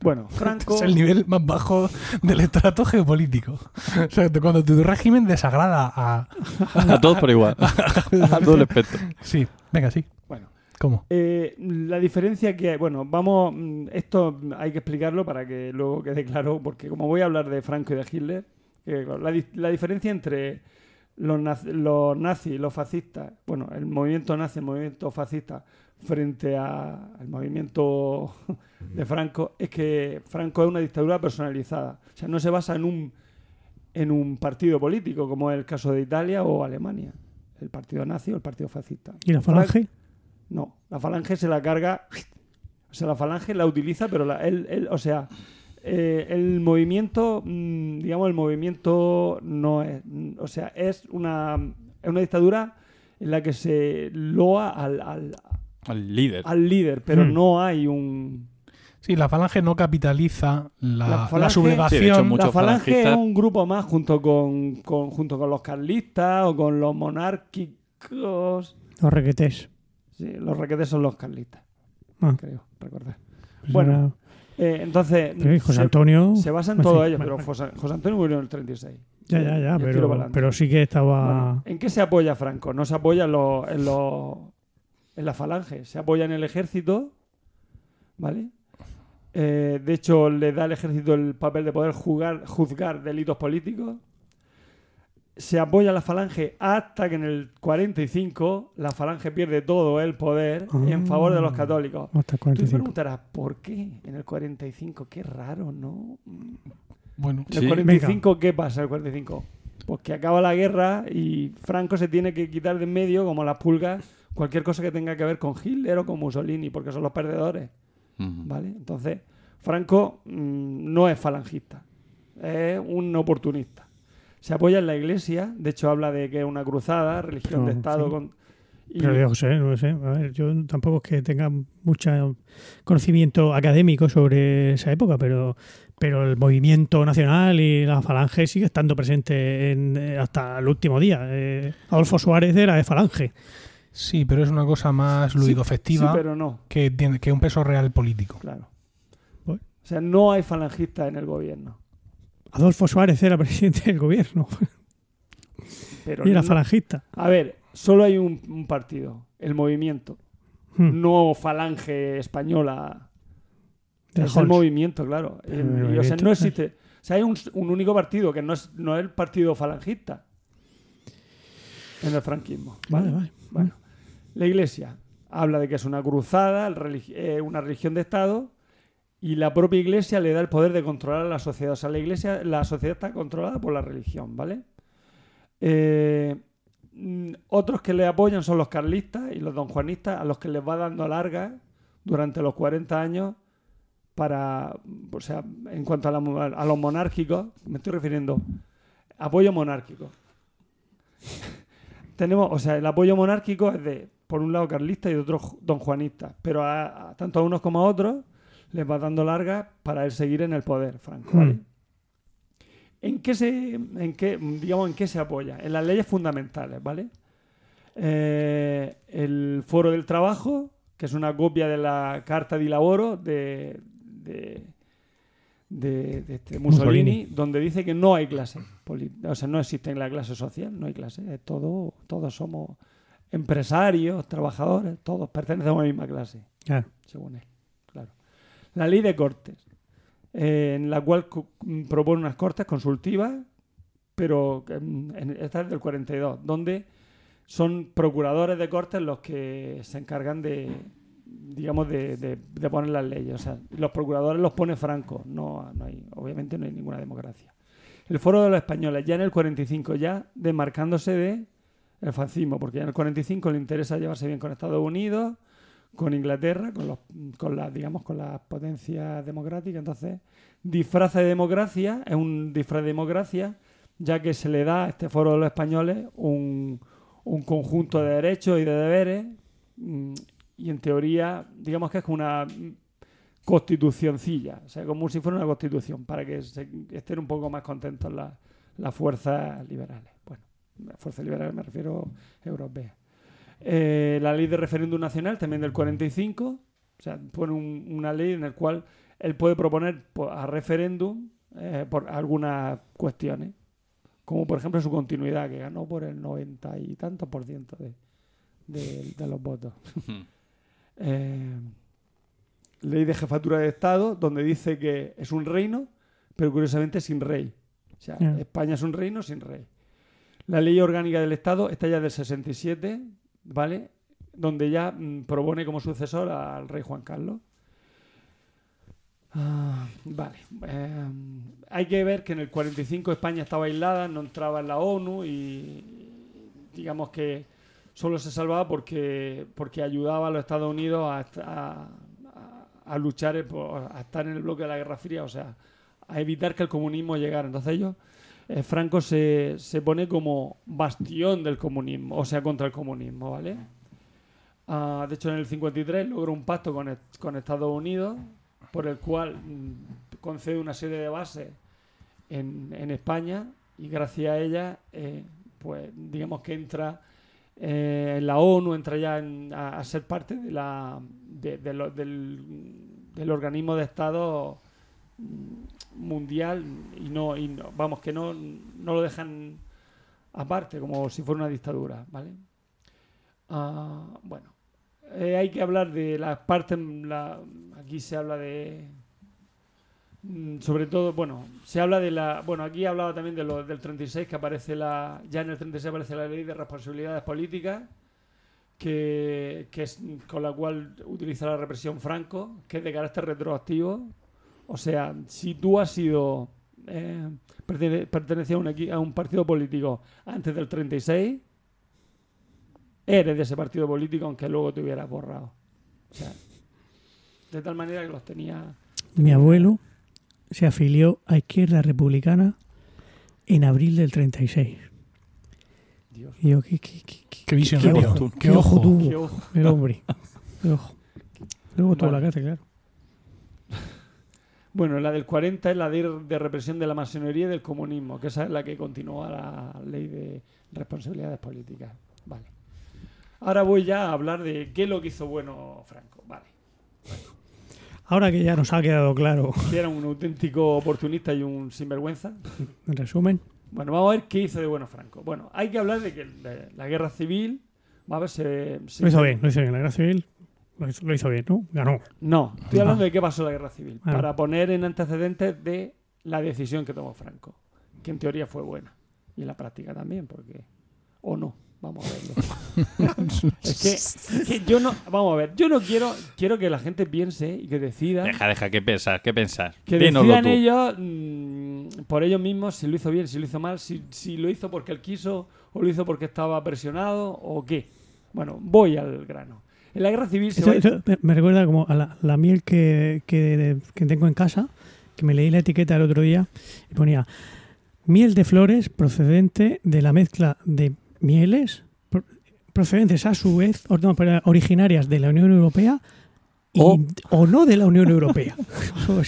bueno, Franco... Es el nivel más bajo del estrato geopolítico. O sea, cuando tu régimen desagrada a... A todos por igual. A todo el espectro. Sí, venga, sí. Bueno, ¿Cómo? Eh, la diferencia que hay, bueno, vamos, mm, esto hay que explicarlo para que luego quede claro, porque como voy a hablar de Franco y de Hitler, claro, la, la diferencia entre los, naz- los nazis los fascistas, bueno, el movimiento nazi, el movimiento fascista, frente a- al movimiento de Franco, es que Franco es una dictadura personalizada. O sea, no se basa en un, en un partido político, como es el caso de Italia o Alemania, el partido nazi o el partido fascista. ¿Y la falange? No, la falange se la carga. O sea, la falange la utiliza, pero la, él, él- o sea, eh, el movimiento, mm, digamos, el movimiento no es. O sea, es una, es una dictadura en la que se loa al, al, El líder. al líder, pero Hmm. no hay un. Sí, la falange no capitaliza la, La la falange- sublevación. Sí, de hecho, muchos la falange falangistas- es un grupo más junto con, con- junto con los carlistas o con los monárquicos. Los requetés. Sí, los requetes son los carlistas, Ah. creo, recordar. Pues Bueno, era- Eh, entonces. José se- Antonio. Se basa en todo ello, pero. José, José Antonio murió en el 36. Ya, ya, ya, pero, sí que estaba. Bueno, ¿En qué se apoya Franco? No se apoya en, los- en, los- en la falange, se apoya en el ejército, ¿vale? Eh, de hecho, le da al ejército el papel de poder jugar, juzgar delitos políticos. Se apoya la falange hasta que en el 45 la falange pierde todo el poder en favor de los Ah. católicos. hasta el Tú te 45. preguntarás, ¿por qué en el 45? Qué raro, ¿no? Bueno, En el Sí. 45, ¿qué pasa en el 45? Pues que acaba la guerra y Franco se tiene que quitar de en medio, como las pulgas, cualquier cosa que tenga que ver con Hitler o con Mussolini, porque son los perdedores. ¿vale? Entonces, Franco mm, no es falangista, es un oportunista. Se apoya en la iglesia, de hecho habla de que es una cruzada, religión de Estado sí. con... y- Pero yo no sé. A ver, yo tampoco es que tenga mucho conocimiento académico sobre esa época, pero, pero el movimiento nacional y la falange sigue estando presente en, eh, hasta el último día. Eh, Adolfo Suárez era de falange. sí, pero es una cosa más Sí, lúdico-festiva Sí, pero no, que, tiene, que un peso real político. claro. Bueno. O sea, no hay falangistas en el gobierno. Adolfo Suárez era presidente del gobierno Pero y era no- falangista. A ver, solo hay un, un partido, el movimiento, Hmm. no falange española. De es el movimiento, claro. El o sea, no eh. existe. O sea, hay un, un único partido que no es, no es el partido falangista en el franquismo. ¿vale? Vale, vale. Bueno, la iglesia habla de que es una cruzada, religi- eh, una religión de Estado, y la propia iglesia le da el poder de controlar a la sociedad. O sea, la iglesia, la sociedad está controlada por la religión, ¿vale? Eh, mm, otros que le apoyan son los carlistas y los donjuanistas, a los que les va dando larga durante los 40 años para, o sea, en cuanto a, a los monárquicos, me estoy refiriendo, apoyo monárquico. Tenemos, o sea, el apoyo monárquico es de, por un lado, carlista y de otro, donjuanista, pero a, a- tanto a unos como a otros les va dando larga para el seguir en el poder, Franco. ¿vale? Hmm. ¿En qué se, en qué, digamos, en qué se apoya? En las leyes fundamentales, ¿vale? Eh, el Foro del Trabajo, que es una copia de la Carta di Lavoro de, de, de, de este Mussolini, Mussolini. donde dice que no hay clase, o sea, no existe la clase social, no hay clase, todo, todos somos empresarios, trabajadores, todos pertenecemos a la misma clase Claro. según él. La ley de cortes, eh, en la cual mm, propone unas cortes consultivas, pero mm, en- esta es del 42, donde son procuradores de cortes los que se encargan de, digamos, de, de- de poner las leyes. O sea, los procuradores los pone Franco, no, no hay, obviamente no hay ninguna democracia. El foro de los españoles, ya en el 45, ya demarcándose de el fascismo, porque ya en el 45 le interesa llevarse bien con Estados Unidos, con Inglaterra, con, los, con las, digamos, con las potencias democráticas. Entonces, disfraza de democracia, es un disfraz de democracia, ya que se le da a este foro de los españoles un, un conjunto de derechos y de deberes, mm, y en teoría, digamos que es una constitucioncilla, o sea, como si fuera una constitución, para que se- estén un poco más contentos las, las fuerzas liberales. Bueno, las fuerzas liberales me refiero europeas. Eh, la ley de referéndum nacional, también del 45, o sea, pone un- una ley en la cual él puede proponer a referéndum eh, por algunas cuestiones, como por ejemplo su continuidad, que ganó por el 90 y tantos por ciento de, de- de los votos. Eh, ley de jefatura de Estado, donde dice que es un reino, pero curiosamente sin rey. O sea. España es un reino sin rey. La ley orgánica del Estado está ya del 67, ¿vale? Donde ya mm, propone como sucesor al rey Juan Carlos. Ah, vale. Eh, hay que ver que en el 45 España estaba aislada, no entraba en la ONU y digamos que solo se salvaba porque, porque ayudaba a los Estados Unidos a, a- a- luchar, a estar en el bloque de la Guerra Fría, o sea, a evitar que el comunismo llegara. Entonces ellos, eh, Franco se, se pone como bastión del comunismo, o sea, contra el comunismo, ¿vale? Ah, de hecho, en el 53 logró un pacto con, con Estados Unidos por el cual mm, concede una serie de bases en, en España y gracias a ella, eh, pues digamos que entra eh, en la ONU, entra ya a, ser parte del, del organismo de Estado mm, mundial y no, y no- vamos, que no, no lo dejan aparte, como si fuera una dictadura, ¿vale? Ah, bueno, eh, hay que hablar de las partes, la- aquí se habla de, mm, sobre todo, bueno, se habla de la, bueno, aquí he hablado también de lo, del 36, que aparece la, ya en el 36 aparece la ley de responsabilidades políticas, que, que es con la cual utiliza la represión Franco, que es de carácter retroactivo. O sea, si tú has sido eh, pertene- pertenecías a un, equi- a un partido político antes del 36, eres de ese partido político aunque luego te hubieras borrado. O sea, de tal manera que los tenía... Mi abuelo se afilió a Izquierda Republicana en abril del 36. Dios. Y yo, qué, qué, qué, qué- Qué visionario. ojo, Qué qué ojo ojo. tuvo Qué ojo. el hombre. Qué ojo. Luego toda Vale. la casa, claro. Bueno, la del 40 es la de, de represión de la masonería y del comunismo, que esa es la que continúa la ley de responsabilidades políticas. Vale. Ahora voy ya a hablar de qué es lo que hizo bueno Franco. Vale. Ahora que ya nos ha quedado claro, Que era un auténtico oportunista y un sinvergüenza. en resumen, Bueno, vamos a ver qué hizo de bueno Franco. Bueno, hay que hablar de que la guerra civil, a ver, se, se- lo hizo bien, lo hizo bien. La guerra civil lo hizo, lo hizo bien, ¿no? Ganó. No, estoy hablando de qué pasó en la guerra civil, Ah. para poner en antecedentes de la decisión que tomó Franco, que en teoría fue buena y en la práctica también, porque o no, vamos a verlo. es, que, que yo no, vamos a ver, yo no quiero quiero que la gente piense y que decida Deja, deja, ¿qué pensar? ¿Qué pensar? que Dínoslo decidan tú. ellos mm, por ellos mismos si lo hizo bien, si lo hizo mal, si, si lo hizo porque él quiso o lo hizo porque estaba presionado o qué. Bueno, voy al grano. En la guerra civil se va- esto me- recuerda como a la, la miel que, que, que tengo en casa, que me leí la etiqueta el otro día y ponía miel de flores procedente de la mezcla de mieles pro- procedentes a su vez or- no, pero originarias de la Unión Europea y, O- o no de la Unión Europea. Eso.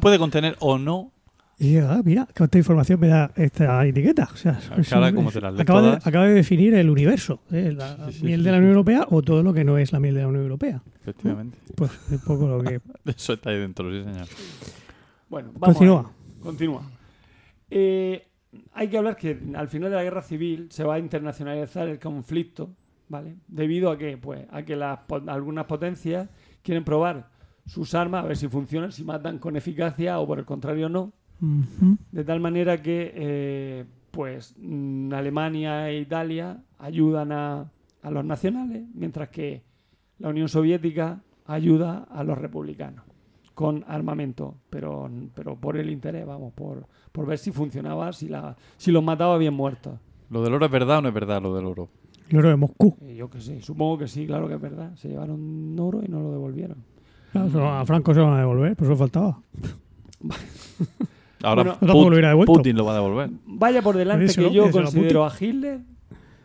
Puede contener o no. Y yo, ah, mira, cuánta información me da esta etiqueta. O sea, es- cara, es- como te las lees acaba, de, acaba de definir el universo, ¿eh? la Sí, sí, miel sí, de la. Unión Europea o todo lo que no es la miel de la Unión Europea. Efectivamente. Pues un poco lo que... Eso está ahí dentro, sí, señor. Bueno, vamos Continúa. Continúa. Eh, hay que hablar que al final de la guerra civil se va a internacionalizar el conflicto, ¿vale? Debido a que, pues, a que las, po- algunas potencias quieren probar sus armas, a ver si funcionan, si matan con eficacia o por el contrario no. De tal manera que, eh, pues, mm, Alemania e Italia ayudan a, a los nacionales, mientras que la Unión Soviética ayuda a los republicanos con armamento, pero, pero por el interés, vamos, por, por ver si funcionaba, si, la, si los mataba bien muertos. ¿Lo del oro es verdad o no es verdad lo del oro? El oro de Moscú. Eh, yo que sé, supongo que sí, claro que es verdad. Se llevaron oro y no lo devolvieron. Claro, a Franco se lo van a devolver, por eso faltaba. Ahora Bueno, Put- lo. Putin lo va a devolver. Vaya por delante Díselo, que yo díselo a considero a Hitler.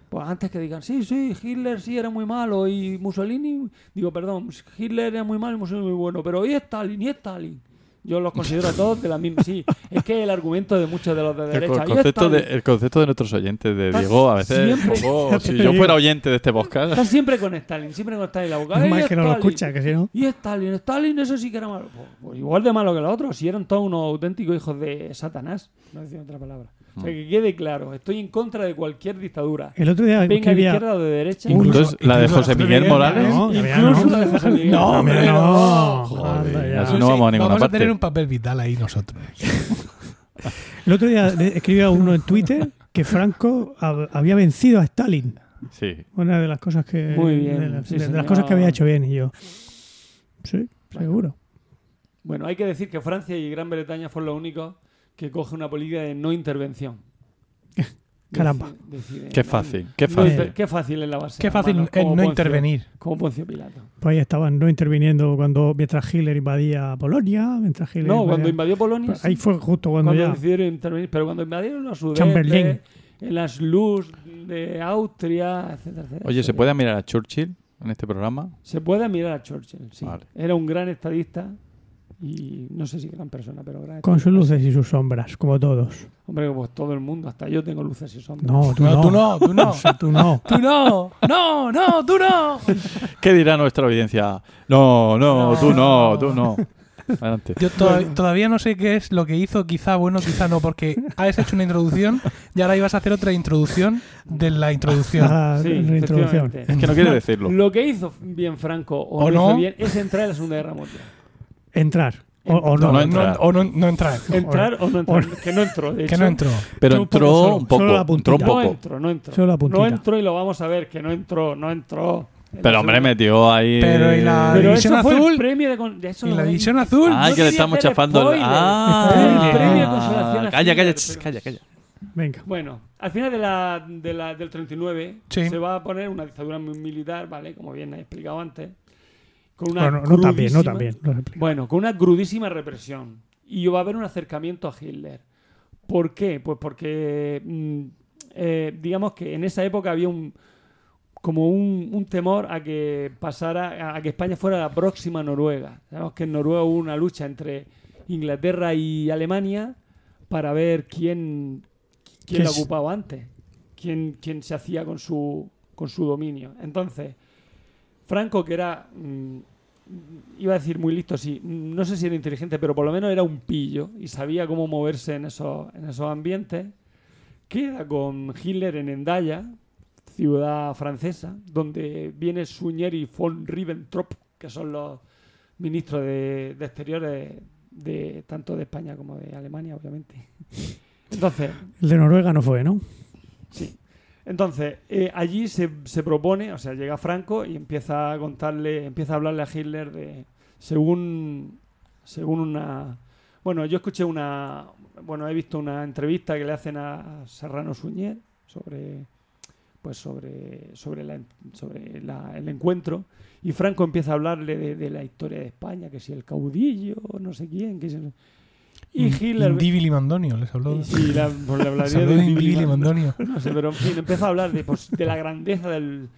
Pues antes que digan, sí, sí, Hitler sí era muy malo y Mussolini, digo, perdón, Hitler era muy malo y Mussolini muy bueno, pero ¿y Stalin? ¿Y Stalin? Yo los considero a todos de la misma. Sí, es que el argumento de muchos de los de El, derecha. "¿Y concepto de, Stalin?". el concepto de nuestros oyentes de Diego, a veces es siempre- poco- Si yo fuera oyente de este podcast, Están siempre con Stalin, siempre con Stalin la. Es "¿Y mal que no lo Stalin?". escucha, que si no. Y Stalin, Stalin, eso sí que era malo. Pues, pues igual de malo que los otros, si eran todos unos auténticos hijos de Satanás. No decía otra palabra. O sea, que quede claro, estoy en contra de cualquier dictadura. El otro día Venga de izquierda o de derecha. Incluso- la de José Miguel Morales. No, Incluso no. la de José Miguel. No, hombre, hombre, no. Joder, Anda ya. así no vamos a ninguna vamos a parte. tener un papel vital ahí nosotros. El otro día escribía uno en Twitter que Franco hab- había vencido a Stalin. Sí. Una de las cosas que. Muy bien, De, las- sí, de las cosas que había hecho bien. Y yo. Sí, seguro. Bueno, hay que decir que Francia y Gran Bretaña fueron los únicos que cogen una política de no intervención. Caramba. Qué no- fácil, qué fácil. qué fácil es la base. Qué fácil hermano, es no Poncio- intervenir. Como Poncio Pilato. Pues ahí estaban no interviniendo cuando mientras Hitler invadía Polonia. Mientras Hitler No, cuando invadió Polonia. Pues ahí fue justo cuando, cuando ya. decidieron intervenir, pero cuando invadieron los Sudeste, Chamberlain. en las Luz de Austria, etcétera, etcétera. Oye, ¿se puede mirar a Churchill en este programa? Se puede mirar a Churchill, sí. Vale. Era un gran estadista y no sé si gran persona, pero gran Con sus luces y sus sombras, como todos. Hombre, pues todo el mundo, hasta yo tengo luces y sombras. No, tú No, tú no, tú no. Tú no. Tú no, no, no, tú no. ¿Qué dirá nuestra audiencia? No, no, No. tú no, tú no. Adelante. Yo todav- todavía no sé qué es lo que hizo, quizá bueno, quizá no, porque has hecho una introducción y ahora ibas a hacer otra introducción de la introducción. Ah, Sí, reintroducción. efectivamente. Es que no quiere decirlo. Lo que hizo bien Franco o, ¿O no, no? hizo bien es entrar en la Segunda Guerra Mundial. Entrar. O, o No, no. no entrar. o no, no entrar. Entrar o no entrar. Que no entró, de Que hecho. no entró. Pero poco entró solo, un poco. solo la entró un puntita. No poco. entró, no entró. Solo la. No entró y lo vamos a ver, que no entró, no entró. En Pero hombre, metió ahí. Pero, ¿y la- Pero división eso fue azul? el premio de... con- de eso Y no la división azul. Ay, No que le estamos chafando. el- spoiler. Ah, El premio de consolación a calla, calla, Hitler, ch, pero- calla, calla. Venga. Bueno, al final de la, de la- del 39 Sí. se va a poner una dictadura mi- militar, ¿vale? Como bien he explicado antes. Con una Bueno, no tan bien, no tan bien. explicado. Bueno, con una crudísima represión. Y va a haber un acercamiento a Hitler. ¿Por qué? Pues porque, mm, eh, digamos que en esa época había un como un, un temor a que pasara, a que España fuera la próxima Noruega. Sabemos que en Noruega hubo una lucha entre Inglaterra y Alemania para ver quién, quién ¿Qué la ocupaba antes, quién, quién se hacía con su, con su dominio. Entonces, Franco, que era, mm, iba a decir muy listo, sí, no sé si era inteligente, pero por lo menos era un pillo y sabía cómo moverse en esos, en esos ambientes, queda con Hitler en Endaya, ciudad francesa, donde viene Suñer y von Ribbentrop, que son los ministros de, de exteriores de tanto de España como de Alemania, obviamente. Entonces, El de Noruega no fue, ¿no? Sí. Entonces, eh, allí se, se propone, o sea, llega Franco y empieza a contarle, empieza a hablarle a Hitler de, según, según una, bueno, yo escuché una, bueno, he visto una entrevista que le hacen a Serrano Suñer sobre, pues sobre, sobre, la, sobre el encuentro y Franco empieza a hablarle de, de la historia de España, que si el caudillo, no sé quién, que si, y Hitler, Indíbil y Mandonio, les habló. sí, la, pues le hablaría de de Indíbil y Mandonio. No sé, pero en fin, empezó a hablar de, pues, de la grandeza del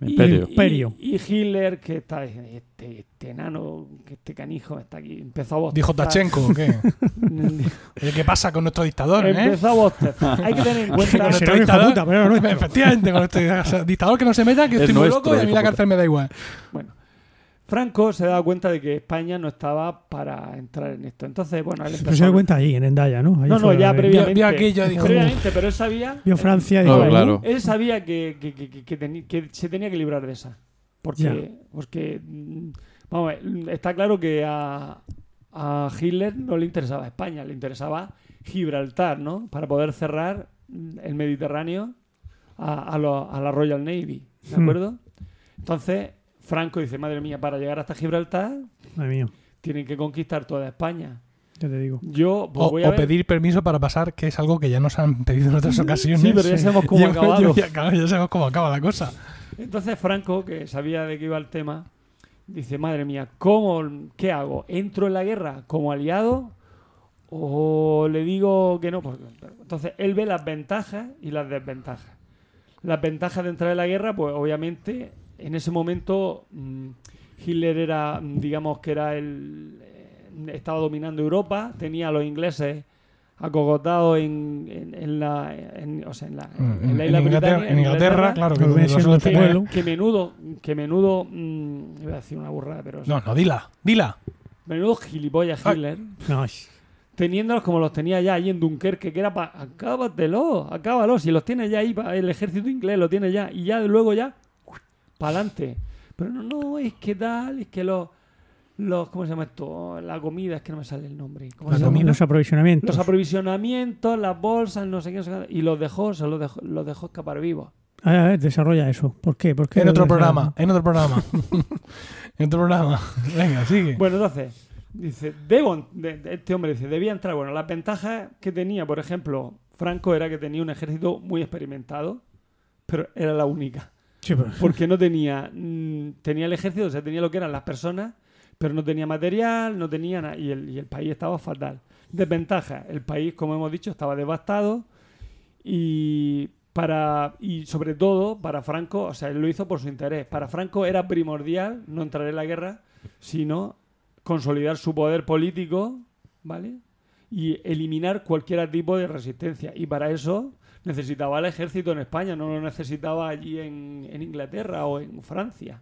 Imperio. Y, Imperio. y Hitler, que está este, este enano, que este canijo está aquí, empezó a bostezar. Dijo Tachenko, ¿o qué? Oye, ¿Qué pasa con nuestro dictador, eh? empezó a bostezar. Hay que tener en cuenta. Nuestro un hijo dictador- puta, pero no Efectivamente, con nuestro dictador que no se meta, que Es estoy muy nuestro loco y a mí la cárcel me da igual. Bueno, Franco se daba cuenta de que España no estaba para entrar en esto. Entonces, bueno, él Pero empezó se a- dio cuenta allí, en Endaya, ¿no? No, no, ya previamente. vio aquello y dijo, previamente, pero él sabía. Vio Francia y No, claro. Él sabía que, que- que- que- que teni- que se tenía que librar de esa. Porque, porque mm, vamos a ver, está claro que a, a Hitler no le interesaba España, le interesaba Gibraltar, ¿no? Para poder cerrar mm, el Mediterráneo a, a lo- a la Royal Navy, ¿de Hmm. acuerdo? Entonces, Franco dice, madre mía, para llegar hasta Gibraltar Madre mía, tienen que conquistar toda España. ya te digo. Yo pues, O, voy a o ver- pedir permiso para pasar, que es algo que ya nos han pedido en otras ocasiones. Sí, pero ya sabemos cómo ha Ya- acabado. ya- claro, ya sabemos cómo acaba la cosa. Entonces Franco, que sabía de qué iba el tema, dice, madre mía, ¿cómo, ¿qué hago? ¿Entro en la guerra como aliado o le digo que no? Pues, entonces él ve las ventajas y las desventajas. Las ventajas de entrar en la guerra, pues obviamente en ese momento mm, Hitler era, mm, digamos que era el... eh, estaba dominando Europa, tenía a los ingleses acogotados en, en, en la, en- o sea, en la, En, en la en isla Inglaterra, en Inglaterra, claro, que tener. pueblo. que menudo, que menudo, mm, iba a decir una burrada, pero No, no, dila, dila. menudo gilipollas. Hitler, Ay, teniéndolos como los tenía ya ahí en Dunkerque, que era para, acábatelo, acábalo, si los tiene ya ahí, pa- el ejército inglés lo tiene ya, y ya luego ya, para adelante. Pero no, no, es que tal, es que los, los, ¿cómo se llama esto? La comida, es que no me sale el nombre. ¿Cómo La se llama? comida. los aprovisionamientos. Los aprovisionamientos, las bolsas, no sé qué, no sé qué, y los dejó, se los dejó, los dejó escapar vivos. A ver, a ver, desarrolla eso. ¿Por qué? ¿Por qué En otro programa, en otro programa. en otro programa. Venga, sigue. Bueno, entonces, dice, debo, de- de- este hombre dice, debía entrar. Bueno, las ventajas que tenía, por ejemplo, Franco era que tenía un ejército muy experimentado, pero era la única. Porque no tenía, mm, tenía el ejército, o sea, tenía lo que eran las personas, pero no tenía material, no tenía nada, y el, y el país estaba fatal. Desventaja, el país, como hemos dicho, estaba devastado y para y sobre todo para Franco, o sea, él lo hizo por su interés. Para Franco era primordial no entrar en la guerra, sino consolidar su poder político, ¿vale? Y eliminar cualquier tipo de resistencia. Y para eso necesitaba el ejército en España, no lo necesitaba allí en, en Inglaterra o en Francia.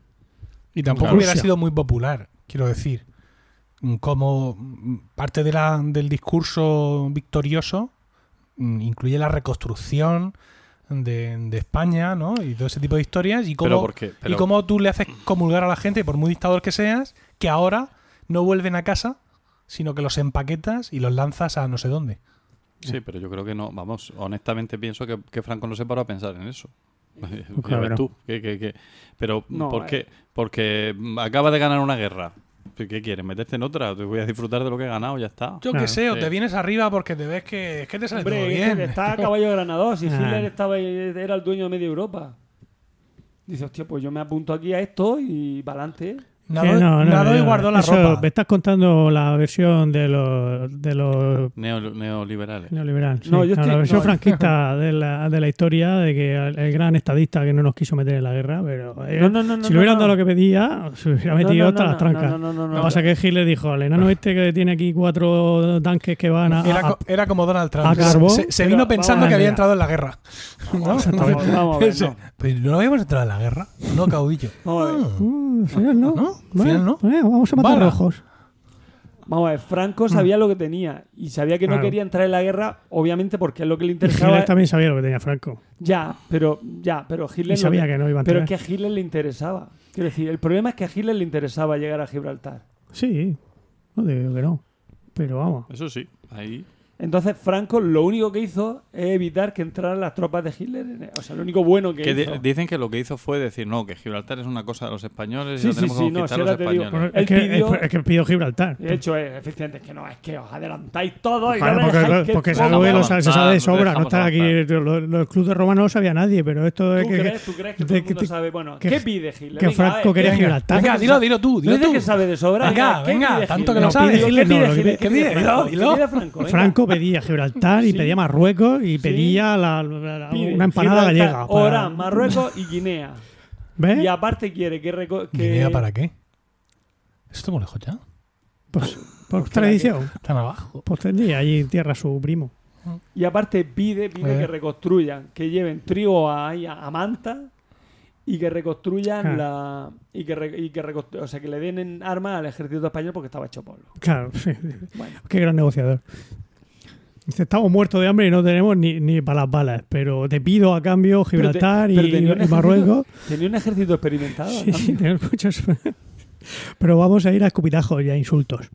Y tampoco Rusia. hubiera sido muy popular, quiero decir. Mm, Como mm, parte de la, del discurso victorioso mm, incluye la reconstrucción de, de España, ¿no? Y todo ese tipo de historias. Y Pero cómo, porque- pero- y cómo tú le haces comulgar a la gente, por muy dictador que seas, que ahora no vuelven a casa, sino que los empaquetas y los lanzas a no sé dónde. Sí, pero yo creo que no. Vamos, honestamente pienso que, que Franco no se paró a pensar en eso. Ya claro. tú. que- que- que- Pero, No, ¿por eh. qué? Porque acaba de ganar una guerra. ¿Qué quieres? ¿Meterte en otra? Te voy a disfrutar de lo que he ganado, ya está. Yo Claro. qué sé, o te vienes arriba porque te ves que, es que te sale todo Hombre, bien. está a caballo de Granados y Ah. Hitler estaba, era el dueño de media Europa. Dice, hostia, pues yo me apunto aquí a esto y para adelante. Nadó, Que no, no, nadó y no, guardó la eso, ropa. Me estás contando la versión de los, de los Neo- neoliberales. neoliberal. sí. No, yo No, estoy- la versión no. franquista de la, de la historia de que el, el gran estadista que no nos quiso meter en la guerra, pero eh, No, no, no, no, si le hubieran no, dado lo que pedía, se hubiera metido No, no, hasta no, las trancas. no, no, no, no, Lo que no. pasa es que Hitler dijo, el enano este que tiene aquí cuatro tanques que van a... Era, a- co- era como Donald Trump. a carbón. se se Pero vino pensando que había entrado en la guerra. ¿No? Vamos, vamos a ver, Ese- no. Pero no habíamos entrado en la guerra. No, caudillo. Ah. Al final no. ¿No? Al Bueno, final no. bueno, vamos a matar Bala. rojos. Vamos a ver, Franco sabía lo que tenía y sabía que no Claro. quería entrar en la guerra, obviamente porque es lo que le Y interesaba. Hitler también sabía lo que tenía Franco. Ya, pero ya, pero Hitler Y sabía no- que no iba a Pero entrar. es que a Hitler le interesaba. Quiero decir, el problema es que a Hitler le interesaba llegar a Gibraltar. Sí, no digo que no. Pero vamos. Eso sí, ahí. Entonces Franco lo único que hizo es evitar que entraran las tropas de Hitler. en- O sea, lo único bueno que, Que di- hizo. dicen que lo que hizo fue decir, no, que Gibraltar es una cosa de los españoles Sí, y lo sí, tenemos sí, que no, si los ahora te digo- españoles. Él es, que, pidió- es, es que pidió Gibraltar. De hecho, es, efectivamente, es que no, es que os adelantáis todo y Claro, no porque, porque lo sabe- se sabe de sobra. No está aquí. Los, los clubes de Roma no lo sabía nadie, pero esto es ¿Tú que. crees, tú crees que todo el mundo sabe? Bueno, que- ¿qué pide Hitler? que Franco ver, quería ¿qué- Gibraltar. Venga, dilo, dilo tú. No Dilo tú. que sabe de sobra. Venga, ¿qué venga, tanto que No, dilo. ¿Qué pide Franco? Pedía Gibraltar y Sí. pedía Marruecos y pedía la- la- Pide una empanada Gibraltar, gallega. para- Orán, Marruecos y Guinea. ¿Ves? Y aparte quiere que... reco- que- ¿Guinea para qué? ¿Esto muy lejos ya? Pues, por tradición. Tan abajo. Pues tendría allí en tierra su primo. Y aparte pide, pide Eh. que reconstruyan, que lleven trigo a, ahí a, a Manta y que reconstruyan Ah. la y que, re- y que reconstru- o sea que le den en armas al ejército español porque estaba hecho polvo. Claro, sí. Bueno, Qué gran negociador. Dice, estamos muertos de hambre y no tenemos ni, ni para las balas, pero te pido a cambio Gibraltar y, Marruecos. tenía un ejército experimentado. Sí, sí, muchos. pero vamos a ir a escupitajos y a insultos.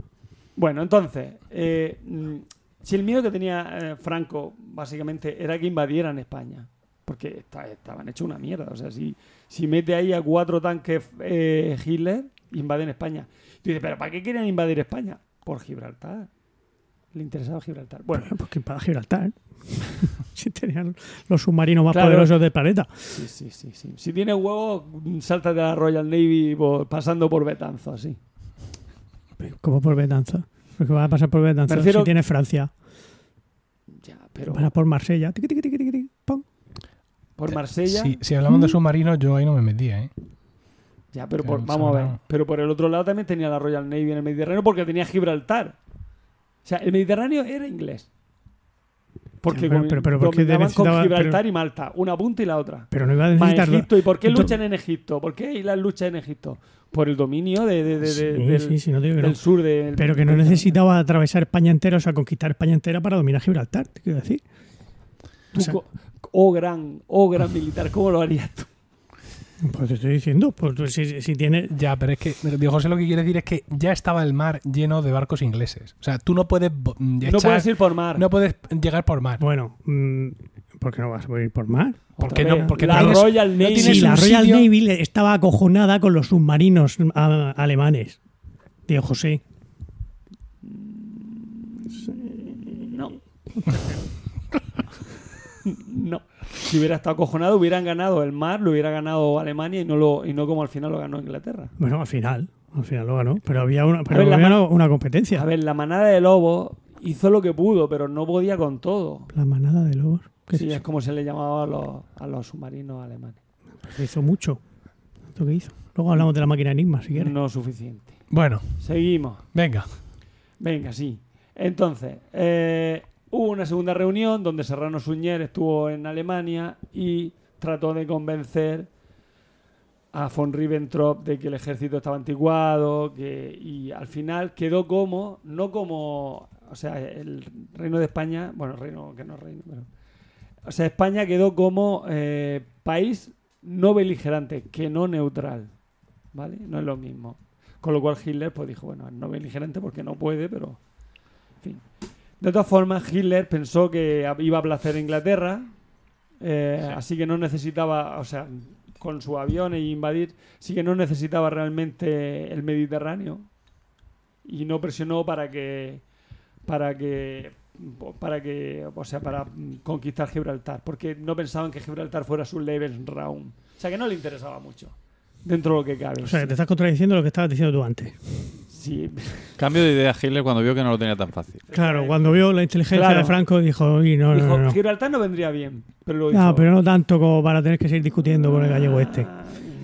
Bueno, entonces, eh, mm, si el miedo que tenía eh, Franco básicamente era que invadieran España, porque esta- estaban hechos una mierda, o sea, si, si mete ahí a cuatro tanques eh, Hitler, invaden España. Y tú dices, pero ¿para qué querían invadir España? Por Gibraltar. Le interesaba Gibraltar. Bueno, Porque para Gibraltar. si tenían los submarinos más Claro. poderosos del planeta. sí, sí, sí, sí. Si tienes huevos, salta de la Royal Navy por- pasando por Betanzo, así. Como por Betanza. Porque va a pasar por refiero- si tiene Francia. Ya, pero Para por Marsella. Tiqui, tiqui, pum. por Marsella... Si, si hablamos de submarinos, yo ahí no me metía, ¿eh? Ya, pero Que por- vamos a ver. Pero por el otro lado también tenía la Royal Navy en el Mediterráneo porque tenía Gibraltar. O sea, el Mediterráneo era inglés. Porque Pero- pero- pero ¿por qué dominaban con Gibraltar y Malta, una punta y la otra. Pero no iba a necesitar. Egipto. ¿Y por qué luchan en Egipto? ¿Por qué hay las luchas en Egipto? Por el dominio de, de- de- de- Sí, del, sí, sí, no digo que no. del sur del Pero que no necesitaba atravesar España entera, o sea, conquistar España entera para dominar Gibraltar, te quiero decir. O sea- co- oh gran, oh gran militar, ¿cómo lo harías tú? Pues te estoy diciendo, pues tú, si, si tiene. Ya, pero es que Diego José lo que quiere decir es que ya estaba el mar lleno de barcos ingleses. O sea, tú no puedes mm, No echar- puedes ir por mar. no puedes llegar por mar. Bueno, mm, ¿por qué no vas a ir por mar? ¿Por qué no? Porque no la tienes- Royal Navy. tienes Sí, la Royal sitio- Navy estaba acojonada con los submarinos a- alemanes. Diego José. No. no. Si hubiera estado acojonado, hubieran ganado el mar, lo hubiera ganado Alemania y no lo y no como al final lo ganó Inglaterra. Bueno, al final. Al final lo ganó. Pero había una, pero ver, había una, competencia. A ver, la manada de lobos hizo lo que pudo, pero no podía con todo. La manada de lobos. ¿Qué Sí, es como se le llamaba a los, a los submarinos alemanes. Pues hizo mucho. Que hizo. Luego hablamos de la máquina Enigma, si quieres. No suficiente. Bueno, Seguimos. venga. Venga, sí. Entonces, eh, hubo una segunda reunión donde Serrano Suñer estuvo en Alemania y trató de convencer a von Ribbentrop de que el ejército estaba anticuado y al final quedó como, no como, o sea, el reino de España, bueno, reino que no es reino, pero... O sea, España quedó como eh, país no beligerante, que no neutral, ¿vale? No es lo mismo. Con lo cual Hitler pues dijo, bueno, no beligerante porque no puede, pero... En fin. De todas formas, Hitler pensó que iba a placer a Inglaterra, eh, así que no necesitaba, o sea, con su avión e invadir, sí que no necesitaba realmente el Mediterráneo. Y no presionó para que para que para que o sea para conquistar Gibraltar porque no pensaban que Gibraltar fuera su Lebensraum. O sea que no le interesaba mucho dentro de lo que cabe O sea, que te estás contradiciendo lo que estabas diciendo tú antes. Sí Cambio de idea Hitler cuando vio que no lo tenía tan fácil. Claro, cuando vio la inteligencia Claro. de Franco dijo, "Uy, no, no, dijo no, no. Gibraltar no vendría bien pero lo No, pero no tanto como para tener que seguir discutiendo con el gallego este. Ah,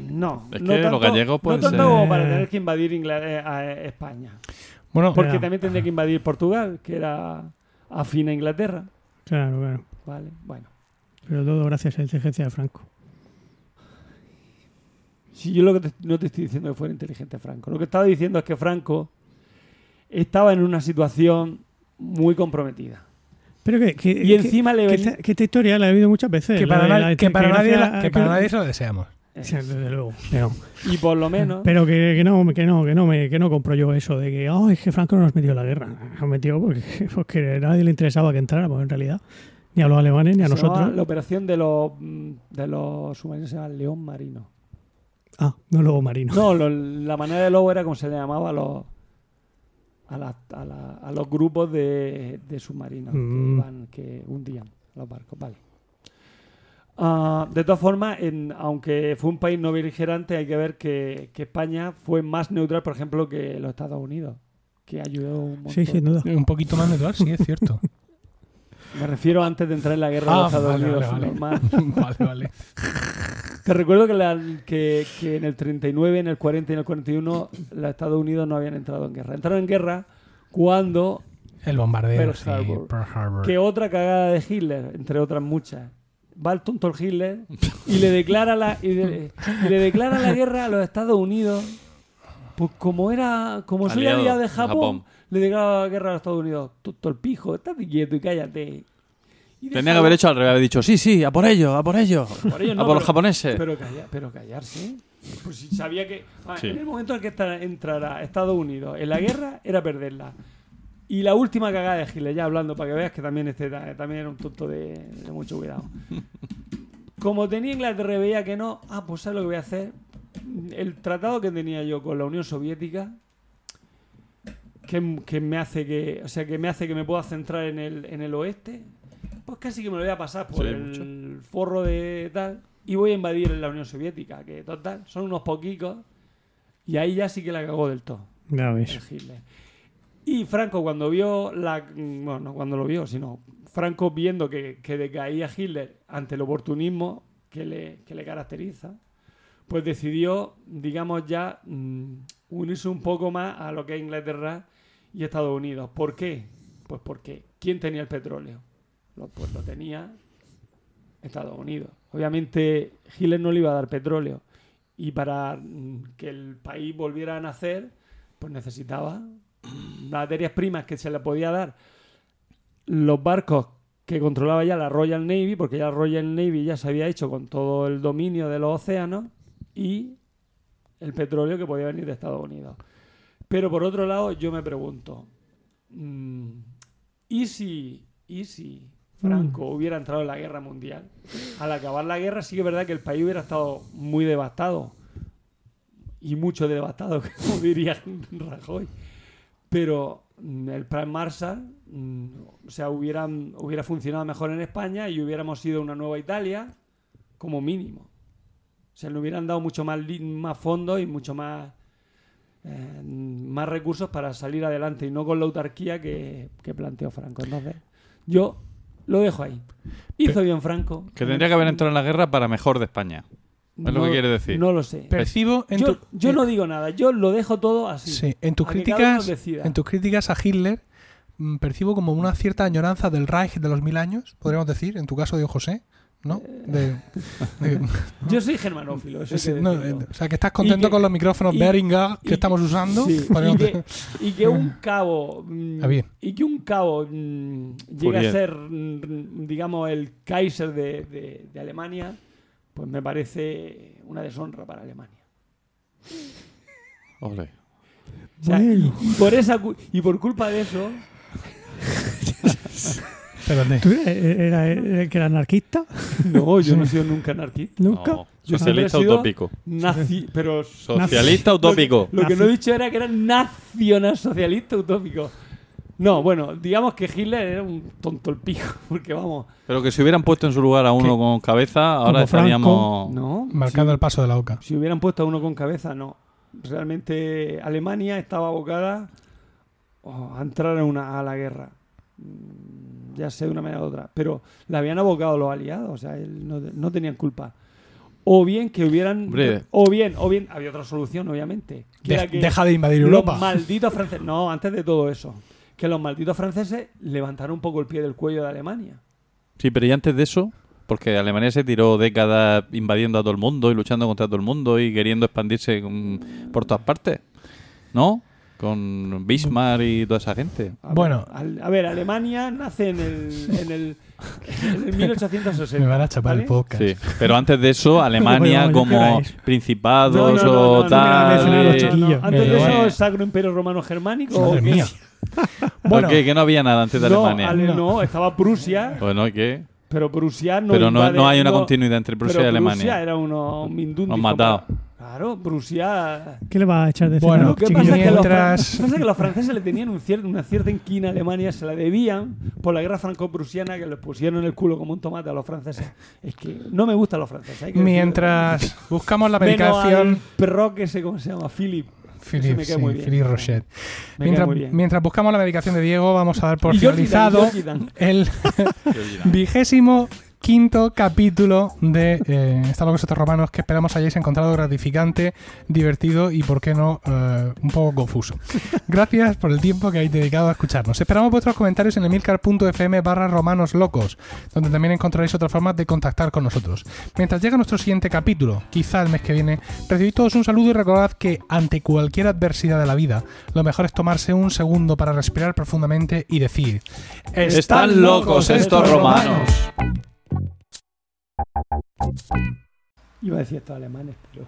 no Es no que los tanto- gallegos pueden no tanto ser- como para tener que invadir Ingla- eh, a- eh, España Bueno, porque también tendría que invadir Portugal que era afín a Inglaterra Claro, claro. vale bueno Pero todo gracias a la inteligencia de Franco. Si yo lo que te- no te estoy diciendo que fuera inteligente Franco, lo que estaba diciendo es que Franco estaba en una situación muy comprometida. Pero que, que- Y que- encima le que esta, que esta historia la he oído muchas veces. que para, nadie, la que para nadie, inteligencia- la- que para nadie se lo deseamos. Sí, desde luego. Pero, Y por lo menos, pero que, que no, que no, que no me, que no compro yo eso de que, oh, es que Franco no nos metió en la guerra. Nos metió porque, porque a nadie le interesaba que entráramos en realidad. Ni a los alemanes ni a se nosotros. la operación de los mm, de los submarinos se llama León Marino. Ah, no lobo marino. No, lo- la manera de lobo era como se le llamaba a los a, la- a la- a los grupos de, de submarinos que Mm. iban, que hundían los barcos, vale. Ah, de todas formas, en- aunque fue un país no beligerante, hay que ver que, que España fue más neutral, por ejemplo, que los Estados Unidos, que ayudó un montón. Sí, sin duda. Un poquito más neutral, sí, es cierto. Me refiero antes de entrar en la guerra de Ah, los Estados vale, Unidos. vale, vale. normal. vale, vale. Te recuerdo que, la- que, que en el 39, en el 40 y en el 41 los Estados Unidos no habían entrado en guerra. Entraron en guerra cuando El bombardeo, Pearl sí, Harbor. Pearl Harbor. que otra cagada de Hitler, entre otras muchas, va el tonto el Hitler y le declara la y de- y le declara la guerra a los Estados Unidos. Pues como era, como soy Aliado de de Japón, Japón. Le declara la guerra a los Estados Unidos. El pijo, estate quieto y cállate. Y Tenía que haber hecho al revés, haber dicho, sí, sí, a por ellos, a por ellos. por ellos a por los japoneses. Pero, calla- pero callarse. Pues si sabía que. ah, Sí. En el momento en que entrara Estados Unidos en la guerra, era perderla. Y la última cagada de Hitler, ya hablando, para que veas que también este ta- también era un tonto de, de mucho cuidado. Como tenía Inglaterra veía que no, ah, pues ¿sabes lo que voy a hacer? El tratado que tenía yo con la Unión Soviética, que, que me hace que. O sea, que me hace que me pueda centrar en el, en el oeste, pues casi que me lo voy a pasar por Sí, el forro de tal y voy a invadir la Unión Soviética, que total, son unos poquicos. Y ahí ya sí que la cagó del todo Ya ves. Y Franco cuando vio la... Bueno, no cuando lo vio, sino Franco viendo que, que decaía Hitler ante el oportunismo que le, que le caracteriza, pues decidió, digamos ya, mm, unirse un poco más a lo que es Inglaterra y Estados Unidos. ¿Por qué? Pues porque ¿quién tenía el petróleo? Lo, pues lo tenía Estados Unidos. Obviamente Hitler no le iba a dar petróleo y para mm, que el país volviera a nacer, pues necesitaba materias primas que se le podía dar los barcos que controlaba ya la Royal Navy, porque ya la Royal Navy ya se había hecho con todo el dominio de los océanos y el petróleo que podía venir de Estados Unidos. Pero por otro lado, yo me pregunto, mm, ¿y si, y si Franco hubiera entrado en la guerra mundial? Al acabar la guerra sí que es verdad que el país hubiera estado muy devastado y mucho devastado, como diría Rajoy. Pero mm, el plan Marshall, mm, o sea, hubieran, hubiera funcionado mejor en España y hubiéramos sido una nueva Italia como mínimo. O sea, le hubieran dado mucho más, más fondos y mucho más, eh, más recursos para salir adelante y no con la autarquía que, que planteó Franco. Entonces, yo lo dejo ahí. Hizo bien Franco. Que tendría que haber entrado en la guerra para mejor de España. Es lo que quiere decir. No lo sé. Percibo en yo tu- yo eh, no digo nada, yo lo dejo todo así. Sí, en tus críticas, en tus críticas a Hitler mm, percibo como una cierta añoranza del Reich de los mil años, podríamos decir, en tu caso de José, ¿no? De- de- Yo soy germanófilo, eso hay sí, que no, decirlo. eh, o sea, que estás contento que- con los micrófonos y- Behringer que y- estamos usando. Sí, y, que, y que un cabo Ah, bien. y que un cabo mm, llegue a ser mm, digamos el Kaiser de, de- de Alemania pues me parece una deshonra para Alemania Ole. O sea, y, y por esa y por culpa de eso Espérate. ¿Tú eras era, era- que era anarquista? no yo no he sido nunca anarquista ¿Nunca? No, Yo socialista utópico. nazi pero Socialista utópico. lo que no he dicho era que era nacional socialista utópico no bueno digamos que Hitler era un tonto el pijo porque vamos Pero que si hubieran puesto en su lugar a uno con cabeza, ahora estaríamos. no Marcando el paso de la oca. Si hubieran puesto a uno con cabeza, no. Realmente Alemania estaba abocada oh, a entrar en una, a la guerra. Ya sé de una manera u otra. Pero la habían abocado los aliados. O sea, él no, no tenían culpa. O bien que hubieran. Hombre. O bien, o bien. Había otra solución, obviamente. Que De- era que deja de invadir los Europa. malditos franceses. No, antes de todo eso. Que los malditos franceses levantaron un poco el pie del cuello de Alemania. Sí, pero y antes de eso, porque Alemania se tiró décadas invadiendo a todo el mundo y luchando contra todo el mundo y queriendo expandirse por todas partes. ¿No? Con Bismarck y toda esa gente. A Bueno. ver, a ver, Alemania nace en el, en el, en el 1860. Me van a chapar el ¿vale? podcast. Sí, pero antes de eso, Alemania Bueno, ¿qué como principados No, no, no, no, o no, tal. no, no, no, no, chiquillos. Antes de eso, el Sacro Imperio Romano Germánico. Madre mía. ¿o Bueno, qué? que no había nada antes de No, Alemania. Ale- no, estaba Prusia, Bueno, ¿y qué? pero Prusia no. pero no, hay una continuidad entre Prusia pero y Alemania. Prusia era uno, un Nos matado. Claro, Prusia. ¿Qué le va a echar de Bueno, cena, Lo que chiquillo? pasa es que, los, Mientras- pasa que los franceses le tenían un cier- una cierta inquina a Alemania, se la debían por la guerra franco-prusiana que les pusieron en el culo como un tomate a los franceses. Es que no me gustan los franceses. hay que decirlo. mientras buscamos la medicación. perro que sé cómo se llama, Philip. Cae sí, muy bien. Philippe Rocher. Me Mientras, cae muy bien. mientras buscamos la medicación de Diego, vamos a dar por finalizado el vigésimo quinto capítulo de eh, Está locos estos romanos que esperamos hayáis encontrado gratificante, divertido y, por qué no, eh, un poco confuso. Gracias por el tiempo que habéis dedicado a escucharnos. Esperamos vuestros comentarios en emilcar.fm barra romanos locos, donde también encontraréis otras formas de contactar con nosotros. Mientras llega nuestro siguiente capítulo, quizá el mes que viene, recibid todos un saludo y recordad que ante cualquier adversidad de la vida, lo mejor es tomarse un segundo para respirar profundamente y decir: Están locos estos romanos. Iba a decir estos alemanes, pero.